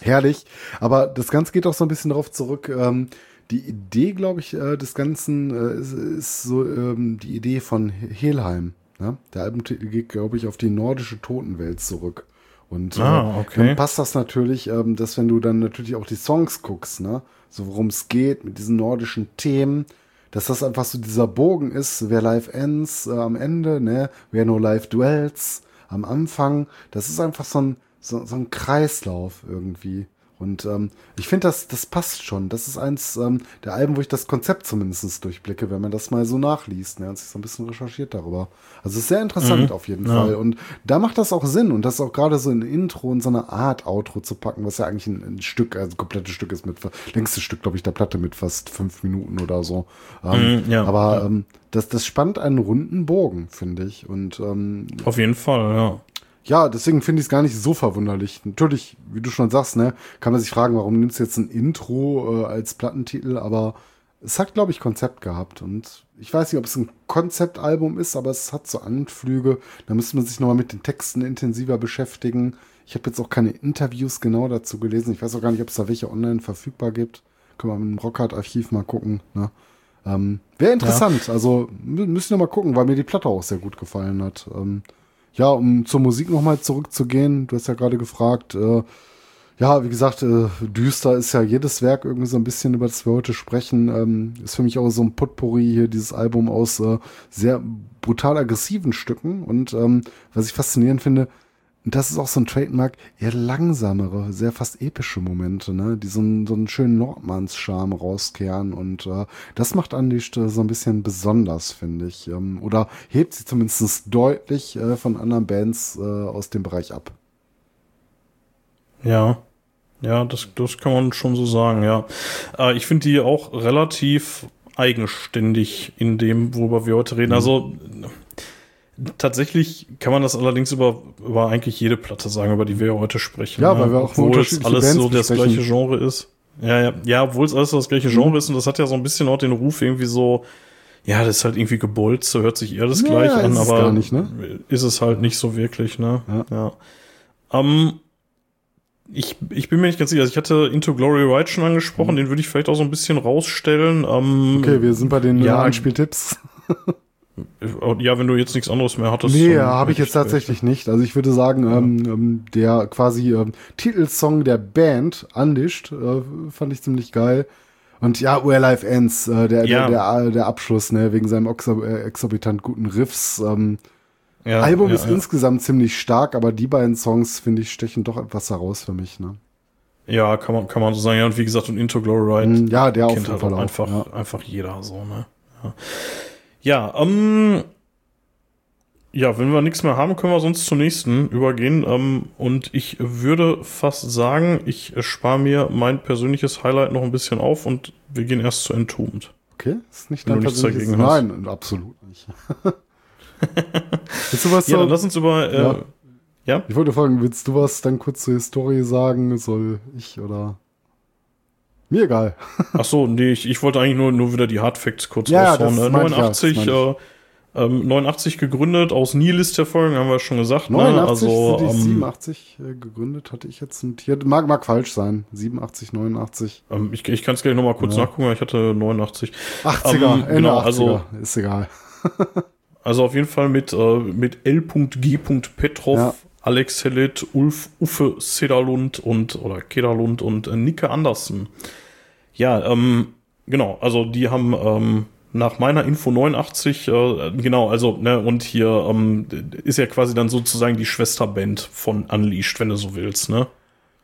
Herrlich. Aber das Ganze geht auch so ein bisschen darauf zurück. Ähm, die Idee, glaube ich, äh, des Ganzen äh, ist, ist so ähm, die Idee von Helheim. Ne? Der Albumtitel geht, glaube ich, auf die nordische Totenwelt zurück. Und Ah, äh, okay. dann passt das natürlich, ähm, dass wenn du dann natürlich auch die Songs guckst, ne, so worum es geht mit diesen nordischen Themen, dass das einfach so dieser Bogen ist, wer live ends äh, am Ende, ne, wer nur live duells am Anfang, das ist einfach so ein, so, so ein Kreislauf irgendwie. Und ähm, ich finde, das, das passt schon. Das ist eins ähm, der Alben, wo ich das Konzept zumindest durchblicke, wenn man das mal so nachliest ne, und sich so ein bisschen recherchiert darüber. Also es ist sehr interessant auf jeden Fall. Und da macht das auch Sinn. Und das auch gerade so ein Intro und so eine Art Outro zu packen, was ja eigentlich ein, ein Stück, also ein komplettes Stück ist mit, längstes Stück, glaube ich, der Platte mit fast fünf Minuten oder so. Ähm, Mhm, ja. aber ähm, das, das spannt einen runden Bogen, finde ich. Und ähm, Auf jeden Fall, ja. Ja, deswegen finde ich es gar nicht so verwunderlich. Natürlich, wie du schon sagst, ne, kann man sich fragen, warum nimmst du jetzt ein Intro äh, als Plattentitel, aber es hat, glaube ich, Konzept gehabt. Und ich weiß nicht, ob es ein Konzeptalbum ist, aber es hat so Anflüge. Da müsste man sich nochmal mit den Texten intensiver beschäftigen. Ich habe jetzt auch keine Interviews genau dazu gelesen. Ich weiß auch gar nicht, ob es da welche online verfügbar gibt. Können wir im Rockhard-Archiv mal gucken. Ne? Ähm, Wäre interessant. Also mü- müssen wir mal gucken, weil mir die Platte auch sehr gut gefallen hat. Ähm, ja, um zur Musik nochmal zurückzugehen, du hast ja gerade gefragt, äh, ja, wie gesagt, äh, düster ist ja jedes Werk irgendwie so ein bisschen, über das wir heute sprechen. Ähm, ist für mich auch so ein Potpourri hier, dieses Album aus äh, sehr brutal aggressiven Stücken. Und ähm, was ich faszinierend finde, und das ist auch so ein Trademark, eher langsamere, sehr fast epische Momente, ne, die so einen, so einen schönen Nordmanns-Charme rauskehren. Und äh, das macht Unleashed äh, so ein bisschen besonders, finde ich. Ähm, oder hebt sie zumindest deutlich äh, von anderen Bands äh, aus dem Bereich ab. Ja. Ja, das, das kann man schon so sagen, ja. Äh, ich finde die auch relativ eigenständig in dem, worüber wir heute Mhm. reden. Also tatsächlich kann man das allerdings über, über eigentlich jede Platte sagen, über die wir heute sprechen. Ja, ne? weil wir auch Obwohl es alles Bands so das besprechen. gleiche Genre ist. Ja, ja, ja, obwohl es alles so das gleiche Mhm. Genre ist und das hat ja so ein bisschen auch den Ruf irgendwie so, ja, das ist halt irgendwie gebolzt, so hört sich eher das Ja, gleich an, aber nicht, ne? ist es halt nicht so wirklich, ne? Ja. ja. Ähm, ich, ich bin mir nicht ganz sicher. Also ich hatte Into Glory Ride schon angesprochen, den würde ich vielleicht auch so ein bisschen rausstellen. Ähm, Mhm. Okay, wir sind bei den Ja. ja. Anspieltipps. ja, wenn du jetzt nichts anderes mehr hattest. Nee, habe ich jetzt tatsächlich nicht. Also ich würde sagen, ähm, ähm, der quasi ähm, Titelsong der Band, Unleashed, äh, fand ich ziemlich geil. Und ja, Where Life Ends, äh, der, Ja. der, der, der Abschluss, ne, wegen seinem äh, exorbitant guten Riffs. Ähm, Ja, Album ja, ist ja. insgesamt ziemlich stark, aber die beiden Songs, finde ich, stechen doch etwas heraus für mich. Ne? Ja, kann man, kann man so sagen. Ja, und wie gesagt, und Into Glory Ride Mm, Ja, der auf jeden halt Fall auch auch. einfach, ja. einfach jeder so, ne? Ja, ja ähm, ja, wenn wir nichts mehr haben, können wir sonst zum nächsten übergehen. Ähm, und ich würde fast sagen, ich spare mir mein persönliches Highlight noch ein bisschen auf und wir gehen erst zu Entombed. Okay, ist nicht dein persönliches... dagegen hast. Nein, absolut nicht. Willst du was Ja, so- dann lass uns über. Äh, Ja. ja. Ich wollte fragen, willst du was dann kurz zur Historie sagen? Soll ich oder? Mir egal. Ach so, nee, ich, ich wollte eigentlich nur, nur wieder die Hardfacts kurz Ja, raushauen. das Äh, meinte ich ja, das 89, äh, ähm, 89 gegründet, aus Nihilist hervorgegangen, haben wir schon gesagt. 89 ne? Also, ähm, 87 äh, gegründet, hatte ich jetzt notiert. Mag, mag falsch sein. 87, 89. ähm, ich ich kann es gleich nochmal kurz Ja. nachgucken, weil ich hatte 89. 80er, Ähm, genau, 80er. also- ist egal. Also auf jeden Fall mit, äh, mit L.G. Petrov. Alex Hellet, Ulf Uffe Sederlund und oder Kederlund und äh, Nicke Andersen. Ja, ähm, genau, also die haben ähm, nach meiner Info 89, äh, genau, also, ne, und hier ähm, ist ja quasi dann sozusagen die Schwesterband von Unleashed, wenn du so willst, ne?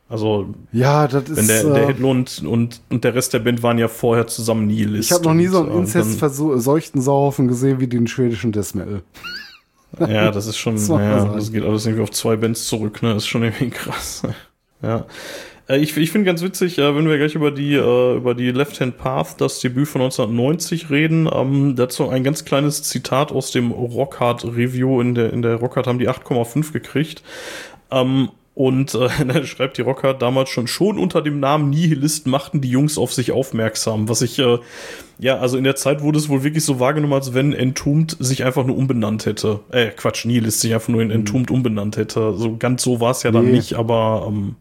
Also, ja, das ist. Wenn der, der Hitler und, und, und der Rest der Band waren ja vorher zusammen Nihilist. Ich habe noch nie so einen und, inzestverseuchten Sauhaufen gesehen wie den schwedischen Death Metal. Ja, das ist schon, das, ja, das geht alles irgendwie auf zwei Bands zurück, ne? Das ist schon irgendwie krass. ja. Äh, ich, ich finde ganz witzig, äh, wenn wir gleich über die, äh, über die Left Hand Path, das Debüt von 1990 reden, ähm, dazu ein ganz kleines Zitat aus dem Rockhard Review. In der, in der Rockhard haben die 8,5 gekriegt. Ähm, und äh, dann schreibt die Rocker damals schon, schon unter dem Namen Nihilist machten die Jungs auf sich aufmerksam. Was ich, äh, ja, also in der Zeit wurde es wohl wirklich so wahrgenommen, als wenn Entombed sich einfach nur umbenannt hätte. Äh, Quatsch, Nihilist sich einfach nur in mhm. Entombed umbenannt hätte. So ganz so war es ja dann nee. nicht, aber ähm,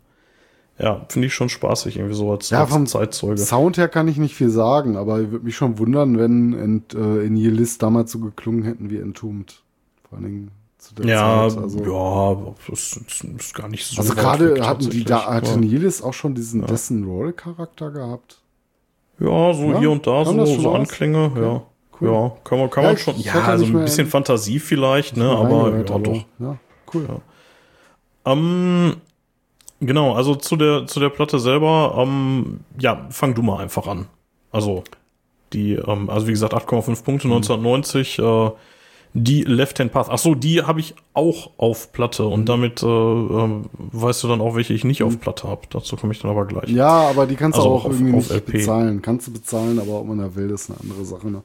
ja, finde ich schon spaßig, irgendwie so als, ja, vom Zeitzeuge. Sound her kann ich nicht viel sagen, aber ich würde mich schon wundern, wenn Ent, äh, Nihilist damals so geklungen hätten wie Entombed. Vor allen Dingen ja, Zeit. Also, ja, das ist, ist gar nicht so. Also gerade hatten die da hatte Nilis auch schon diesen ja. Dessen Roll Charakter gehabt. Ja, so ja, hier und da so, so Anklänge, okay. ja. Cool. Ja, kann man, kann ja, man schon. Ja, also ein bisschen Fantasie vielleicht, ne, aber ja, doch. Ja, cool. Ja. Ähm, genau, also zu der, zu der Platte selber, ähm, ja, fang du mal einfach an. Also, die, ähm, also wie gesagt, 8,5 Punkte, mhm. 1990, äh, die Left Hand Path. Ach so, die habe ich auch auf Platte und mhm. damit äh, äh, weißt du dann auch, welche ich nicht auf mhm. Platte habe. Dazu komme ich dann aber gleich. Ja, aber die kannst also du auch auf, irgendwie auf nicht LP. bezahlen. Kannst du bezahlen, aber ob man da will, ist eine andere Sache. Ne?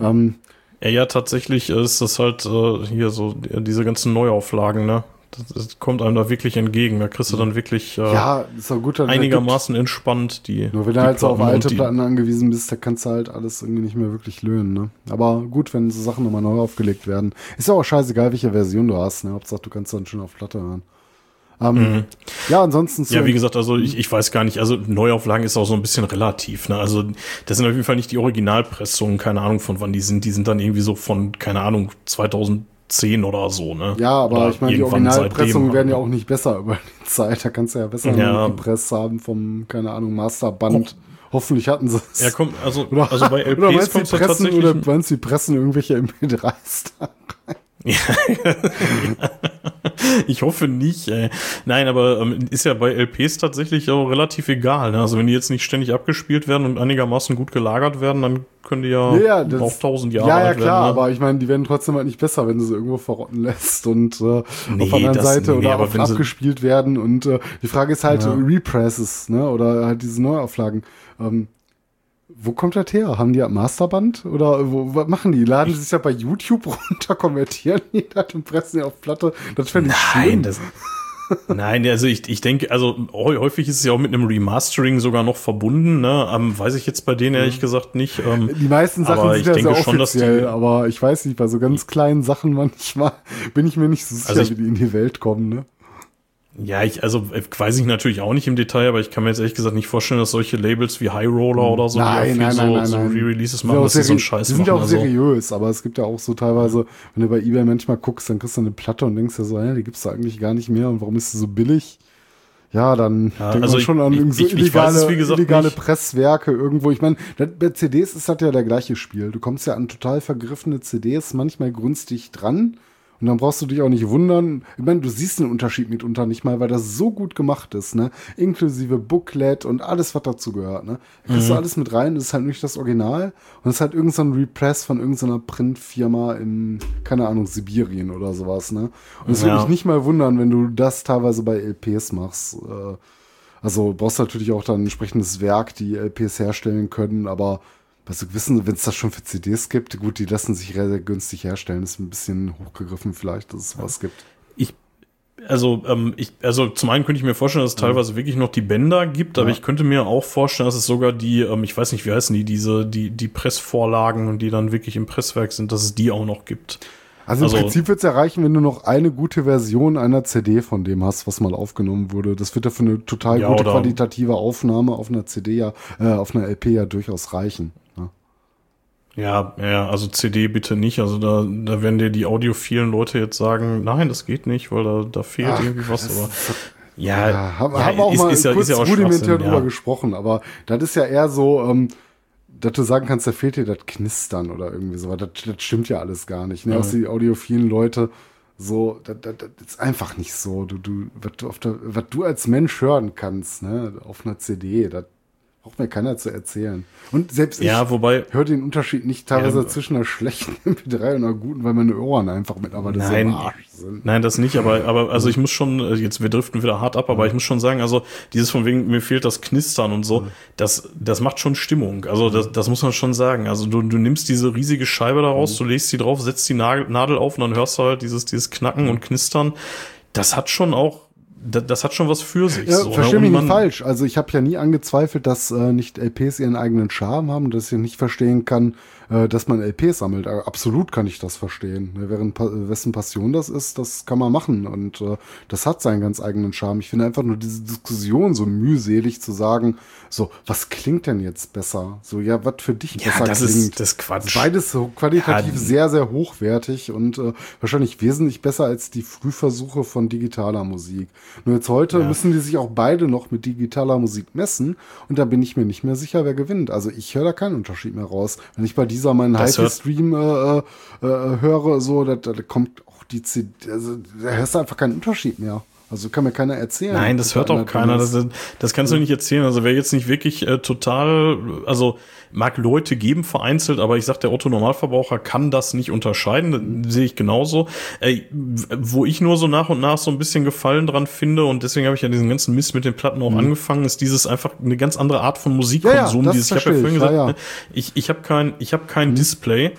Ähm, ja, ja, tatsächlich ist das halt äh, hier so diese ganzen Neuauflagen, ne? Das, das, kommt einem da wirklich entgegen. Da kriegst du dann wirklich äh, ja, ist auch gut, einigermaßen entspannt die. Nur wenn du halt so auf alte Platten angewiesen bist, da kannst du halt alles irgendwie nicht mehr wirklich löhnen. Ne? Aber gut, wenn so Sachen nochmal neu aufgelegt werden. Ist ja auch scheißegal, welche Version du hast. Ne? Hauptsache, du kannst dann schön auf Platte hören. Ähm, mhm. Ja, ansonsten. So ja, wie gesagt, also ich, ich weiß gar nicht, also Neuauflagen ist auch so ein bisschen relativ. Ne? Also das sind auf jeden Fall nicht die Originalpressungen, keine Ahnung von wann die sind. Die sind dann irgendwie so von, keine Ahnung, 2000 10 oder so, ne? Ja, aber oder ich meine, die Originalpressungen werden ja auch nicht besser über die Zeit. Da kannst du ja besser ja. gepresst haben vom, keine Ahnung, Masterband. Oh. Hoffentlich hatten sie es. Ja, komm, also, oder, also bei LPs kommt tatsächlich... Oder meinst du, die pressen irgendwelche MP3s da rein? Ja, ich hoffe nicht. Ey. Nein, aber ähm, ist ja bei LPs tatsächlich auch relativ egal. Ne? Also wenn die jetzt nicht ständig abgespielt werden und einigermaßen gut gelagert werden, dann können die ja, ja, ja auch tausend Jahre Ja, ja, klar, werden, ne? aber ich meine, die werden trotzdem halt nicht besser, wenn du sie irgendwo verrotten lässt und äh, nee, auf der anderen Seite nee, oder auch abgespielt werden. Und äh, die Frage ist halt ja. Represses, ne? Oder halt diese Neuauflagen. Ähm, wo kommt das her? Haben die ein Masterband? Oder wo, was machen die? Laden sie sich ja bei YouTube runter, konvertieren die das und pressen die auf Platte? Das fände ich Nein, schlimm. Das, Nein, also ich, ich denke, also häufig ist es ja auch mit einem Remastering sogar noch verbunden. Ne? Ähm, weiß ich jetzt bei denen ehrlich gesagt nicht. Ähm, die meisten Sachen sind ja sehr schon, offiziell, die, aber ich weiß nicht, bei so ganz kleinen Sachen manchmal bin ich mir nicht so sicher, also ich, wie die in die Welt kommen. Ne? Ja, ich, also weiß ich natürlich auch nicht im Detail, aber ich kann mir jetzt ehrlich gesagt nicht vorstellen, dass solche Labels wie High Roller oder so, nein, die nein, so, nein, so Re-Releases machen, dass sie so einen Scheiß Die sind ja auch also. seriös, aber es gibt ja auch so teilweise, wenn du bei Ebay manchmal guckst, dann kriegst du eine Platte und denkst dir so, ja, die gibt's da eigentlich gar nicht mehr und warum ist sie so billig? Ja, dann ja, denkt also man schon an ich, so illegale, es, gesagt, illegale Presswerke irgendwo. Ich meine, bei CDs ist das ja der gleiche Spiel. Du kommst ja an total vergriffene CDs manchmal günstig dran und dann brauchst du dich auch nicht wundern. Ich meine, du siehst den Unterschied mitunter nicht mal, weil das so gut gemacht ist, ne? Inklusive Booklet und alles, was dazu gehört, ne? Da kriegst mhm. du alles mit rein, das ist halt nicht das Original. Und es ist halt irgendein so Repress von irgendeiner Printfirma in, keine Ahnung, Sibirien oder sowas, ne? Und es ja. würde mich nicht mal wundern, wenn du das teilweise bei LPs machst. Äh, also brauchst du natürlich auch dann ein entsprechendes Werk, die LPs herstellen können, aber also wissen, wenn es das schon für CDs gibt, gut, die lassen sich sehr, sehr günstig herstellen. Ist ein bisschen hochgegriffen vielleicht, dass es was gibt. Ich, also, ähm, ich, also zum einen könnte ich mir vorstellen, dass es teilweise ja. wirklich noch die Bänder gibt, aber ich könnte mir auch vorstellen, dass es sogar die, ähm, ich weiß nicht, wie heißen die, diese, die, die Pressvorlagen, die dann wirklich im Presswerk sind, dass es die auch noch gibt. Also im also, Prinzip wird es erreichen, wenn du noch eine gute Version einer CD von dem hast, was mal aufgenommen wurde. Das wird ja für eine total ja, gute qualitative Aufnahme auf einer CD ja, äh, auf einer LP ja durchaus reichen. Ja, ja, also CD bitte nicht. Also da, da werden dir die audiophilen Leute jetzt sagen, nein, das geht nicht, weil da, da fehlt Ach, irgendwie was. Aber ja, ja, haben, ja, haben wir auch ist, mal ist, kurz ist ja, rudimentär drüber ja. gesprochen, aber das ist ja eher so, ähm, dass du sagen kannst, da fehlt dir das Knistern oder irgendwie so. Das, das stimmt ja alles gar nicht. Ne? Mhm. Auch die audiophilen Leute, so, das, das, das, ist einfach nicht so. Du, du, was du, auf der, was du als Mensch hören kannst, ne, auf einer CD, das Braucht mir keiner zu erzählen. Und selbst ich ja, wobei, höre den Unterschied nicht teilweise ja, zwischen einer schlechten MP3 und einer guten, weil meine Ohren einfach mittlerweile nein, so Arsch sind. Nein, das nicht, aber, aber also ich muss schon, äh, jetzt wir driften wieder hart ab, aber ich muss schon sagen, also dieses von wegen, mir fehlt das Knistern und so, das, das macht schon Stimmung. Also das, das muss man schon sagen. Also du, du nimmst diese riesige Scheibe daraus, du legst sie drauf, setzt die Nadel auf und dann hörst du halt dieses, dieses Knacken und Knistern. Das hat schon auch das, das hat schon was für sich. Ja, so, ne? verstehe mich nicht falsch. Also ich habe ja nie angezweifelt, dass äh, nicht LPs ihren eigenen Charme haben, dass ich nicht verstehen kann, äh, dass man LPs sammelt. Äh, absolut kann ich das verstehen. Ne, während wessen Passion das ist, das kann man machen. Und äh, das hat seinen ganz eigenen Charme. Ich finde einfach nur diese Diskussion so mühselig zu sagen, so, was klingt denn jetzt besser? So, ja, was für dich ja, besser das klingt. Ist, das Quatsch. Beides so qualitativ ja, sehr, sehr hochwertig und äh, wahrscheinlich wesentlich besser als die Frühversuche von digitaler Musik. Nur jetzt heute ja. müssen die sich auch beide noch mit digitaler Musik messen und da bin ich mir nicht mehr sicher, wer gewinnt. Also ich höre da keinen Unterschied mehr raus. Wenn ich bei dieser meinen HiFi-Stream äh, äh, äh, höre, so, da, da kommt auch die CD, also da hörst du einfach keinen Unterschied mehr. Also kann mir keiner erzählen. Nein, das hört auch keiner. Das, das kannst du nicht erzählen. Also wer jetzt nicht wirklich äh, total, also mag Leute geben vereinzelt, aber ich sag, der Otto Normalverbraucher kann das nicht unterscheiden. Das sehe ich genauso. Äh, wo ich nur so nach und nach so ein bisschen Gefallen dran finde und deswegen habe ich ja diesen ganzen Mist mit den Platten auch mhm. angefangen, ist dieses einfach eine ganz andere Art von Musikkonsum. Ja, ja, dieses, ich habe ja vorhin gesagt, ja. ich, ich habe kein, ich habe kein mhm. Display.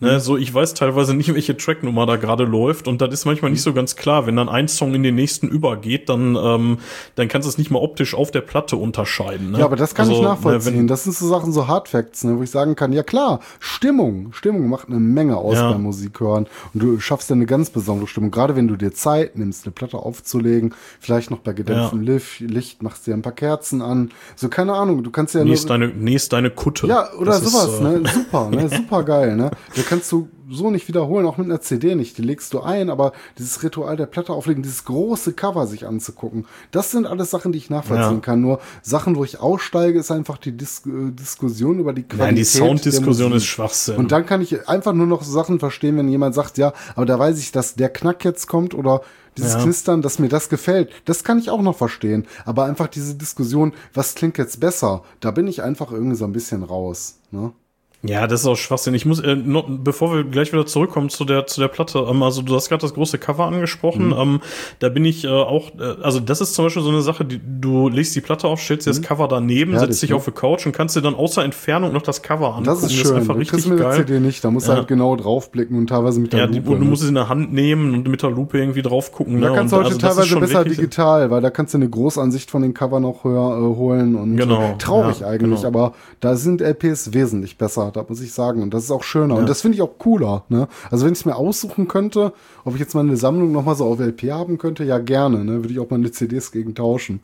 Ne, so, ich weiß teilweise nicht, welche Tracknummer da gerade läuft und das ist manchmal nicht so ganz klar. Wenn dann ein Song in den nächsten übergeht, dann, ähm, dann kannst du es nicht mal optisch auf der Platte unterscheiden. Ne? Ja, aber das kann also, ich nachvollziehen. Ne, das sind so Sachen, so Hardfacts, ne, wo ich sagen kann, ja klar, Stimmung, Stimmung macht eine Menge aus ja. beim Musik hören und du schaffst ja eine ganz besondere Stimmung. Gerade wenn du dir Zeit nimmst, eine Platte aufzulegen, vielleicht noch bei gedämpftem ja. Licht, machst dir ein paar Kerzen an. So, keine Ahnung, du kannst ja nächst deine, nächst deine Kutte. Ja, oder das sowas, ist, äh, ne? Super, ne? Super geil, ne? Du kannst du so nicht wiederholen, auch mit einer CD nicht. Die legst du ein, aber dieses Ritual der Platte auflegen, dieses große Cover sich anzugucken, das sind alles Sachen, die ich nachvollziehen ja. kann. Nur Sachen, wo ich aussteige, ist einfach die Dis äh, Diskussion über die Qualität. Nein, die Sounddiskussion ist Schwachsinn. Und dann kann ich einfach nur noch Sachen verstehen, wenn jemand sagt, ja, aber da weiß ich, dass der Knack jetzt kommt oder dieses ja. Knistern, dass mir das gefällt, das kann ich auch noch verstehen. Aber einfach diese Diskussion, was klingt jetzt besser, da bin ich einfach irgendwie so ein bisschen raus. Ne? Ja, das ist auch Schwachsinn. Ich muss, äh, noch, bevor wir gleich wieder zurückkommen zu der zu der Platte, ähm, also du hast gerade das große Cover angesprochen. Mhm. Ähm, da bin ich äh, auch, äh, also das ist zum Beispiel so eine Sache, die du legst die Platte auf, stellst dir mhm. das Cover daneben, ja, setzt dich auf die Couch und kannst dir dann außer Entfernung noch das Cover angucken. Das ist schön. Das ist einfach du richtig geil. CD nicht, da musst du ja. halt genau draufblicken und teilweise mit der ja, Lupe. Ja, du, du musst es in der Hand nehmen und mit der Lupe irgendwie drauf gucken. Da ne? kannst du heute also teilweise besser digital, weil da kannst du eine Großansicht von den Cover noch höher, äh, holen und genau. traurig ja, eigentlich, genau. aber da sind LPs wesentlich besser, da muss ich sagen. Und das ist auch schöner. Ja. Und das finde ich auch cooler. Ne? Also wenn ich es mir aussuchen könnte, ob ich jetzt mal eine Sammlung nochmal so auf LP haben könnte, ja gerne. Ne? Würde ich auch meine CDs gegen tauschen,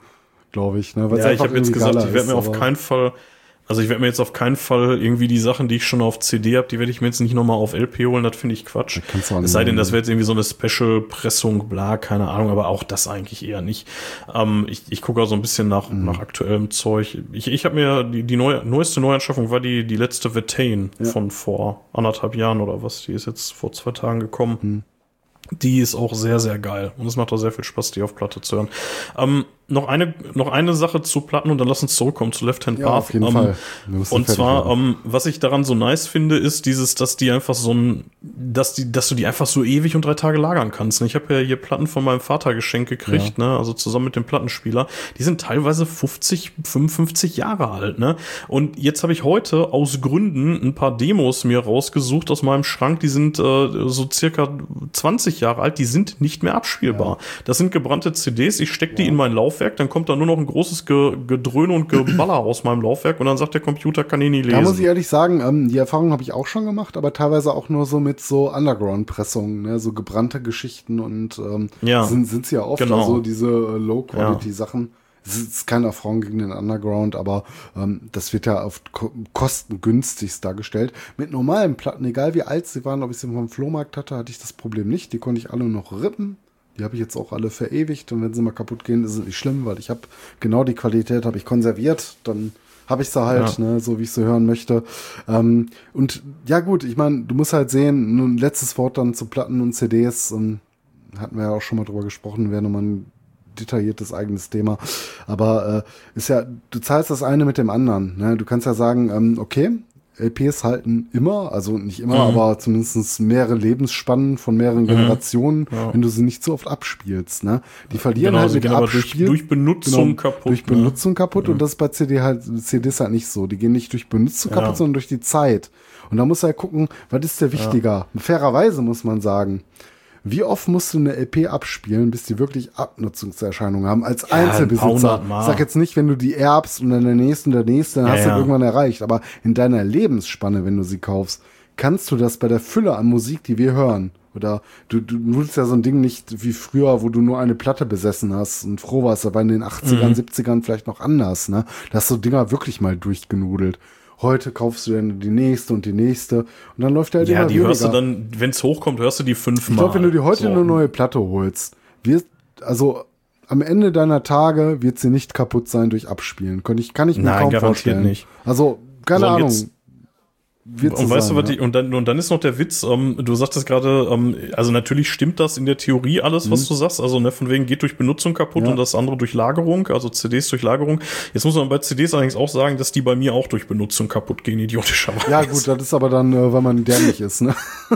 glaube ich. Ne? Weil's ja, ich habe jetzt gesagt, ich werde mir auf keinen Fall also ich werde mir jetzt auf keinen Fall irgendwie die Sachen, die ich schon auf CD habe, die werde ich mir jetzt nicht nochmal auf LP holen, das finde ich Quatsch. Es sei denn, das wäre jetzt irgendwie so eine Special-Pressung, bla, keine Ahnung, aber auch das eigentlich eher nicht. Ähm, ich ich gucke auch so ein bisschen nach, mhm. nach aktuellem Zeug. Ich, ich habe mir, die, die neue, neueste Neuanschaffung war die, die letzte Vetain ja. von vor anderthalb Jahren oder was. Die ist jetzt vor zwei Tagen gekommen. Mhm. Die ist auch sehr, sehr geil. Und es macht auch sehr viel Spaß, die auf Platte zu hören. Ähm, noch eine, noch eine Sache zu Platten und dann lass uns zurückkommen zu Left Hand Path. Ja, auf jeden ähm, Fall. Und zwar, ähm, was ich daran so nice finde, ist dieses, dass die einfach so ein, dass die, dass du die einfach so ewig und drei Tage lagern kannst. Ich habe ja hier Platten von meinem Vater geschenkt gekriegt, ja. ne, also zusammen mit dem Plattenspieler. Die sind teilweise 50, 55 Jahre alt, ne. Und jetzt habe ich heute aus Gründen ein paar Demos mir rausgesucht aus meinem Schrank. Die sind äh, so circa 20 Jahre alt. Die sind nicht mehr abspielbar. Ja. Das sind gebrannte CDs. Ich stecke die in meinen Lauf Laufwerk, dann kommt da nur noch ein großes Ge Gedröhne und Geballer aus meinem Laufwerk und dann sagt der Computer, kann ich nie lesen. Da muss ich ehrlich sagen, ähm, die Erfahrung habe ich auch schon gemacht, aber teilweise auch nur so mit so Underground-Pressungen, ne? so gebrannte Geschichten und ähm, ja, sind, sie ja oft genau. also diese äh, Low-Quality-Sachen. Ja. Es ist kein Affront gegen den Underground, aber ähm, das wird ja oft ko kostengünstigst dargestellt. Mit normalen Platten, egal wie alt sie waren, ob ich sie vom Flohmarkt hatte, hatte ich das Problem nicht. Die konnte ich alle noch rippen. Die habe ich jetzt auch alle verewigt und wenn sie mal kaputt gehen, ist es nicht schlimm, weil ich habe genau die Qualität habe ich konserviert. Dann habe ich sie halt, Ja. ne, so wie ich sie hören möchte. Ähm, und ja gut, ich meine, du musst halt sehen, nun letztes Wort dann zu Platten und CDs, ähm, hatten wir ja auch schon mal drüber gesprochen, wäre nochmal ein detailliertes eigenes Thema. Aber äh, ist ja, du zahlst das eine mit dem anderen. Ne? Du kannst ja sagen, ähm, okay, LPs halten immer, also nicht immer, Mhm. aber zumindest mehrere Lebensspannen von mehreren Generationen, Ja. wenn du sie nicht so oft abspielst. Ne? Die verlieren Genau, halt mit aber durch, Abspiel durch Benutzung genau, kaputt. Durch ne? Benutzung kaputt und das ist bei CD halt, CDs halt nicht so. Die gehen nicht durch Benutzung Ja. kaputt, sondern durch die Zeit. Und da musst du halt gucken, was ist der wichtiger? Fairerweise muss man sagen. Wie oft musst du eine LP abspielen, bis die wirklich Abnutzungserscheinungen haben als ein paar Einzelbesitzer? Mal. Ich sag jetzt nicht, wenn du die erbst und dann der nächste und der nächste, dann Ja, hast du ja. irgendwann erreicht. Aber in deiner Lebensspanne, wenn du sie kaufst, kannst du das bei der Fülle an Musik, die wir hören. Oder du, du willst ja so ein Ding nicht wie früher, wo du nur eine Platte besessen hast und froh warst, aber in den 80ern, Mhm. 70ern vielleicht noch anders, ne? Da hast du Dinger wirklich mal durchgenudelt. Heute kaufst du dann die nächste und die nächste und dann läuft halt Ja, immer die hörst du weniger. dann, wenn es hochkommt, hörst du die fünfmal. Ich glaube, wenn du dir heute So. eine neue Platte holst, wird, also am Ende deiner Tage wird sie nicht kaputt sein durch Abspielen. Kann ich, kann ich mir Nein, kaum garantiert vorstellen. nicht. Also, keine So, Ahnung. jetzt- Wird Und weißt sein, du, was ja. die, und dann, und dann ist noch der Witz, ähm, du sagtest gerade, ähm, also natürlich stimmt das in der Theorie alles, was du sagst, also ne, von wegen geht durch Benutzung kaputt Mhm. Ja. und das andere durch Lagerung, also CDs durch Lagerung. Jetzt muss man bei CDs allerdings auch sagen, dass die bei mir auch durch Benutzung kaputt gehen, idiotischerweise. Ja, gut, das ist aber dann, äh, weil man dämlich ist, ne?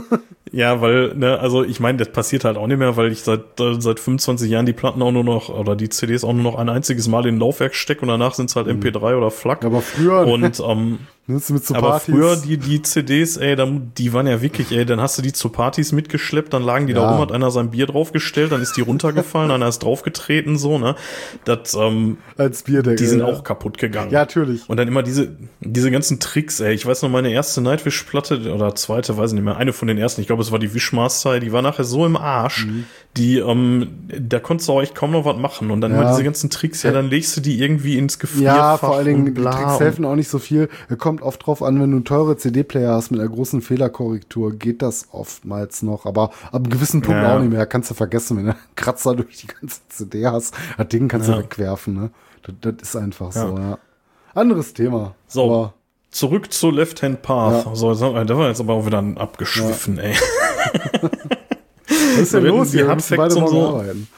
Ja, weil, ne, also ich meine, das passiert halt auch nicht mehr, weil ich seit, äh, seit 25 Jahren die Platten auch nur noch, oder die CDs auch nur noch ein einziges Mal in ein Laufwerk stecke und danach sind es halt MP3 oder FLAC. Mhm. Aber früher, und ähm, ne, mit so Aber Partys. früher, die, die CDs, ey, dann, die waren ja wirklich, ey, dann hast du die zu Partys mitgeschleppt, dann lagen die Ja. da rum, hat einer sein Bier draufgestellt, dann ist die runtergefallen, einer ist draufgetreten, so, ne? Das, ähm, als Bierdeckel. die sind ja. auch kaputt gegangen. Ja, natürlich. Und dann immer diese, diese ganzen Tricks, ey. Ich weiß noch, meine erste Nightwish-Platte oder zweite, weiß ich nicht mehr, eine von den ersten, ich glaube, es war die Wishmaster, die war nachher so im Arsch, Mhm. die, ähm, da konntest du auch echt kaum noch was machen. Und dann Ja. immer diese ganzen Tricks, ja, dann legst du die irgendwie ins Gefrierfach. Ja, vor allen Dingen, die Tricks helfen auch nicht so viel. Kommt oft drauf an, wenn du einen teure CD-Player hast mit einer großen Fehlerkorrektur, geht das oftmals noch. Aber ab einem gewissen Punkt Ja. auch nicht mehr. Kannst du vergessen, wenn du einen Kratzer durch die ganze CD hast. Das Ding kannst Ja. du wegwerfen, ne? Das, das ist einfach Ja. so, ja. Anderes Thema. So. Aber Zurück zu Left Hand Path. Ja. So, jetzt haben wir- da war jetzt aber auch wieder ein abgeschwiffen, ey. was ist denn Wir los die hier? Wir müssen beide morgen so. arbeiten.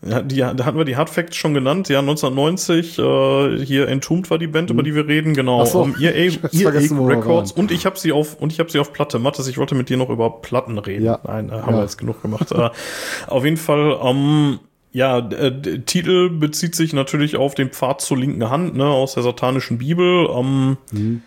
Ja, die, da hatten wir die Hard Facts schon genannt. Ja, 1990, äh, hier Entombed war die Band, über die wir reden, genau. Ach so. Um, EA, hab's EA Records und ich habe sie auf und ich habe sie auf Platte. Mathis, ich wollte mit dir noch über Platten reden. Ja. Nein, äh, haben Ja. wir jetzt genug gemacht. äh, auf jeden Fall, ähm, ja, d- Titel bezieht sich natürlich auf den Pfad zur linken Hand, ne, aus der satanischen Bibel. Ähm, Mhm.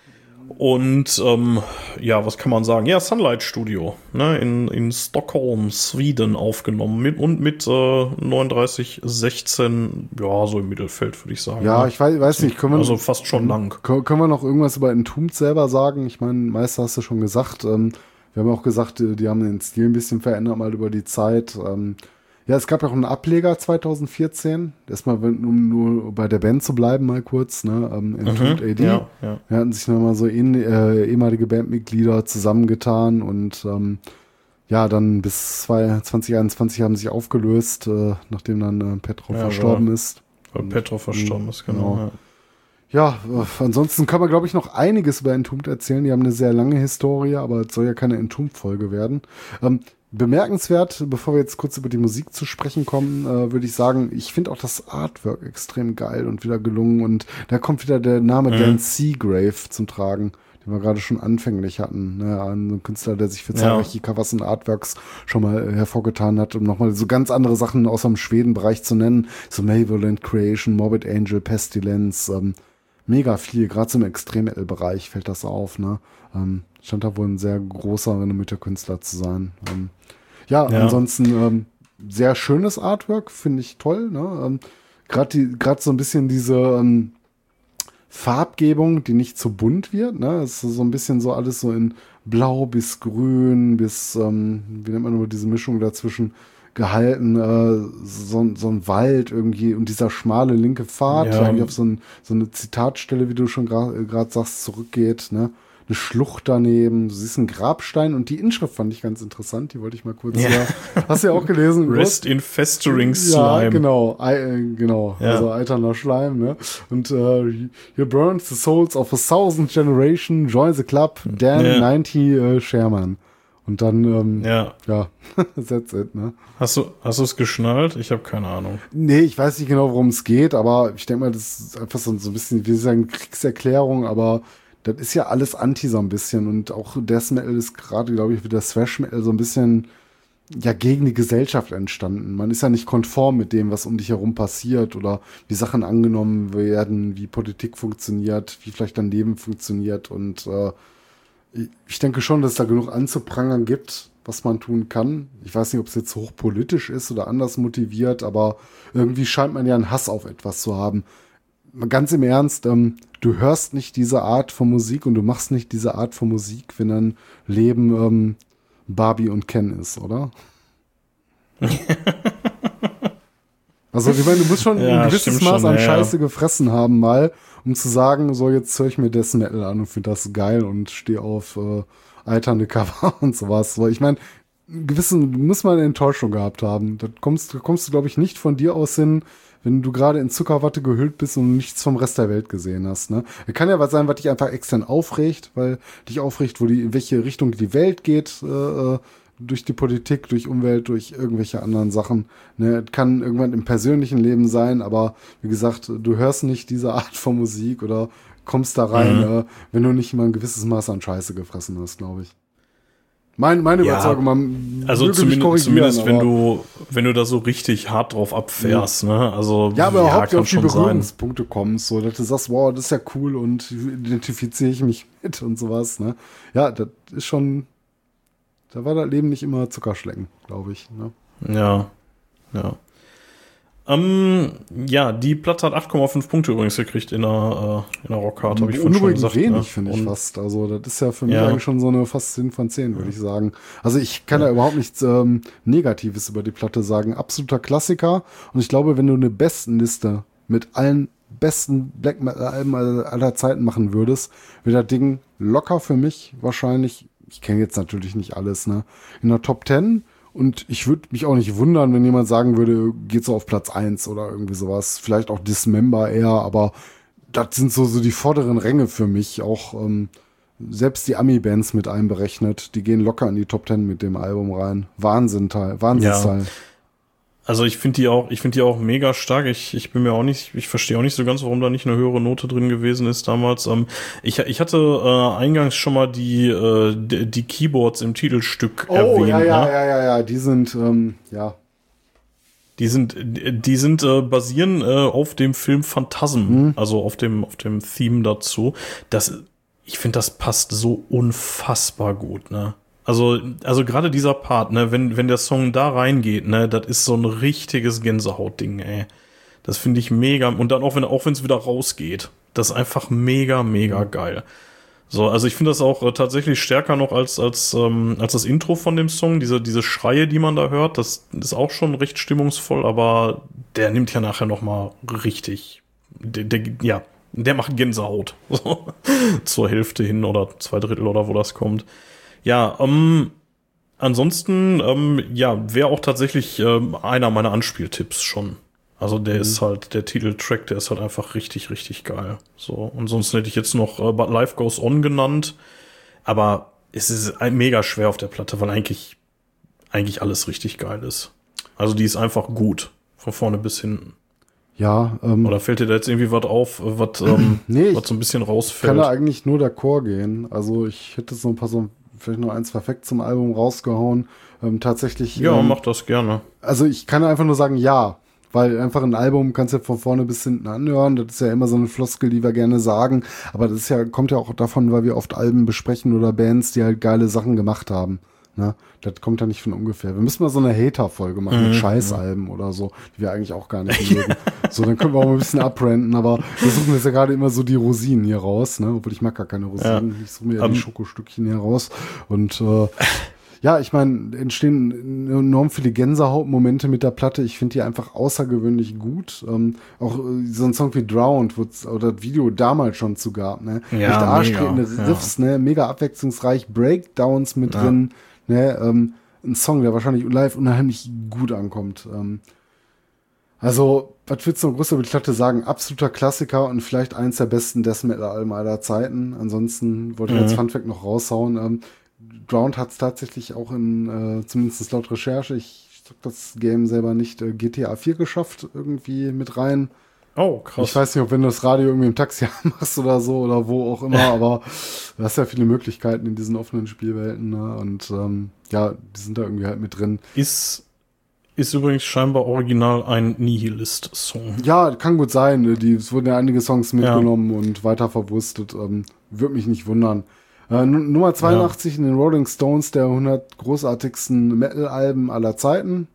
Und ähm, ja, was kann man sagen? Ja, Sunlight Studio, ne, in, in Stockholm, Schweden aufgenommen mit und mit äh, 39, 16, ja, so im Mittelfeld, würde ich sagen. Ja, ne? ich weiß, weiß nicht, können wir, also fast schon lang. Können wir noch irgendwas über Entombed selber sagen? Ich meine, Meister hast du schon gesagt. Ähm, wir haben auch gesagt, äh, die haben den Stil ein bisschen verändert mal über die Zeit. Ähm, ja, es gab ja auch einen Ableger 2014. Erstmal, um nur bei der Band zu bleiben, mal kurz, ne? Ähm, Entombed AD. Mhm. Ja, ja. Wir hatten sich nochmal so in, äh, ehemalige Bandmitglieder zusammengetan und ähm, ja, dann bis zwei- 2021 haben sie sich aufgelöst, äh, nachdem dann äh, Petrov Ja, verstorben ist. Weil Petrov verstorben ist, genau. genau. Ja. Ja, äh, ansonsten kann man, glaube ich, noch einiges über Entombed erzählen. Die haben eine sehr lange Historie, aber es soll ja keine Entombed-Folge werden. Ähm, bemerkenswert, bevor wir jetzt kurz über die Musik zu sprechen kommen, äh, würde ich sagen, ich finde auch das Artwork extrem geil und wieder gelungen. Und da kommt wieder der Name Mhm. Dan Seagrave zum Tragen, den wir gerade schon anfänglich hatten. Ne? Ein Künstler, der sich für Ja. zahlreiche Covers und Artworks schon mal äh, hervorgetan hat, um nochmal so ganz andere Sachen aus dem Schweden-Bereich zu nennen. So Malevolent Creation, Morbid Angel, Pestilence, ähm, mega viel, gerade so im Extrem-Metal-Bereich fällt das auf, ne? Ähm, scheint da wohl ein sehr großer, renommierter Künstler zu sein. Ähm, ja, Ja. ansonsten ähm, sehr schönes Artwork, finde ich toll, ne? Ähm, gerade so ein bisschen diese ähm, Farbgebung, die nicht zu bunt wird, ne? Es ist so ein bisschen so alles so in blau bis grün bis, ähm, wie nennt man nur diese Mischung dazwischen, gehalten, äh, so, so ein Wald irgendwie und dieser schmale linke Pfad, Ja. der auf so, ein, so eine Zitatstelle, wie du schon gerade sagst, zurückgeht, ne? Eine Schlucht daneben, du siehst einen Grabstein und die Inschrift fand ich ganz interessant, die wollte ich mal kurz. Ja. Ja. Hast du ja auch gelesen? Rest in festering slime. Ja, genau, I, äh, genau, Ja. also eiterner Schleim, ne? Und äh, here burns the souls of a thousand generation, join the club, Dan Ja. 90 äh, Sherman. Und dann, ähm, ja, Ja. that's it, ne? Hast du hast du es geschnallt? Ich habe keine Ahnung. Nee, ich weiß nicht genau, worum es geht, aber ich denke mal, das ist einfach so, so ein bisschen, wie sagen, Kriegserklärung, aber das ist ja alles Anti so ein bisschen und auch Death Metal ist gerade, glaube ich, wie der Thrash Metal so ein bisschen ja gegen die Gesellschaft entstanden. Man ist ja nicht konform mit dem, was um dich herum passiert oder wie Sachen angenommen werden, wie Politik funktioniert, wie vielleicht dein Leben funktioniert und äh, ich denke schon, dass es da genug anzuprangern gibt, was man tun kann. Ich weiß nicht, ob es jetzt hochpolitisch ist oder anders motiviert, aber irgendwie scheint man ja einen Hass auf etwas zu haben. Mal Ganz im Ernst, ähm, du hörst nicht diese Art von Musik und du machst nicht diese Art von Musik, wenn dein Leben ähm, Barbie und Ken ist, oder? also, ich meine, du musst schon Ja, ein gewisses Maß schon, an ja. Scheiße gefressen haben, mal, um zu sagen, so, jetzt höre ich mir Death Metal an und finde das geil und stehe auf äh, alternde Cover und sowas. So, ich meine, gewissen muss man eine Enttäuschung gehabt haben. Da kommst, da kommst du, glaube ich, nicht von dir aus hin, wenn du gerade in Zuckerwatte gehüllt bist und nichts vom Rest der Welt gesehen hast. Ne? Kann ja was sein, was dich einfach extern aufregt, weil dich aufregt, wo die, in welche Richtung die Welt geht, äh, äh, durch die Politik, durch Umwelt, durch irgendwelche anderen Sachen. Ne? Es kann irgendwann im persönlichen Leben sein, aber wie gesagt, du hörst nicht diese Art von Musik oder kommst da rein, Mhm. äh, wenn du nicht mal ein gewisses Maß an Scheiße gefressen hast, glaube ich. Mein, meine Ja, Überzeugung, man Also zumindest, zumindest wenn du wenn du da so richtig hart drauf abfährst, ne? Also Ja, aber überhaupt kann auf die schon sein. Berührungspunkte kommst, so dass du sagst, wow, das ist ja cool und identifiziere ich mich mit und sowas, ne? Ja, das ist schon, da war das Leben nicht immer Zuckerschlecken, glaube ich. Ne? Ja, ja. Ähm, ja, die Platte hat 8,5 Punkte übrigens gekriegt in der, äh, in der Rockhard, habe ich vorhin schon gesagt. wenig, ne? finde ich fast. Also, das ist ja für mich Ja. eigentlich schon so eine fast 10 von 10, würde ich sagen. Also, ich kann da überhaupt nichts ähm, Negatives über die Platte sagen. Absoluter Klassiker. Und ich glaube, wenn du eine Bestenliste mit allen besten Black Metal-Alben aller aller Zeiten machen würdest, wäre das Ding locker für mich wahrscheinlich. Ich kenne jetzt natürlich nicht alles, ne? In der Top 10. Und ich würde mich auch nicht wundern, wenn jemand sagen würde, geht so auf Platz 1 oder irgendwie sowas. Vielleicht auch Dismember eher, aber das sind so, so die vorderen Ränge für mich. Auch ähm, selbst die Ami-Bands mit einberechnet, die gehen locker in die Top 10 mit dem Album rein. Wahnsinn Teil, Wahnsinnsteil. Also ich finde die auch, ich finde die auch mega stark. Ich, ich bin mir auch nicht, ich verstehe auch nicht so ganz, warum da nicht eine höhere Note drin gewesen ist damals. Ähm, ich, ich hatte äh, eingangs schon mal die, äh, die, die Keyboards im Titelstück Oh, erwähnt. ja, ja, ne? ja, ja, ja, die sind, ähm, ja. Die sind, die sind äh, basieren äh, auf dem Film Phantasm, Mhm. also auf dem, auf dem Theme dazu. Das, ich finde, das passt so unfassbar gut, ne? Also, also gerade dieser Part, ne, wenn, wenn der Song da reingeht, ne, das ist so ein richtiges Gänsehautding, ey. Das finde ich mega. Und dann auch wenn, auch es wieder rausgeht, das ist einfach mega, mega geil. So, also ich finde das auch äh, tatsächlich stärker noch als, als, ähm, als das Intro von dem Song. Diese, diese Schreie, die man da hört, das ist auch schon recht stimmungsvoll, aber der nimmt ja nachher noch mal richtig, der, der, ja, der macht Gänsehaut. So, zur Hälfte hin oder zwei Drittel oder wo das kommt. Ja, ähm, ansonsten, ähm, ja, wäre auch tatsächlich ähm, einer meiner Anspieltipps schon. Also der ist halt, der Titeltrack, der ist halt einfach richtig, richtig geil. So, und sonst hätte ich jetzt noch äh, But Life Goes On genannt. Aber es ist ein- mega schwer auf der Platte, weil eigentlich, eigentlich alles richtig geil ist. Also die ist einfach gut. Von vorne bis hinten. Ja, ähm, Oder fällt dir da jetzt irgendwie was auf, was, ähm, Nee, ich was so ein bisschen kann rausfällt? da eigentlich nur d'accord gehen. Also ich hätte so ein paar so, vielleicht noch eins perfekt zum Album rausgehauen. Ähm, tatsächlich. Ja, ähm, mach das gerne. Also ich kann einfach nur sagen, ja. Weil einfach ein Album kannst du ja von vorne bis hinten anhören. Das ist ja immer so eine Floskel, die wir gerne sagen. Aber das ist ja, kommt ja auch davon, weil wir oft Alben besprechen oder Bands, die halt geile Sachen gemacht haben. Ne? Das kommt ja nicht von ungefähr. Wir müssen mal so eine Hater-Folge machen mit Scheißalben oder so, die wir eigentlich auch gar nicht mögen. so, dann können wir auch mal ein bisschen abrenten, aber wir suchen jetzt ja gerade immer so die Rosinen hier raus, ne? Obwohl ich mag gar keine Rosinen. Ich suche mir ja die Ähm. Schokostückchen hier raus. Und äh, ja, ich meine, entstehen enorm viele Gänsehautmomente mit der Platte. Ich finde die einfach außergewöhnlich gut. Ähm, auch äh, so ein Song wie Drowned, wo oder das Video damals schon zu gab, ne? Ja, Echt arschtretende Riffs, ne? Mega abwechslungsreich, Breakdowns mit Ja. drin, ne? Ähm, ein Song, der wahrscheinlich live unheimlich gut ankommt. Ähm, also, was willst du noch groß über die Platte sagen? Absoluter Klassiker und vielleicht eins der besten Death Metal-Alben aller Zeiten. Ansonsten wollte ich Mhm. als Funfact noch raushauen. Ähm, Drowned hat es tatsächlich auch in, äh, zumindest laut Recherche, ich sag das Game selber nicht, äh, GTA 4 geschafft, irgendwie mit rein. Oh, krass. Ich weiß nicht, ob wenn du das Radio irgendwie im Taxi machst oder so oder wo auch immer, aber du hast ja viele Möglichkeiten in diesen offenen Spielwelten. Ne? Und ähm, ja, die sind da irgendwie halt mit drin. ist, ist übrigens scheinbar original ein Nihilist-Song. Ja, kann gut sein. ne? Die, es wurden ja einige Songs mitgenommen und weiter verwurstet. Ähm, Würde mich nicht wundern. Äh, Nummer 82 in den Rolling Stones der 100 großartigsten Metal-Alben aller Zeiten.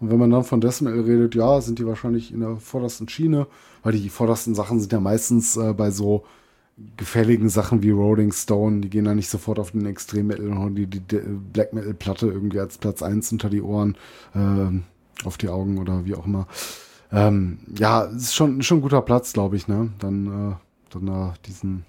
Und wenn man dann von Death Metal redet, ja, sind die wahrscheinlich in der vordersten Schiene, weil die vordersten Sachen sind ja meistens äh, bei so gefälligen Sachen wie Rolling Stone, die gehen da nicht sofort auf den Extrem Metal und hauen die, die, Black Metal Platte irgendwie als Platz eins unter die Ohren, ähm, auf die Augen oder wie auch immer. Ähm, ja, es ist schon, schon ein guter Platz, glaube ich, ne? Dann, äh, dann da diesen,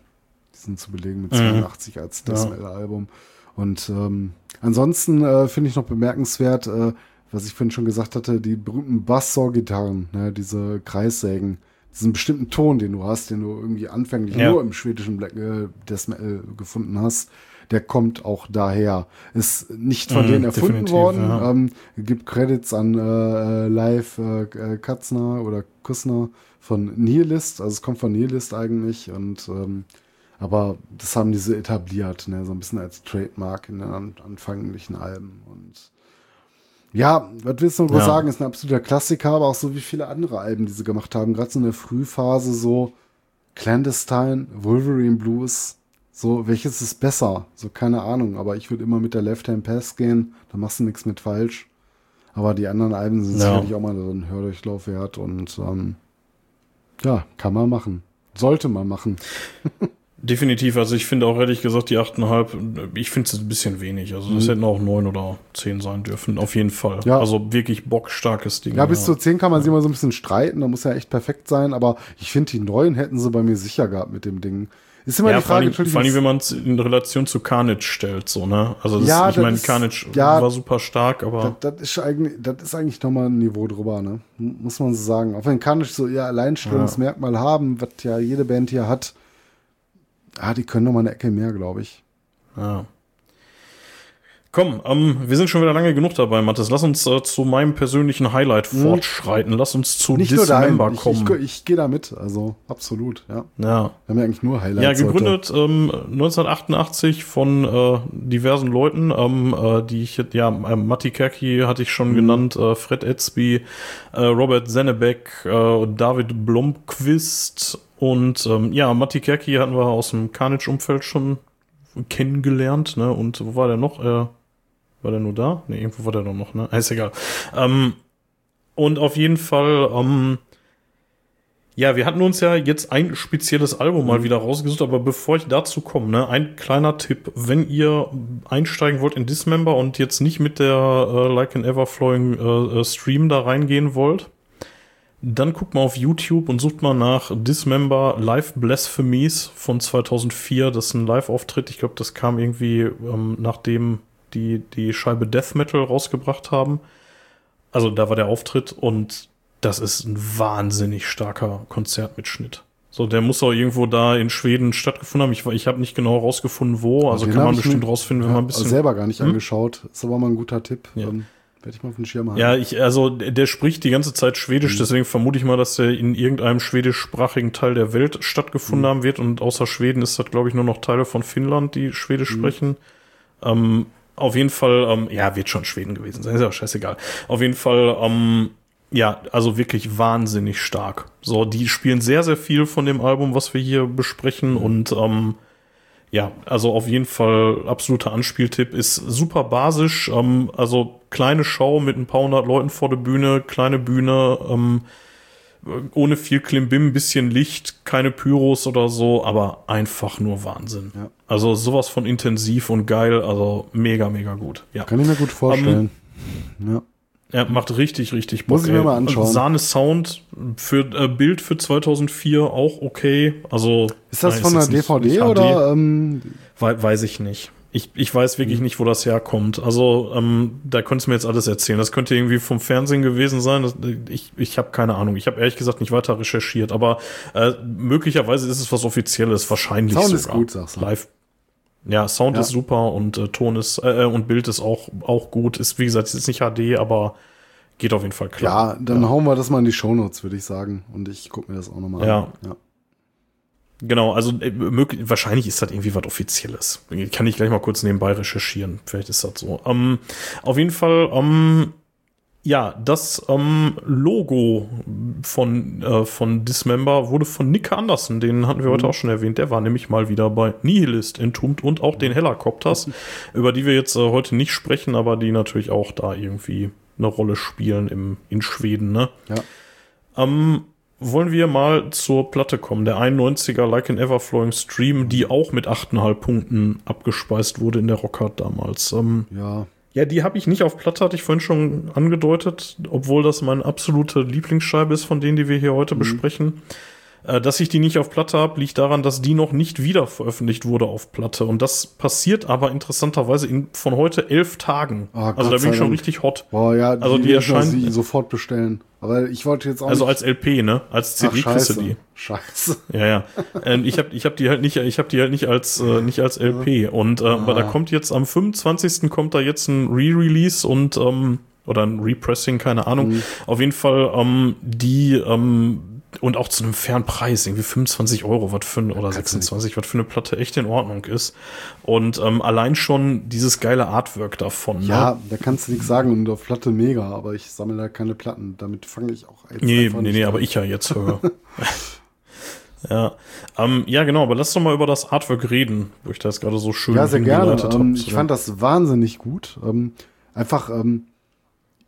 diesen zu belegen mit Mhm. 82 als Death Ja. Metal Album. Und ähm, ansonsten äh, finde ich noch bemerkenswert, äh, was ich vorhin schon gesagt hatte, die berühmten Basssaw-Gitarren, ne, diese Kreissägen, diesen bestimmten Ton, den du hast, den du irgendwie anfänglich Ja. nur im schwedischen Black äh, Death Metal gefunden hast, der kommt auch daher. Ist nicht von Mhm, denen erfunden worden. ja. Ähm, gibt Credits an äh, äh, Live äh, äh, Katzner oder Kussner von Nihilist, also es kommt von Nihilist eigentlich und ähm, aber das haben diese etabliert, ne, so ein bisschen als Trademark in den an anfänglichen Alben und ja, was willst du noch Ja. sagen? Ist ein absoluter Klassiker, aber auch so wie viele andere Alben, die sie gemacht haben. Gerade so in der Frühphase so Clandestine, Wolverine Blues. So, welches ist besser? So, keine Ahnung. Aber ich würde immer mit der Left Hand Pass gehen. Da machst du nichts mit falsch. Aber die anderen Alben sind Ja. sicherlich auch mal so ein Hördurchlauf wert. Und ähm, ja, kann man machen. Sollte man machen. Definitiv, also ich finde auch ehrlich gesagt die 8,5, ich finde es ein bisschen wenig. Also das hätten auch 9 oder 10 sein dürfen, auf jeden Fall. Mhm. Ja. Also wirklich bockstarkes Ding. Ja, bis zu 10 kann man sich immer so ein bisschen streiten. Da muss ja echt perfekt sein. Aber ich finde, die neuen hätten sie bei mir sicher gehabt mit dem Ding. Ist immer ja, die vor Frage, allem, vor allem, wenn man es in Relation zu Carnage stellt, so, ne? Also das, Ja, ich meine, Carnage ja, war super stark, aber Das, das, ist eigentlich, das ist eigentlich nochmal ein Niveau drüber, ne? Muss man so sagen. Auch wenn Carnage so ihr Alleinstellungsmerkmal haben, was ja jede Band hier hat, ah, die können nochmal eine Ecke mehr, glaube ich. ja. Komm, ähm, wir sind schon wieder lange genug dabei, Mathis. Lass uns äh, zu meinem persönlichen Highlight fortschreiten. Lass uns zu Mhm. Nicht Dismember ich, ich, kommen. ich, ich gehe da mit, also absolut, ja. ja. Wir haben ja eigentlich nur Ja, Highlights. heute. gegründet ähm, 1988 von äh, diversen Leuten, ähm, äh, die ich, ja, äh, Matti Kerki hatte ich Mhm. schon genannt, äh, Fred Etzby, äh, Robert Sennebeck, äh, David Blomqvist und ähm, ja, Matti Kerki hatten wir aus dem Carnage-Umfeld schon kennengelernt, ne? Und wo war der noch? Äh, war der nur da? Ne, irgendwo war der doch noch, ne? Ist egal. Ähm, und auf jeden Fall, ähm, ja, wir hatten uns ja jetzt ein spezielles Album mal wieder rausgesucht, aber bevor ich dazu komme, ne, ein kleiner Tipp, wenn ihr einsteigen wollt in Dismember und jetzt nicht mit der äh, Like an Everflowing äh, äh, Stream da reingehen wollt, dann guckt mal auf YouTube und sucht mal nach Dismember Live Blasphemies von 2004. Das ist ein Live-Auftritt. Ich glaube, das kam irgendwie ähm, nachdem die die Scheibe Death Metal rausgebracht haben. Also da war der Auftritt und das ist ein wahnsinnig starker Konzertmitschnitt. So, der muss auch irgendwo da in Schweden stattgefunden haben. Ich, ich habe nicht genau rausgefunden, wo. Also Den kann man bestimmt mir- rausfinden, wenn ja, man ein bisschen. selber gar nicht Hm? angeschaut. Ist aber mal ein guter Tipp. Ja. Ähm, Werde ich mal auf den Schirm haben. Ja, ich, also der der spricht die ganze Zeit Schwedisch, deswegen vermute ich mal, dass der in irgendeinem schwedischsprachigen Teil der Welt stattgefunden haben wird. Und außer Schweden ist das, glaube ich, nur noch Teile von Finnland, die Schwedisch sprechen. Ähm, auf jeden Fall, ähm, ja, wird schon Schweden gewesen sein, ist ja scheißegal. Auf jeden Fall, ähm, ja, also wirklich wahnsinnig stark. So, die spielen sehr, sehr viel von dem Album, was wir hier besprechen und ähm, ja, also auf jeden Fall absoluter Anspieltipp. Ist super basisch. Ähm, also kleine Show mit ein paar hundert Leuten vor der Bühne, kleine Bühne, ähm, ohne viel Klimbim, bisschen Licht, keine Pyros oder so, aber einfach nur Wahnsinn. Ja. Also sowas von intensiv und geil, also mega, mega gut. Ja. Kann ich mir gut vorstellen. Um, ja. Er macht richtig, richtig Bock. Muss ich mir mal anschauen. Sahne Sound für äh, Bild für 2004 auch okay. Also ist das von der DVD oder? Ähm, weiß ich nicht. Ich, ich weiß wirklich mhm. nicht, wo das herkommt. Also ähm, da könntest du mir jetzt alles erzählen. Das könnte irgendwie vom Fernsehen gewesen sein. Das, ich ich habe keine Ahnung. Ich habe ehrlich gesagt nicht weiter recherchiert. Aber äh, möglicherweise ist es was Offizielles. Wahrscheinlich Sound sogar. ist gut, sagst du. Live. Ja, Sound ja. ist super und äh, Ton ist äh, und Bild ist auch auch gut. Ist wie gesagt ist nicht HD, aber geht auf jeden Fall klar. Ja, dann ja. hauen wir das mal in die Shownotes, würde ich sagen. Und ich gucke mir das auch nochmal ja. an. Ja. Genau, also äh, möglich, wahrscheinlich ist das irgendwie was Offizielles. Kann ich gleich mal kurz nebenbei recherchieren. Vielleicht ist das so. Ähm, auf jeden Fall, ähm, ja, das ähm, Logo von, äh, von Dismember wurde von Nick Anderson, den hatten wir mhm. heute auch schon erwähnt. Der war nämlich mal wieder bei Nihilist entombed und auch den Helicopters, über die wir jetzt äh, heute nicht sprechen, aber die natürlich auch da irgendwie eine Rolle spielen im, in Schweden. Ne? Ja. Ähm, wollen wir mal zur Platte kommen. Der 91er Like an Everflowing Stream, die auch mit 8,5 Punkten abgespeist wurde in der Rockhard damals. Ähm, ja. Ja, die habe ich nicht auf Platte, hatte ich vorhin schon angedeutet, obwohl das meine absolute Lieblingsscheibe ist von denen, die wir hier heute mhm. besprechen. Äh, dass ich die nicht auf Platte habe, liegt daran, dass die noch nicht wieder veröffentlicht wurde auf Platte. Und das passiert aber interessanterweise in, von heute elf Tagen. Oh, also da bin ich schon richtig hot. Boah, ja, die also die erscheinen sofort bestellen. Aber ich wollte jetzt auch Also als LP, ne? Als CD Ach, kriegst du die. Scheiße. Ja, ja. ähm, ich habe ich hab die halt nicht, ich habe die halt nicht als äh, nicht als LP. Und äh, ah. aber da kommt jetzt am 25. kommt da jetzt ein Re-Release und ähm, oder ein Repressing, keine Ahnung. Mhm. Auf jeden Fall ähm, die ähm, und auch zu einem fairen Preis, irgendwie 25 Euro, was für oder 26, was für eine Platte echt in Ordnung ist. Und ähm, allein schon dieses geile Artwork davon. Ja, ne? da kannst du nichts sagen und auf Platte mega, aber ich sammle da keine Platten. Damit fange ich auch jetzt Nee, nee, nee, aber ich ja jetzt höre. ja. Ähm, ja, genau, aber lass doch mal über das Artwork reden, wo ich das gerade so schön Ja, sehr gerne. Ähm, ich fand das wahnsinnig gut. Ähm, einfach, ähm,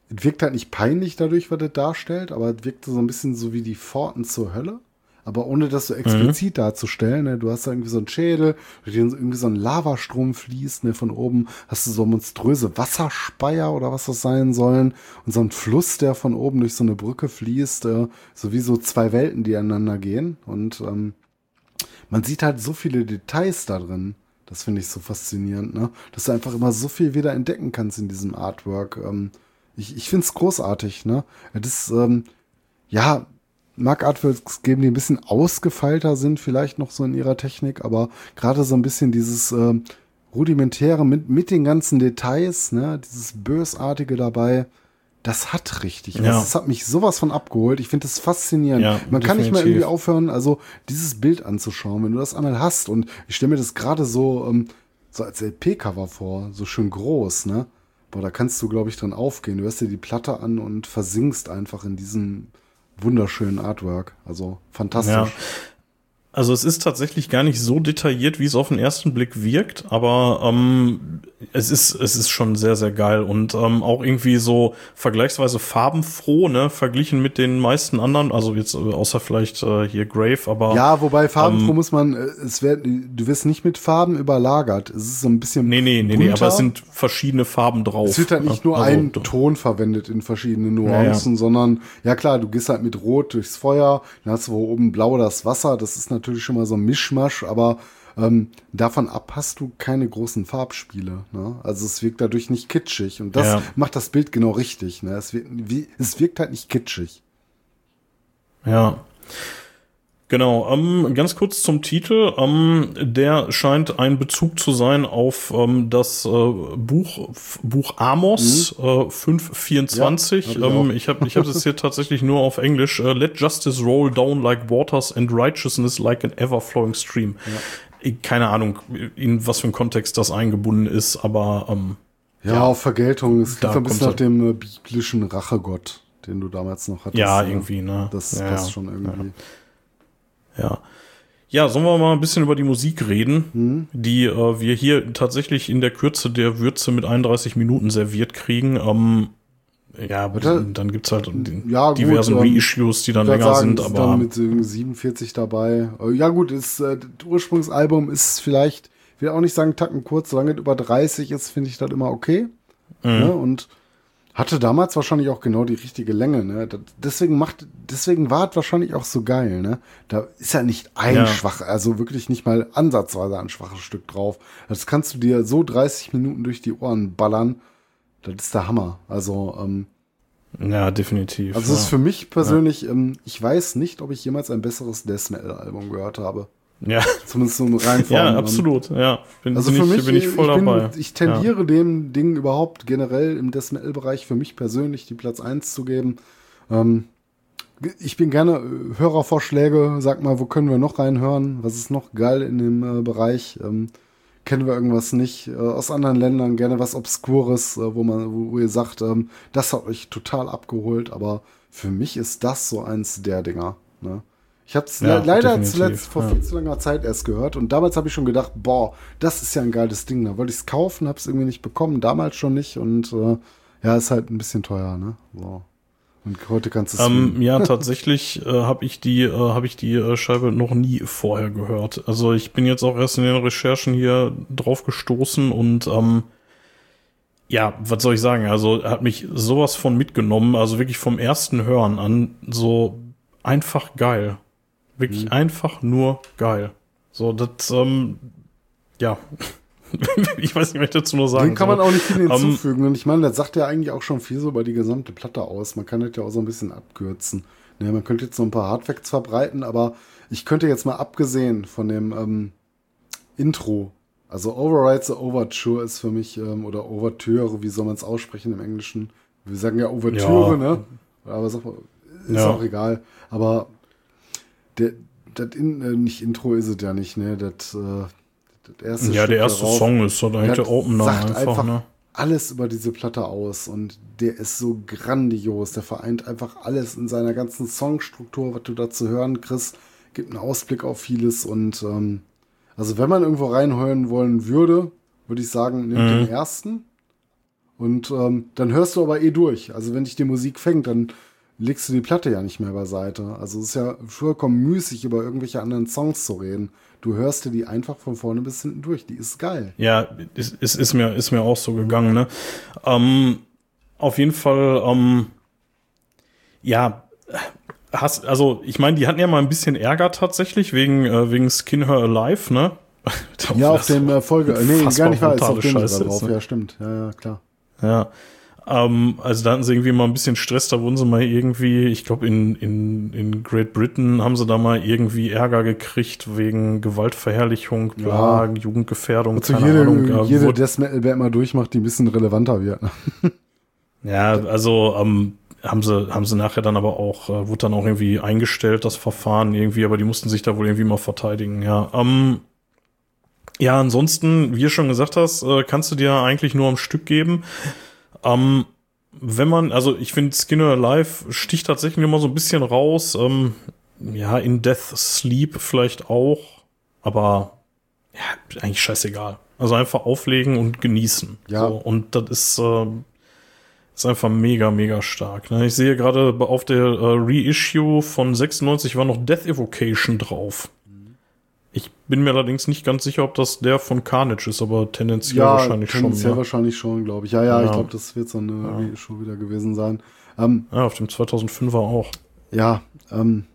wirkt halt nicht peinlich dadurch, was es darstellt, aber es wirkt so ein bisschen so wie die Pforten zur Hölle. Aber ohne das so explizit mhm. darzustellen, ne? du hast da irgendwie so einen Schädel, durch den irgendwie so ein Lavastrom fließt, ne? von oben hast du so monströse Wasserspeier oder was das sein sollen und so ein Fluss, der von oben durch so eine Brücke fließt, äh, so wie so zwei Welten, die aneinander gehen und ähm, man sieht halt so viele Details da drin. Das finde ich so faszinierend, ne? Dass du einfach immer so viel wieder entdecken kannst in diesem Artwork. Ähm, ich, ich finde es großartig, ne? Das ist, ähm, ja, mag Artworks geben, die ein bisschen ausgefeilter sind, vielleicht noch so in ihrer Technik, aber gerade so ein bisschen dieses äh, rudimentäre mit, mit den ganzen Details, ne, dieses Bösartige dabei, das hat richtig. Ja. Das, hat mich sowas von abgeholt. Ich finde das faszinierend. Ja, Man definitiv. kann nicht mehr irgendwie aufhören, also dieses Bild anzuschauen, wenn du das einmal hast. Und ich stelle mir das gerade so, ähm, so als LP-Cover vor, so schön groß, ne? Boah, da kannst du, glaube ich, dran aufgehen. Du hörst dir die Platte an und versinkst einfach in diesem wunderschönen Artwork. Also fantastisch. Ja. Also es ist tatsächlich gar nicht so detailliert, wie es auf den ersten Blick wirkt, aber ähm, es ist es ist schon sehr sehr geil und ähm, auch irgendwie so vergleichsweise farbenfroh, ne, verglichen mit den meisten anderen, also jetzt äh, außer vielleicht äh, hier Grave, aber ja, wobei farbenfroh ähm, muss man, äh, es wird, du wirst nicht mit Farben überlagert, es ist so ein bisschen nee nee nee, nee aber es sind verschiedene Farben drauf. Es wird halt nicht nur also, ein Ton verwendet in verschiedenen Nuancen, ja, ja. sondern ja klar, du gehst halt mit Rot durchs Feuer, dann hast du oben Blau das Wasser, das ist natürlich natürlich schon mal so ein Mischmasch, aber ähm, davon ab hast du keine großen Farbspiele. Ne? Also es wirkt dadurch nicht kitschig und das ja. macht das Bild genau richtig. Ne? Es, wirkt, wie, es wirkt halt nicht kitschig. Ja. Genau, ähm, ganz kurz zum Titel. Ähm, der scheint ein Bezug zu sein auf ähm, das äh, Buch, Buch Amos mhm. äh, 524. Ja, hab ich ähm, ich habe ich hab das hier tatsächlich nur auf Englisch. Uh, Let justice roll down like waters and righteousness like an ever-flowing stream. Ja. Keine Ahnung, in was für ein Kontext das eingebunden ist, aber ähm, ja, ja, auf Vergeltung. Es klingt ein bisschen nach dem äh, biblischen Rachegott, den du damals noch hattest. Ja, irgendwie, ne? Das passt schon irgendwie. Ja. Ja, sollen wir mal ein bisschen über die Musik reden, mhm. die äh, wir hier tatsächlich in der Kürze der Würze mit 31 Minuten serviert kriegen. Ähm, ja, Bitte? dann gibt's halt die ja, diversen gut, ähm, Reissues, die dann länger sagen, sind, aber. Dann mit 47 dabei. Äh, ja, gut, ist, äh, das Ursprungsalbum ist vielleicht will auch nicht sagen Tacken kurz, solange es über 30 ist, finde ich das immer okay. Mhm. Ne? Und hatte damals wahrscheinlich auch genau die richtige Länge, ne? Deswegen macht, deswegen war es wahrscheinlich auch so geil, ne? Da ist ja nicht ein Ja. schwach, also wirklich nicht mal ansatzweise ein schwaches Stück drauf. Das kannst du dir so 30 Minuten durch die Ohren ballern. Das ist der Hammer. Also, ähm, Ja, definitiv. also es ist ja. für mich persönlich, ähm, ich weiß nicht, ob ich jemals ein besseres Death Metal Album gehört habe. Ja. Zumindest so rein von, ja, absolut. Ja, bin, Also bin, für ich, mich, bin ich voll bin, dabei. Ich tendiere dem Ding überhaupt generell im Death Metal Bereich für mich persönlich die Platz 1 zu geben. Ähm, ich bin gerne äh, Hörervorschläge. Sag mal, wo können wir noch reinhören? Was ist noch geil in dem äh, Bereich? Ähm, kennen wir irgendwas nicht? Äh, aus anderen Ländern gerne was Obskures, äh, wo man, wo, wo ihr sagt, ähm, das hat euch total abgeholt. Aber für mich ist das so eins der Dinger. Ne? Ich habe es Ja, le leider definitiv, zuletzt vor ja. viel zu langer Zeit erst gehört und damals habe ich schon gedacht, boah, das ist ja ein geiles Ding. Da wollte ich es kaufen, habe es irgendwie nicht bekommen, damals schon nicht und äh, ja, ist halt ein bisschen teuer, ne? So. Und heute kannst du es Ähm, ja, tatsächlich äh, habe ich die, äh, habe ich die äh, Scheibe noch nie vorher gehört. Also ich bin jetzt auch erst in den Recherchen hier drauf gestoßen und ähm, ja, was soll ich sagen? Also hat mich sowas von mitgenommen, also wirklich vom ersten Hören an so einfach geil, wirklich einfach nur geil. So das, ähm, ja, ich weiß nicht, was ich dazu nur sagen Den kann man auch nicht viel Ähm, hinzufügen. und ich meine, das sagt ja eigentlich auch schon viel so über die gesamte Platte aus. Man kann das ja auch so ein bisschen abkürzen. Ne, man könnte jetzt so ein paar Hardfacts verbreiten, aber ich könnte jetzt mal abgesehen von dem ähm, Intro, also Override the Overture ist für mich, ähm, oder Overture, wie soll man es aussprechen im Englischen? Wir sagen ja Overture, Ja. ne? Aber sag mal, ist Ja. auch egal. Aber der, das in, äh, nicht Intro ist es ja nicht, ne? Das, äh, das erste Ja, Stück der erste darauf, Song ist so der Opener sagt einfach, einfach ne? alles über diese Platte aus und der ist so grandios. Der vereint einfach alles in seiner ganzen Songstruktur, was du da zu hören kriegst, gibt einen Ausblick auf vieles und ähm, also wenn man irgendwo reinhören wollen würde, würde ich sagen, nimm den ersten und ähm, dann hörst du aber eh durch. Also wenn dich die Musik fängt, dann legst du die Platte ja nicht mehr beiseite. Also es ist ja vollkommen müßig, über irgendwelche anderen Songs zu reden. Du hörst dir die einfach von vorne bis hinten durch. Die ist geil. Ja, es ist, ist, mir, ist mir auch so gegangen, ne? Ähm, auf jeden Fall, ähm, ja, hast, also ich meine, die hatten ja mal ein bisschen Ärger tatsächlich wegen, äh, wegen Skin Her Alive, ne? Ja, auf dem äh, Folge. Nee, gar nicht wahr, ist auf dem Scheiße drauf. ist, ne? Ja, stimmt. Ja, ja, klar. Ja. Ähm, also da hatten sie irgendwie mal ein bisschen Stress, da wurden sie mal irgendwie, ich glaube in, in, in Great Britain haben sie da mal irgendwie Ärger gekriegt wegen Gewaltverherrlichung, bla, Jugendgefährdung, Also keine jede, Ahnung. äh, jede wurde- Death Metal Band mal durchmacht, die ein bisschen relevanter wird. Ne? Ja, also ähm, haben sie, haben sie nachher dann aber auch, äh, wurde dann auch irgendwie eingestellt, das Verfahren irgendwie, aber die mussten sich da wohl irgendwie mal verteidigen, ja. Ähm, ja, ansonsten, wie du schon gesagt hast, äh, kannst du dir eigentlich nur am Stück geben. Ähm, wenn man, also ich finde Skinner Alive sticht tatsächlich immer so ein bisschen raus. Ähm, ja, in Death Sleep vielleicht auch, aber ja, eigentlich scheißegal. Also einfach auflegen und genießen. Ja. So, und das ist, äh, ist einfach mega, mega stark. Ne? Ich sehe gerade auf der äh, Reissue von 96 war noch Death Evocation drauf. Ich bin mir allerdings nicht ganz sicher, ob das der von Carnage ist, aber tendenziell Ja, wahrscheinlich schon. tendenziell Ne? wahrscheinlich schon, glaube ich. Ja, ja, ich Ja. glaube, das wird so eine Show wieder gewesen sein. Ähm, Ja, auf dem 2005er auch. ja, ähm,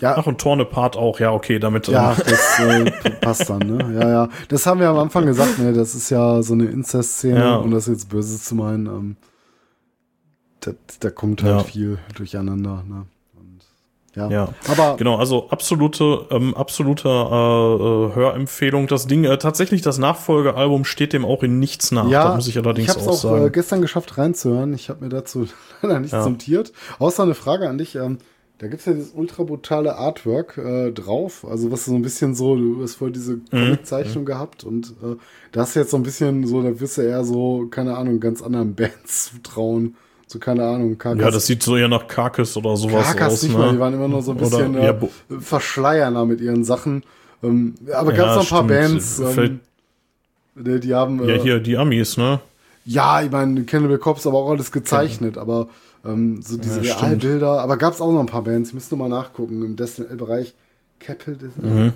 ja, Ach, und Torn Apart auch. Ja, okay, damit. Ja, ähm, das äh, passt dann, ne? Ja, ja. Das haben wir am Anfang gesagt, ne? Das ist ja so eine Inzest-Szene, Ja. um das jetzt böse zu meinen. Ähm, da, da kommt halt Ja. viel durcheinander, ne? Ja. Ja. Aber Genau, also absolute, ähm, absolute äh, äh, Hörempfehlung. Das Ding, äh, tatsächlich das Nachfolgealbum steht dem auch in nichts nach. ja, da muss ich allerdings ich habe es auch, auch, äh, sagen. gestern geschafft reinzuhören. Ich habe mir dazu leider nichts Ja. notiert. Außer eine Frage an dich. Ähm, da gibt's ja dieses ultra brutale Artwork äh, drauf. Also was so ein bisschen so, du hast vorher diese Mhm. Comic-Zeichnung gehabt und äh, da hast du jetzt so ein bisschen so, da wirst du eher so, keine Ahnung, ganz anderen Bands zutrauen. So, keine Ahnung, Carcass. ja, das sieht so eher nach Carcass oder sowas Carcass aus. nicht ne? mal, die waren immer nur so ein Oder- bisschen ja, äh, bo- verschleierner mit ihren Sachen. Ähm, aber gab's Ja, noch ein paar stimmt. Bands, ähm, die, die haben Ja, äh, hier die Amis, ne? ja, ich meine, Cannibal Cops aber auch alles gezeichnet, aber ähm, so diese Ja. Realbilder, aber gab es auch noch ein paar Bands, ich müsste mal nachgucken, im Destiny-Bereich. Capel, Mhm.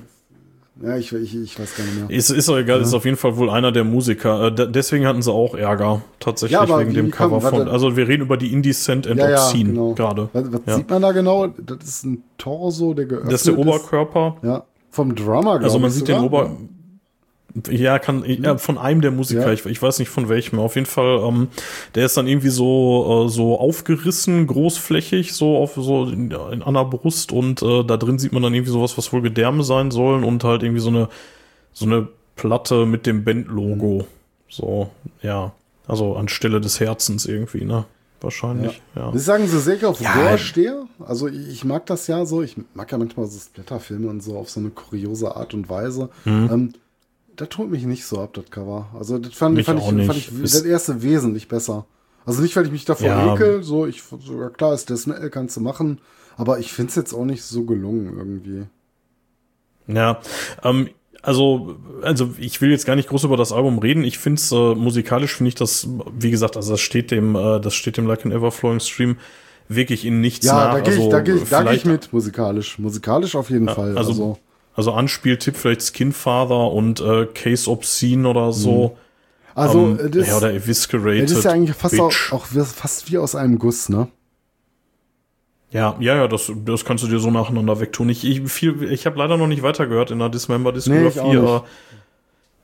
Ja, ich, ich, ich weiß gar nicht mehr. Ist, ist doch egal, ist auf jeden Fall wohl einer der Musiker. Äh, deswegen hatten sie auch Ärger, tatsächlich, Ja, wegen dem kam- Cover von. warte. Also wir reden über die Indecent and Ja, ja, Obscene genau. gerade. Was, was Ja. sieht man da genau? Das ist ein Torso, der geöffnet Das ist der Oberkörper. Ja, vom Drummer, glaube Also man sieht den sogar. Ober. Ja, kann ja, von einem der Musiker, Ja. ich, ich weiß nicht von welchem. Auf jeden Fall, ähm, der ist dann irgendwie so äh, so aufgerissen, großflächig, so auf so in, in an der Brust und äh, da drin sieht man dann irgendwie sowas, was wohl Gedärme sein sollen und halt irgendwie so eine so eine Platte mit dem Bandlogo. So, ja, also anstelle des Herzens irgendwie, ne? Wahrscheinlich, ja. Ich sagen, so sehr ich auf Ja. Gore stehe. Also ich, ich mag das ja so. Ich mag ja manchmal so Splatterfilme und so auf so eine kuriose Art und Weise. Mhm. Ähm, das tut mich nicht so ab, das Cover. Also das fand, fand, ich, nicht. fand ich das erste wesentlich besser. Also nicht, weil ich mich davor Ja. ekel, so ich sogar klar ist das Metal kannst du machen, aber ich finde es jetzt auch nicht so gelungen irgendwie. Ja, ähm, also, also ich will jetzt gar nicht groß über das Album reden. Ich finde es äh, musikalisch finde ich das, wie gesagt, also das steht dem, äh, das steht dem Like an Everflowing Stream wirklich in nichts Ja, nach. da gehe ich, also, da gehe ich, da gehe ich mit musikalisch. Musikalisch auf jeden Fall. also- Also, Also Anspieltipp vielleicht Skinfather und äh, Case Obscene oder so. also Ähm, äh, das, ja, oder Eviscerated. das ist ja eigentlich fast auch, auch wie- fast wie aus einem Guss, ne? Ja, ja, ja, das, das kannst du dir so nacheinander wegtun. Ich, ich, viel, ich habe leider noch nicht weitergehört in der Dismember-Diskografie, Nee, ich auch nicht. aber,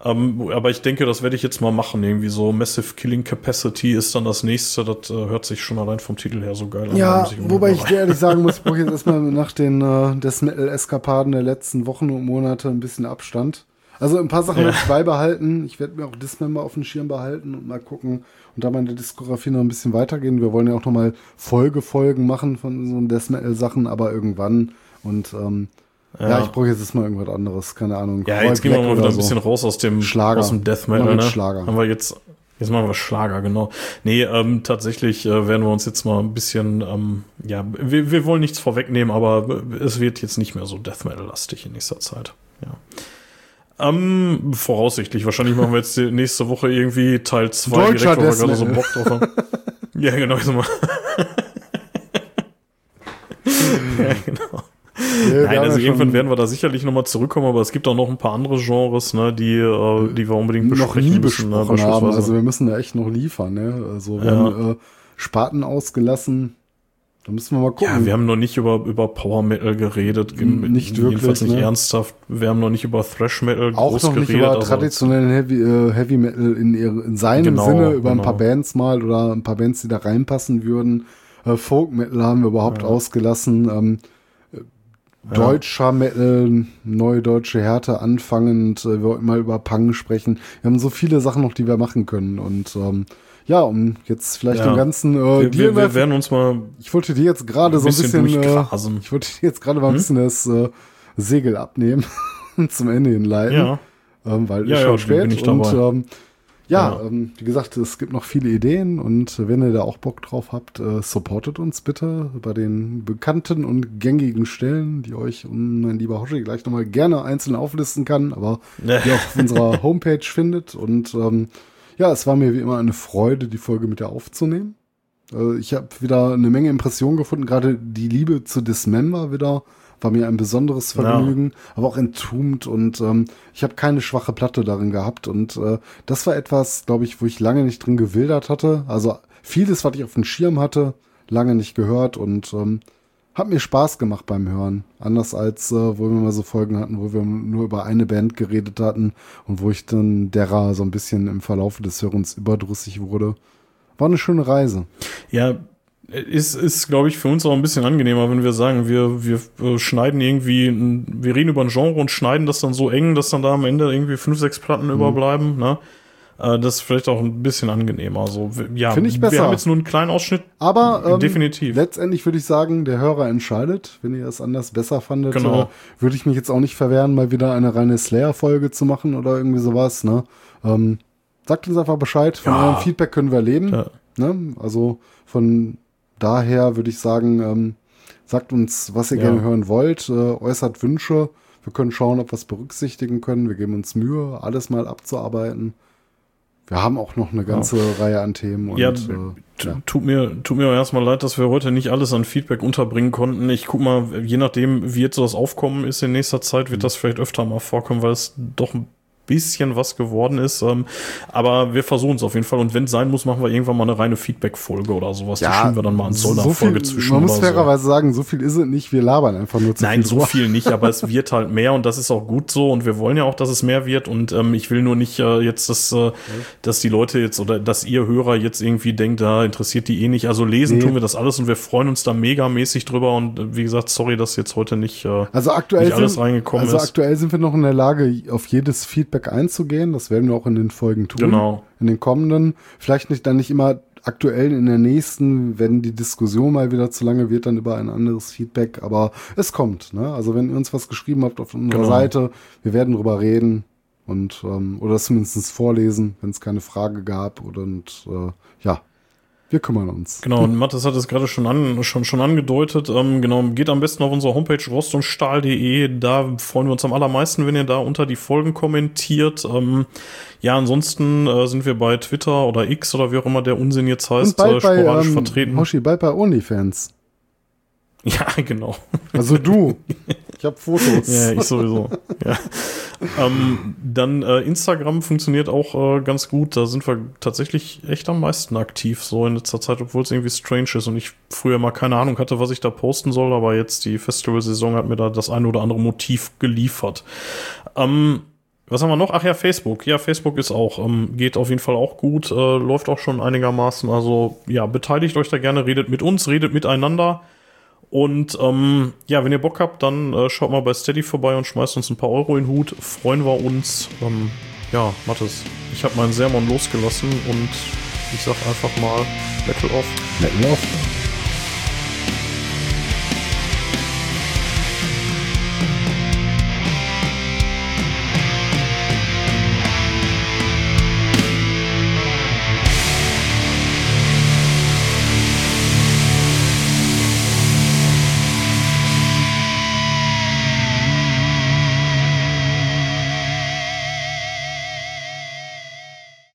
ähm, aber ich denke, das werde ich jetzt mal machen. Irgendwie so Massive Killing Capacity ist dann das nächste. Das äh, hört sich schon allein vom Titel her so geil an. Ja, wobei ich dir ehrlich sagen muss, ich brauche jetzt erstmal nach den äh, Death Metal-Eskapaden der letzten Wochen und Monate ein bisschen Abstand. Also ein paar Sachen Ja. werde ich beibehalten. Ich werde mir auch Dismember auf den Schirm behalten und mal gucken und da meine Diskografie noch ein bisschen weitergehen. Wir wollen ja auch noch mal Folgefolgen machen von so Death Metal-Sachen, aber irgendwann. Und ähm, ja. Ja. ich brauche jetzt erstmal irgendwas anderes. Keine Ahnung. Ja, Roy jetzt gehen wir Black mal wieder ein bisschen raus aus dem, Schlager. aus dem Death Metal. Ne? Schlager. Haben wir jetzt, jetzt machen wir Schlager, genau. Nee, ähm, tatsächlich äh, werden wir uns jetzt mal ein bisschen, ähm, ja, wir, wir wollen nichts vorwegnehmen, aber es wird jetzt nicht mehr so Death Metal-lastig in nächster Zeit. Ja. Ähm, voraussichtlich. Wahrscheinlich machen wir jetzt nächste Woche irgendwie Teil 2 Deutscher direkt, weil wir gerade so. Bock drauf haben. ja, genau. Ich sag mal. ja, genau. Ja, wir Nein, also ja irgendwann werden wir da sicherlich nochmal zurückkommen, aber es gibt auch noch ein paar andere Genres, ne, die, äh, die wir unbedingt noch besprechen nie müssen. ne, haben. Also wir müssen da echt noch liefern. Ne? Also wir Ja. haben äh, Spaten ausgelassen. Da müssen wir mal gucken. ja, wir haben noch nicht über, über Power Metal geredet. Nicht Jedenfalls wirklich, nicht ne? ernsthaft. Wir haben noch nicht über Thrash Metal auch groß noch nicht geredet. über also- traditionellen Heavy, äh, Heavy Metal in, ihre, in seinem Genau, Sinne, über ein genau. paar Bands mal oder ein paar Bands, die da reinpassen würden. Äh, Folk Metal haben wir überhaupt ausgelassen. Ähm, äh, Deutscher Metal, neue deutsche Härte anfangend. Äh, wir wollten mal über Pang sprechen. Wir haben so viele Sachen noch, die wir machen können. Und ähm, ja, um jetzt vielleicht Ja. den ganzen äh, wir, wir, wir werden uns mal ich wollte dir jetzt gerade so ein bisschen bisschen, äh, ich wollte dir jetzt gerade mal ein Hm? bisschen das äh, Segel abnehmen und zum Ende hinleiten, ja. ähm, weil Ja, ist ja, schon bin spät und ähm, ja, Ja. Ähm, wie gesagt, es gibt noch viele Ideen und wenn ihr da auch Bock drauf habt, äh, supportet uns bitte bei den bekannten und gängigen Stellen, die euch und mein lieber Hoshi gleich nochmal gerne einzeln auflisten kann, aber die auch auf unserer Homepage findet und ähm, ja, es war mir wie immer eine Freude, die Folge mit dir aufzunehmen. Äh, Ich habe wieder eine Menge Impressionen gefunden, gerade die Liebe zu Dismember wieder war mir ein besonderes Ja. Vergnügen, aber auch entombed und ähm, ich habe keine schwache Platte darin gehabt und äh, das war etwas, glaube ich, wo ich lange nicht drin gewildert hatte. Also vieles, was ich auf dem Schirm hatte, lange nicht gehört und ähm, hat mir Spaß gemacht beim Hören. Anders als, äh, wo wir mal so Folgen hatten, wo wir nur über eine Band geredet hatten und wo ich dann derer so ein bisschen im Verlauf des Hörens überdrüssig wurde. War eine schöne Reise. Ja, ist, ist glaube ich, für uns auch ein bisschen angenehmer, wenn wir sagen, wir, wir äh, schneiden irgendwie, wir reden über ein Genre und schneiden das dann so eng, dass dann da am Ende irgendwie fünf, sechs Platten Mhm. überbleiben. Ne? Äh, Das ist vielleicht auch ein bisschen angenehmer. Also, ja, Find ich besser. wir haben jetzt nur einen kleinen Ausschnitt. Aber ähm, Definitiv. letztendlich würde ich sagen, der Hörer entscheidet. Wenn ihr es anders besser fandet, Genau. äh, würde ich mich jetzt auch nicht verwehren, mal wieder eine reine Slayer-Folge zu machen oder irgendwie sowas. Ne? Ähm, sagt uns einfach Bescheid. Von Ja. eurem Feedback können wir leben. Ja. Ne? Also von daher würde ich sagen, ähm, sagt uns, was ihr Ja. gerne hören wollt, äh, äußert Wünsche. Wir können schauen, ob wir es berücksichtigen können. Wir geben uns Mühe, alles mal abzuarbeiten. wir haben auch noch eine ganze ja. Reihe an Themen. Und, ja, äh, ja. Tut mir, tut mir erstmal leid, dass wir heute nicht alles an Feedback unterbringen konnten. Ich guck mal, je nachdem, wie jetzt so das Aufkommen ist in nächster Zeit, wird mhm. das vielleicht öfter mal vorkommen, weil es doch ein bisschen was geworden ist. Ähm, aber wir versuchen es auf jeden Fall. Und wenn es sein muss, machen wir irgendwann mal eine reine Feedback-Folge oder sowas. Ja, die schieben wir dann mal ins Sollner-Folge so zwischen. Man muss fairerweise so. sagen, so viel ist es nicht. Wir labern einfach nur zu Nein, viel so viel nicht, aber es wird halt mehr und das ist auch gut so. Und wir wollen ja auch, dass es mehr wird. Und ähm, ich will nur nicht äh, jetzt, dass, äh, dass die Leute jetzt oder dass ihr Hörer jetzt irgendwie denkt, da interessiert die eh nicht. Also lesen nee. tun wir das alles und wir freuen uns da megamäßig drüber. Und äh, wie gesagt, sorry, dass jetzt heute nicht, äh, also aktuell nicht alles sind, reingekommen also ist. Also aktuell sind wir noch in der Lage, auf jedes Feedback einzugehen. Das werden wir auch in den Folgen tun. Genau. In den kommenden. Vielleicht nicht dann nicht immer aktuell in der nächsten, wenn die Diskussion mal wieder zu lange wird, dann über ein anderes Feedback. Aber es kommt. Ne? Also wenn ihr uns was geschrieben habt auf unserer genau. Seite, wir werden drüber reden und ähm, oder zumindest vorlesen, wenn es keine Frage gab. Und äh, ja, wir kümmern uns. Genau, und Mathis hat es gerade schon, an, schon, schon angedeutet. Ähm, genau, geht am besten auf unsere Homepage rostundstahl.de. Da freuen wir uns am allermeisten, wenn ihr da unter die Folgen kommentiert. Ähm, ja, ansonsten äh, sind wir bei Twitter oder X oder wie auch immer der Unsinn jetzt heißt, äh, sporadisch bei, ähm, vertreten. Hoshi, bald bei OnlyFans. Ja, genau. Also du. Ich habe Fotos. ja, ich sowieso. ja. Ähm, dann äh, Instagram funktioniert auch äh, ganz gut. Da sind wir tatsächlich echt am meisten aktiv so in letzter Zeit, obwohl es irgendwie strange ist und ich früher mal keine Ahnung hatte, was ich da posten soll, aber jetzt die Festivalsaison hat mir da das eine oder andere Motiv geliefert. Ähm, was haben wir noch? Ach ja, Facebook. Ja, Facebook ist auch, ähm, geht auf jeden Fall auch gut, äh, läuft auch schon einigermaßen. Also ja, beteiligt euch da gerne, redet mit uns, redet miteinander. Und ähm, ja, wenn ihr Bock habt, dann äh, schaut mal bei Steady vorbei und schmeißt uns ein paar Euro in den Hut. Freuen wir uns. Ähm, ja, Mathis, ich habe meinen Sermon losgelassen und ich sag einfach mal Metal off. Metal off.